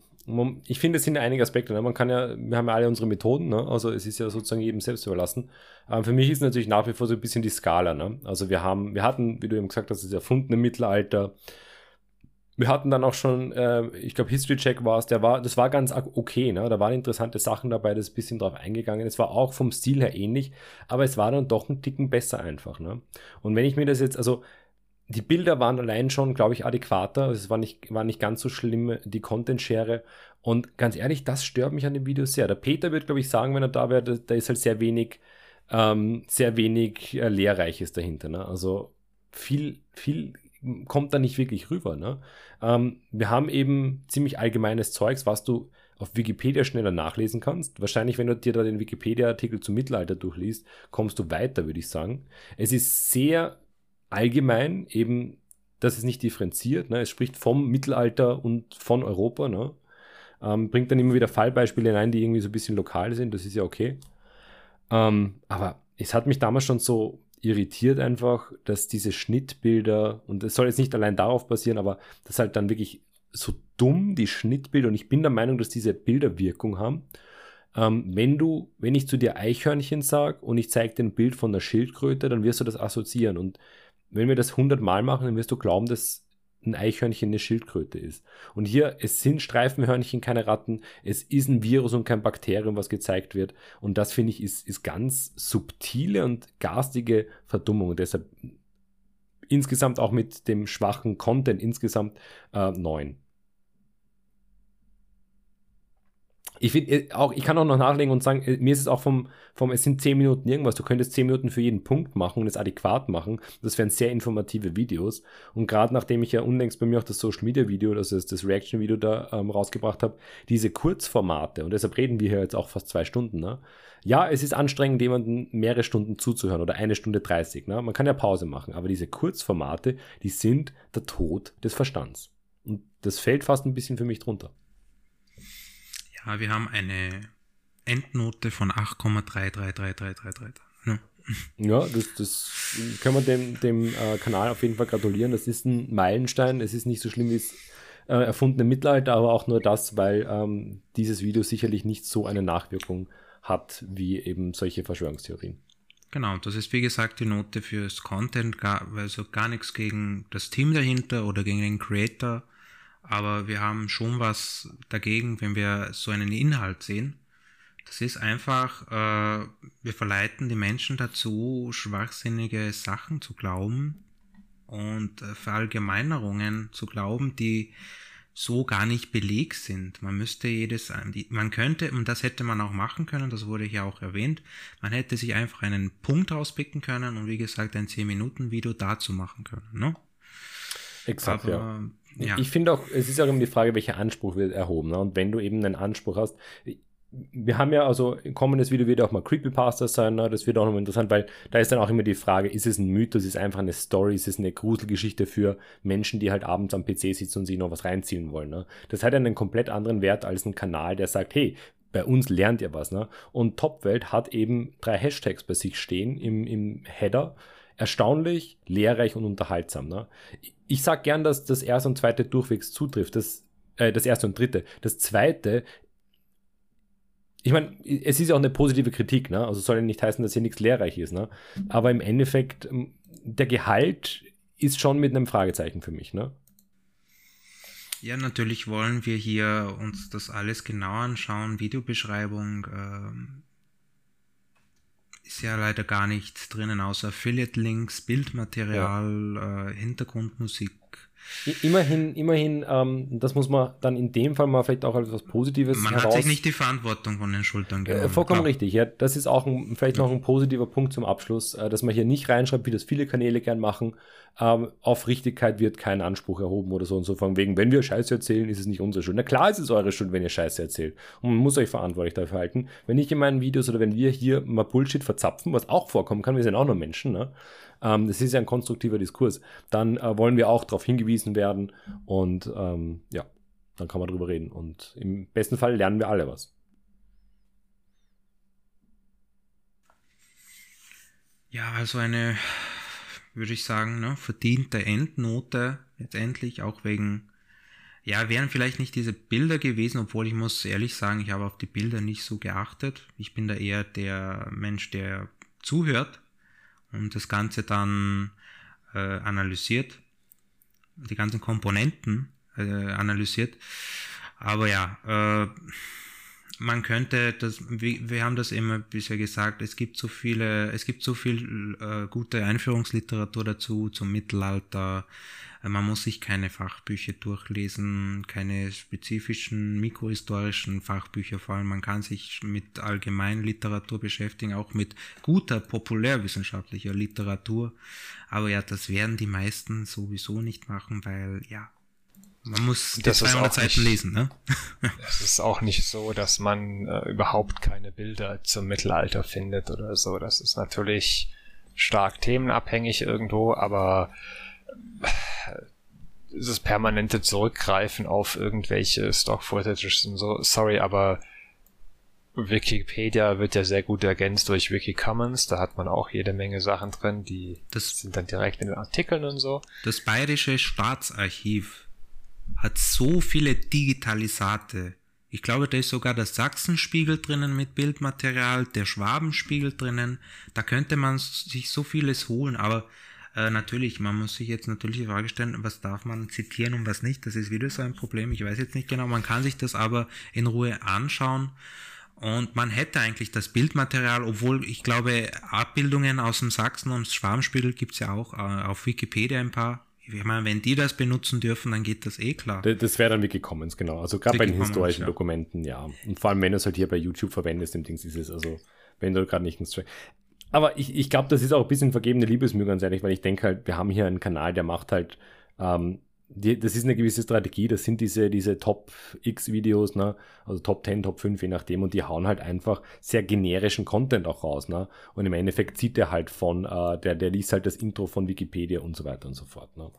ich finde, es sind einige Aspekte. Ne? Man kann ja, wir haben ja alle unsere Methoden, ne? also es ist ja sozusagen jedem selbst überlassen. Aber für mich ist natürlich nach wie vor so ein bisschen die Skala. Ne? Also wir haben, wir hatten, wie du eben gesagt hast, das erfundene Mittelalter, wir hatten dann auch schon, äh, ich glaube, History Check war es, der war, das war ganz okay, ne? Da waren interessante Sachen dabei, das ist ein bisschen drauf eingegangen. Es war auch vom Stil her ähnlich, aber es war dann doch ein Ticken besser einfach, ne? Und wenn ich mir das jetzt, also die Bilder waren allein schon, glaube ich, adäquater. Es war nicht, war nicht ganz so schlimm, die Content-Schere. Und ganz ehrlich, das stört mich an dem Video sehr. Der Peter wird, glaube ich, sagen, wenn er da wäre, da, da ist halt sehr wenig, ähm, sehr wenig äh, Lehrreiches dahinter. Ne? Also viel, viel kommt da nicht wirklich rüber. Ne? Ähm, wir haben eben ziemlich allgemeines Zeugs, was du auf Wikipedia schneller nachlesen kannst. Wahrscheinlich, wenn du dir da den Wikipedia-Artikel zum Mittelalter durchliest, kommst du weiter, würde ich sagen. Es ist sehr allgemein, eben, dass es nicht differenziert. Ne? Es spricht vom Mittelalter und von Europa. Ne? Ähm, bringt dann immer wieder Fallbeispiele hinein, die irgendwie so ein bisschen lokal sind. Das ist ja okay. Ähm, aber es hat mich damals schon so irritiert einfach, dass diese Schnittbilder, und es soll jetzt nicht allein darauf basieren, aber das halt dann wirklich so dumm, die Schnittbilder, und ich bin der Meinung, dass diese Bilder Wirkung haben. Ähm, wenn du, wenn ich zu dir Eichhörnchen sage und ich zeige dir ein Bild von der Schildkröte, dann wirst du das assoziieren. Und wenn wir das 100 Mal machen, dann wirst du glauben, dass ein Eichhörnchen eine Schildkröte ist. Und hier, es sind Streifenhörnchen, keine Ratten, es ist ein Virus und kein Bakterium, was gezeigt wird. Und das finde ich ist, ist ganz subtile und garstige Verdummung. Deshalb insgesamt auch mit dem schwachen Content insgesamt äh, neun. Ich finde äh, auch, ich kann auch noch nachlegen und sagen, äh, mir ist es auch vom, vom, es sind 10 Minuten irgendwas. Du könntest 10 Minuten für jeden Punkt machen und es adäquat machen. Das wären sehr informative Videos. Und gerade nachdem ich ja unlängst bei mir auch das Social Media Video, also das, das Reaction Video da ähm, rausgebracht habe, diese Kurzformate, und deshalb reden wir hier jetzt auch fast zwei Stunden, ne? Ja, es ist anstrengend, jemanden mehrere Stunden zuzuhören oder eine Stunde 30. Ne? Man kann ja Pause machen, aber diese Kurzformate, die sind der Tod des Verstands. Und das fällt fast ein bisschen für mich drunter. Ja, wir haben eine Endnote von 8,33333. Ja. ja, das, das können wir dem, dem äh, Kanal auf jeden Fall gratulieren. Das ist ein Meilenstein. Es ist nicht so schlimm wie es äh, erfundene Mittelalter, aber auch nur das, weil ähm, dieses Video sicherlich nicht so eine Nachwirkung hat wie eben solche Verschwörungstheorien. Genau, das ist wie gesagt die Note fürs Content, gar, also gar nichts gegen das Team dahinter oder gegen den Creator aber wir haben schon was dagegen, wenn wir so einen Inhalt sehen. Das ist einfach, äh, wir verleiten die Menschen dazu, schwachsinnige Sachen zu glauben und äh, Verallgemeinerungen zu glauben, die so gar nicht Beleg sind. Man müsste jedes, man könnte, und das hätte man auch machen können, das wurde hier auch erwähnt, man hätte sich einfach einen Punkt rauspicken können und wie gesagt ein 10-Minuten-Video dazu machen können. Ne? Exakt, Aber, ja. Ja. Ich finde auch, es ist auch immer die Frage, welcher Anspruch wird erhoben. Ne? Und wenn du eben einen Anspruch hast, wir haben ja, also kommendes Video wird auch mal Creepypasta sein, ne? das wird auch nochmal interessant, weil da ist dann auch immer die Frage, ist es ein Mythos, ist es einfach eine Story, ist es eine Gruselgeschichte für Menschen, die halt abends am PC sitzen und sich noch was reinziehen wollen. Ne? Das hat einen komplett anderen Wert als ein Kanal, der sagt, hey, bei uns lernt ihr was. Ne? Und Topwelt hat eben drei Hashtags bei sich stehen im, im Header erstaunlich, lehrreich und unterhaltsam. Ne? Ich sage gern, dass das erste und zweite durchwegs zutrifft. Das, äh, das erste und dritte. Das zweite, ich meine, es ist ja auch eine positive Kritik, ne? Also soll ja nicht heißen, dass hier nichts lehrreich ist, ne? Aber im Endeffekt, der Gehalt ist schon mit einem Fragezeichen für mich, ne? Ja, natürlich wollen wir hier uns das alles genau anschauen, Videobeschreibung, ähm, ist ja leider gar nichts drinnen, außer Affiliate-Links, Bildmaterial, ja. äh, Hintergrundmusik. Immerhin, immerhin, ähm, das muss man dann in dem Fall mal vielleicht auch als etwas Positives Man heraus... hat sich nicht die Verantwortung von den Schultern genommen. Äh, vollkommen klar. richtig, ja. Das ist auch ein, vielleicht noch ein positiver Punkt zum Abschluss, äh, dass man hier nicht reinschreibt, wie das viele Kanäle gern machen. Ähm, auf Richtigkeit wird kein Anspruch erhoben oder so und so. Von wegen, wenn wir Scheiße erzählen, ist es nicht unsere Schuld. Na klar ist es eure Schuld, wenn ihr Scheiße erzählt. Und man muss euch verantwortlich dafür halten. Wenn ich in meinen Videos oder wenn wir hier mal Bullshit verzapfen, was auch vorkommen kann, wir sind auch nur Menschen, ne? Ähm, das ist ja ein konstruktiver Diskurs, dann äh, wollen wir auch darauf hingewiesen werden und ähm, ja, dann kann man drüber reden. Und im besten Fall lernen wir alle was. Ja, also eine, würde ich sagen, ne, verdiente Endnote letztendlich, auch wegen, ja, wären vielleicht nicht diese Bilder gewesen, obwohl ich muss ehrlich sagen, ich habe auf die Bilder nicht so geachtet. Ich bin da eher der Mensch, der zuhört und das Ganze dann äh, analysiert, die ganzen Komponenten äh, analysiert. Aber ja, äh, man könnte das, wir, wir haben das immer bisher gesagt, es gibt so viele, es gibt so viel äh, gute Einführungsliteratur dazu, zum Mittelalter, man muss sich keine Fachbücher durchlesen, keine spezifischen mikrohistorischen Fachbücher vor allem. Man kann sich mit Allgemeinliteratur beschäftigen, auch mit guter populärwissenschaftlicher Literatur. Aber ja, das werden die meisten sowieso nicht machen, weil ja, man muss die 200 Seiten nicht, lesen, ne? es ist auch nicht so, dass man äh, überhaupt keine Bilder zum Mittelalter findet oder so. Das ist natürlich stark themenabhängig irgendwo, aber dieses permanente Zurückgreifen auf irgendwelche Stock-Footages und so, sorry, aber Wikipedia wird ja sehr gut ergänzt durch Wikicommons, da hat man auch jede Menge Sachen drin, die das, sind dann direkt in den Artikeln und so. Das Bayerische Staatsarchiv hat so viele Digitalisate. Ich glaube, da ist sogar der Sachsenspiegel drinnen mit Bildmaterial, der Schwabenspiegel drinnen. Da könnte man sich so vieles holen, aber äh, natürlich, man muss sich jetzt natürlich die Frage stellen, was darf man zitieren und was nicht. Das ist wieder so ein Problem. Ich weiß jetzt nicht genau. Man kann sich das aber in Ruhe anschauen. Und man hätte eigentlich das Bildmaterial, obwohl ich glaube, Abbildungen aus dem Sachsen und Schwarmspiegel gibt's ja auch äh, auf Wikipedia ein paar. ich meine, wenn die das benutzen dürfen, dann geht das eh klar. Das, das wäre dann Wiki Commons, genau. Also gerade bei den historischen ja. Dokumenten, ja. Und vor allem, wenn du es halt hier bei YouTube verwendest, im Dings ist es, also wenn du gerade nicht ein String. Aber ich, ich glaube, das ist auch ein bisschen vergebene Liebesmühe, ganz ehrlich, weil ich denke halt, wir haben hier einen Kanal, der macht halt ähm, die, das ist eine gewisse Strategie, das sind diese, diese Top X-Videos, ne? also Top 10, Top 5, je nachdem, und die hauen halt einfach sehr generischen Content auch raus. Ne? Und im Endeffekt zieht der halt von, äh, der, der liest halt das Intro von Wikipedia und so weiter und so fort. Ne?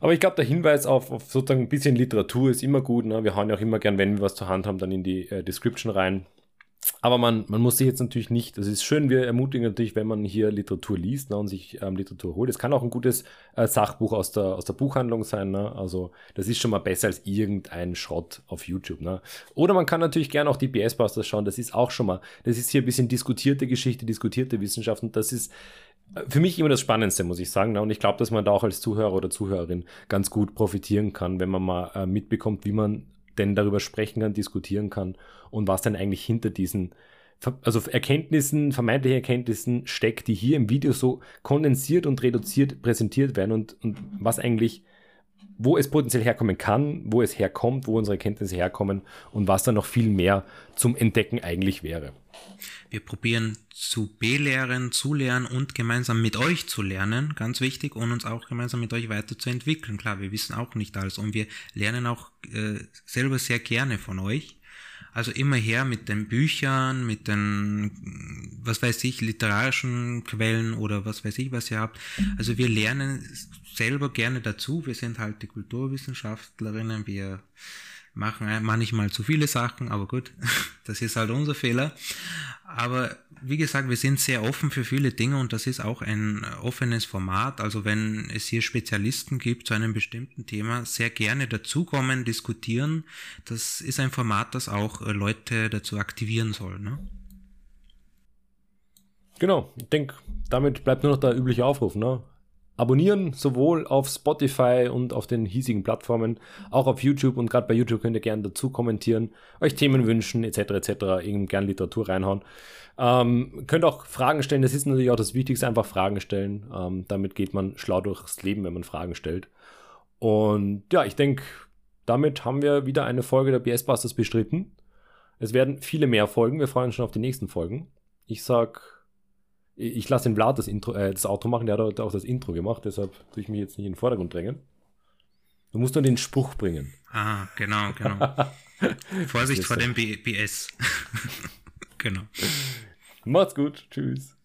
Aber ich glaube, der Hinweis auf, auf, sozusagen ein bisschen Literatur ist immer gut. Ne? Wir hauen ja auch immer gern, wenn wir was zur Hand haben, dann in die äh, Description rein. Aber man, man muss sich jetzt natürlich nicht, das ist schön, wir ermutigen natürlich, wenn man hier Literatur liest ne, und sich ähm, Literatur holt. Es kann auch ein gutes äh, Sachbuch aus der, aus der Buchhandlung sein. Ne? Also das ist schon mal besser als irgendein Schrott auf YouTube. Ne? Oder man kann natürlich gerne auch die BS-Busters schauen. Das ist auch schon mal, das ist hier ein bisschen diskutierte Geschichte, diskutierte Wissenschaft und das ist äh, für mich immer das Spannendste, muss ich sagen. Ne? Und ich glaube, dass man da auch als Zuhörer oder Zuhörerin ganz gut profitieren kann, wenn man mal äh, mitbekommt, wie man denn darüber sprechen kann, diskutieren kann und was denn eigentlich hinter diesen also Erkenntnissen, vermeintliche Erkenntnissen steckt, die hier im Video so kondensiert und reduziert präsentiert werden und, und was eigentlich, wo es potenziell herkommen kann, wo es herkommt, wo unsere Erkenntnisse herkommen und was dann noch viel mehr zum Entdecken eigentlich wäre. Wir probieren zu belehren, zu lernen und gemeinsam mit euch zu lernen, ganz wichtig, und uns auch gemeinsam mit euch weiterzuentwickeln. Klar, wir wissen auch nicht alles und wir lernen auch äh, selber sehr gerne von euch. Also immer her mit den Büchern, mit den, was weiß ich, literarischen Quellen oder was weiß ich, was ihr habt. Also wir lernen selber gerne dazu. Wir sind halt die Kulturwissenschaftlerinnen. Wir machen manchmal zu viele Sachen, aber gut, das ist halt unser Fehler. Aber wie gesagt, wir sind sehr offen für viele Dinge und das ist auch ein offenes Format. Also wenn es hier Spezialisten gibt zu einem bestimmten Thema, sehr gerne dazukommen, diskutieren. Das ist ein Format, das auch äh, Leute dazu aktivieren soll. Ne? Genau, ich denke, damit bleibt nur noch der übliche Aufruf. Ne? Abonnieren, sowohl auf Spotify und auf den hiesigen Plattformen, auch auf YouTube und gerade bei YouTube könnt ihr gerne dazu kommentieren, euch Themen wünschen, etc. etc. Irgend gerne Literatur reinhauen. Ähm, könnt auch Fragen stellen, das ist natürlich auch das Wichtigste, einfach Fragen stellen. Ähm, damit geht man schlau durchs Leben, wenn man Fragen stellt. Und ja, ich denke, damit haben wir wieder eine Folge der BS Busters bestritten. Es werden viele mehr Folgen, wir freuen uns schon auf die nächsten Folgen. Ich sag ich lasse den Vlad das, Intro, äh, das Auto machen, der hat auch das Intro gemacht, deshalb tue ich mich jetzt nicht in den Vordergrund drängen. Du musst nur den Spruch bringen. Ah, genau, genau. Vorsicht vor dem B BS. genau. Macht's gut. Tschüss.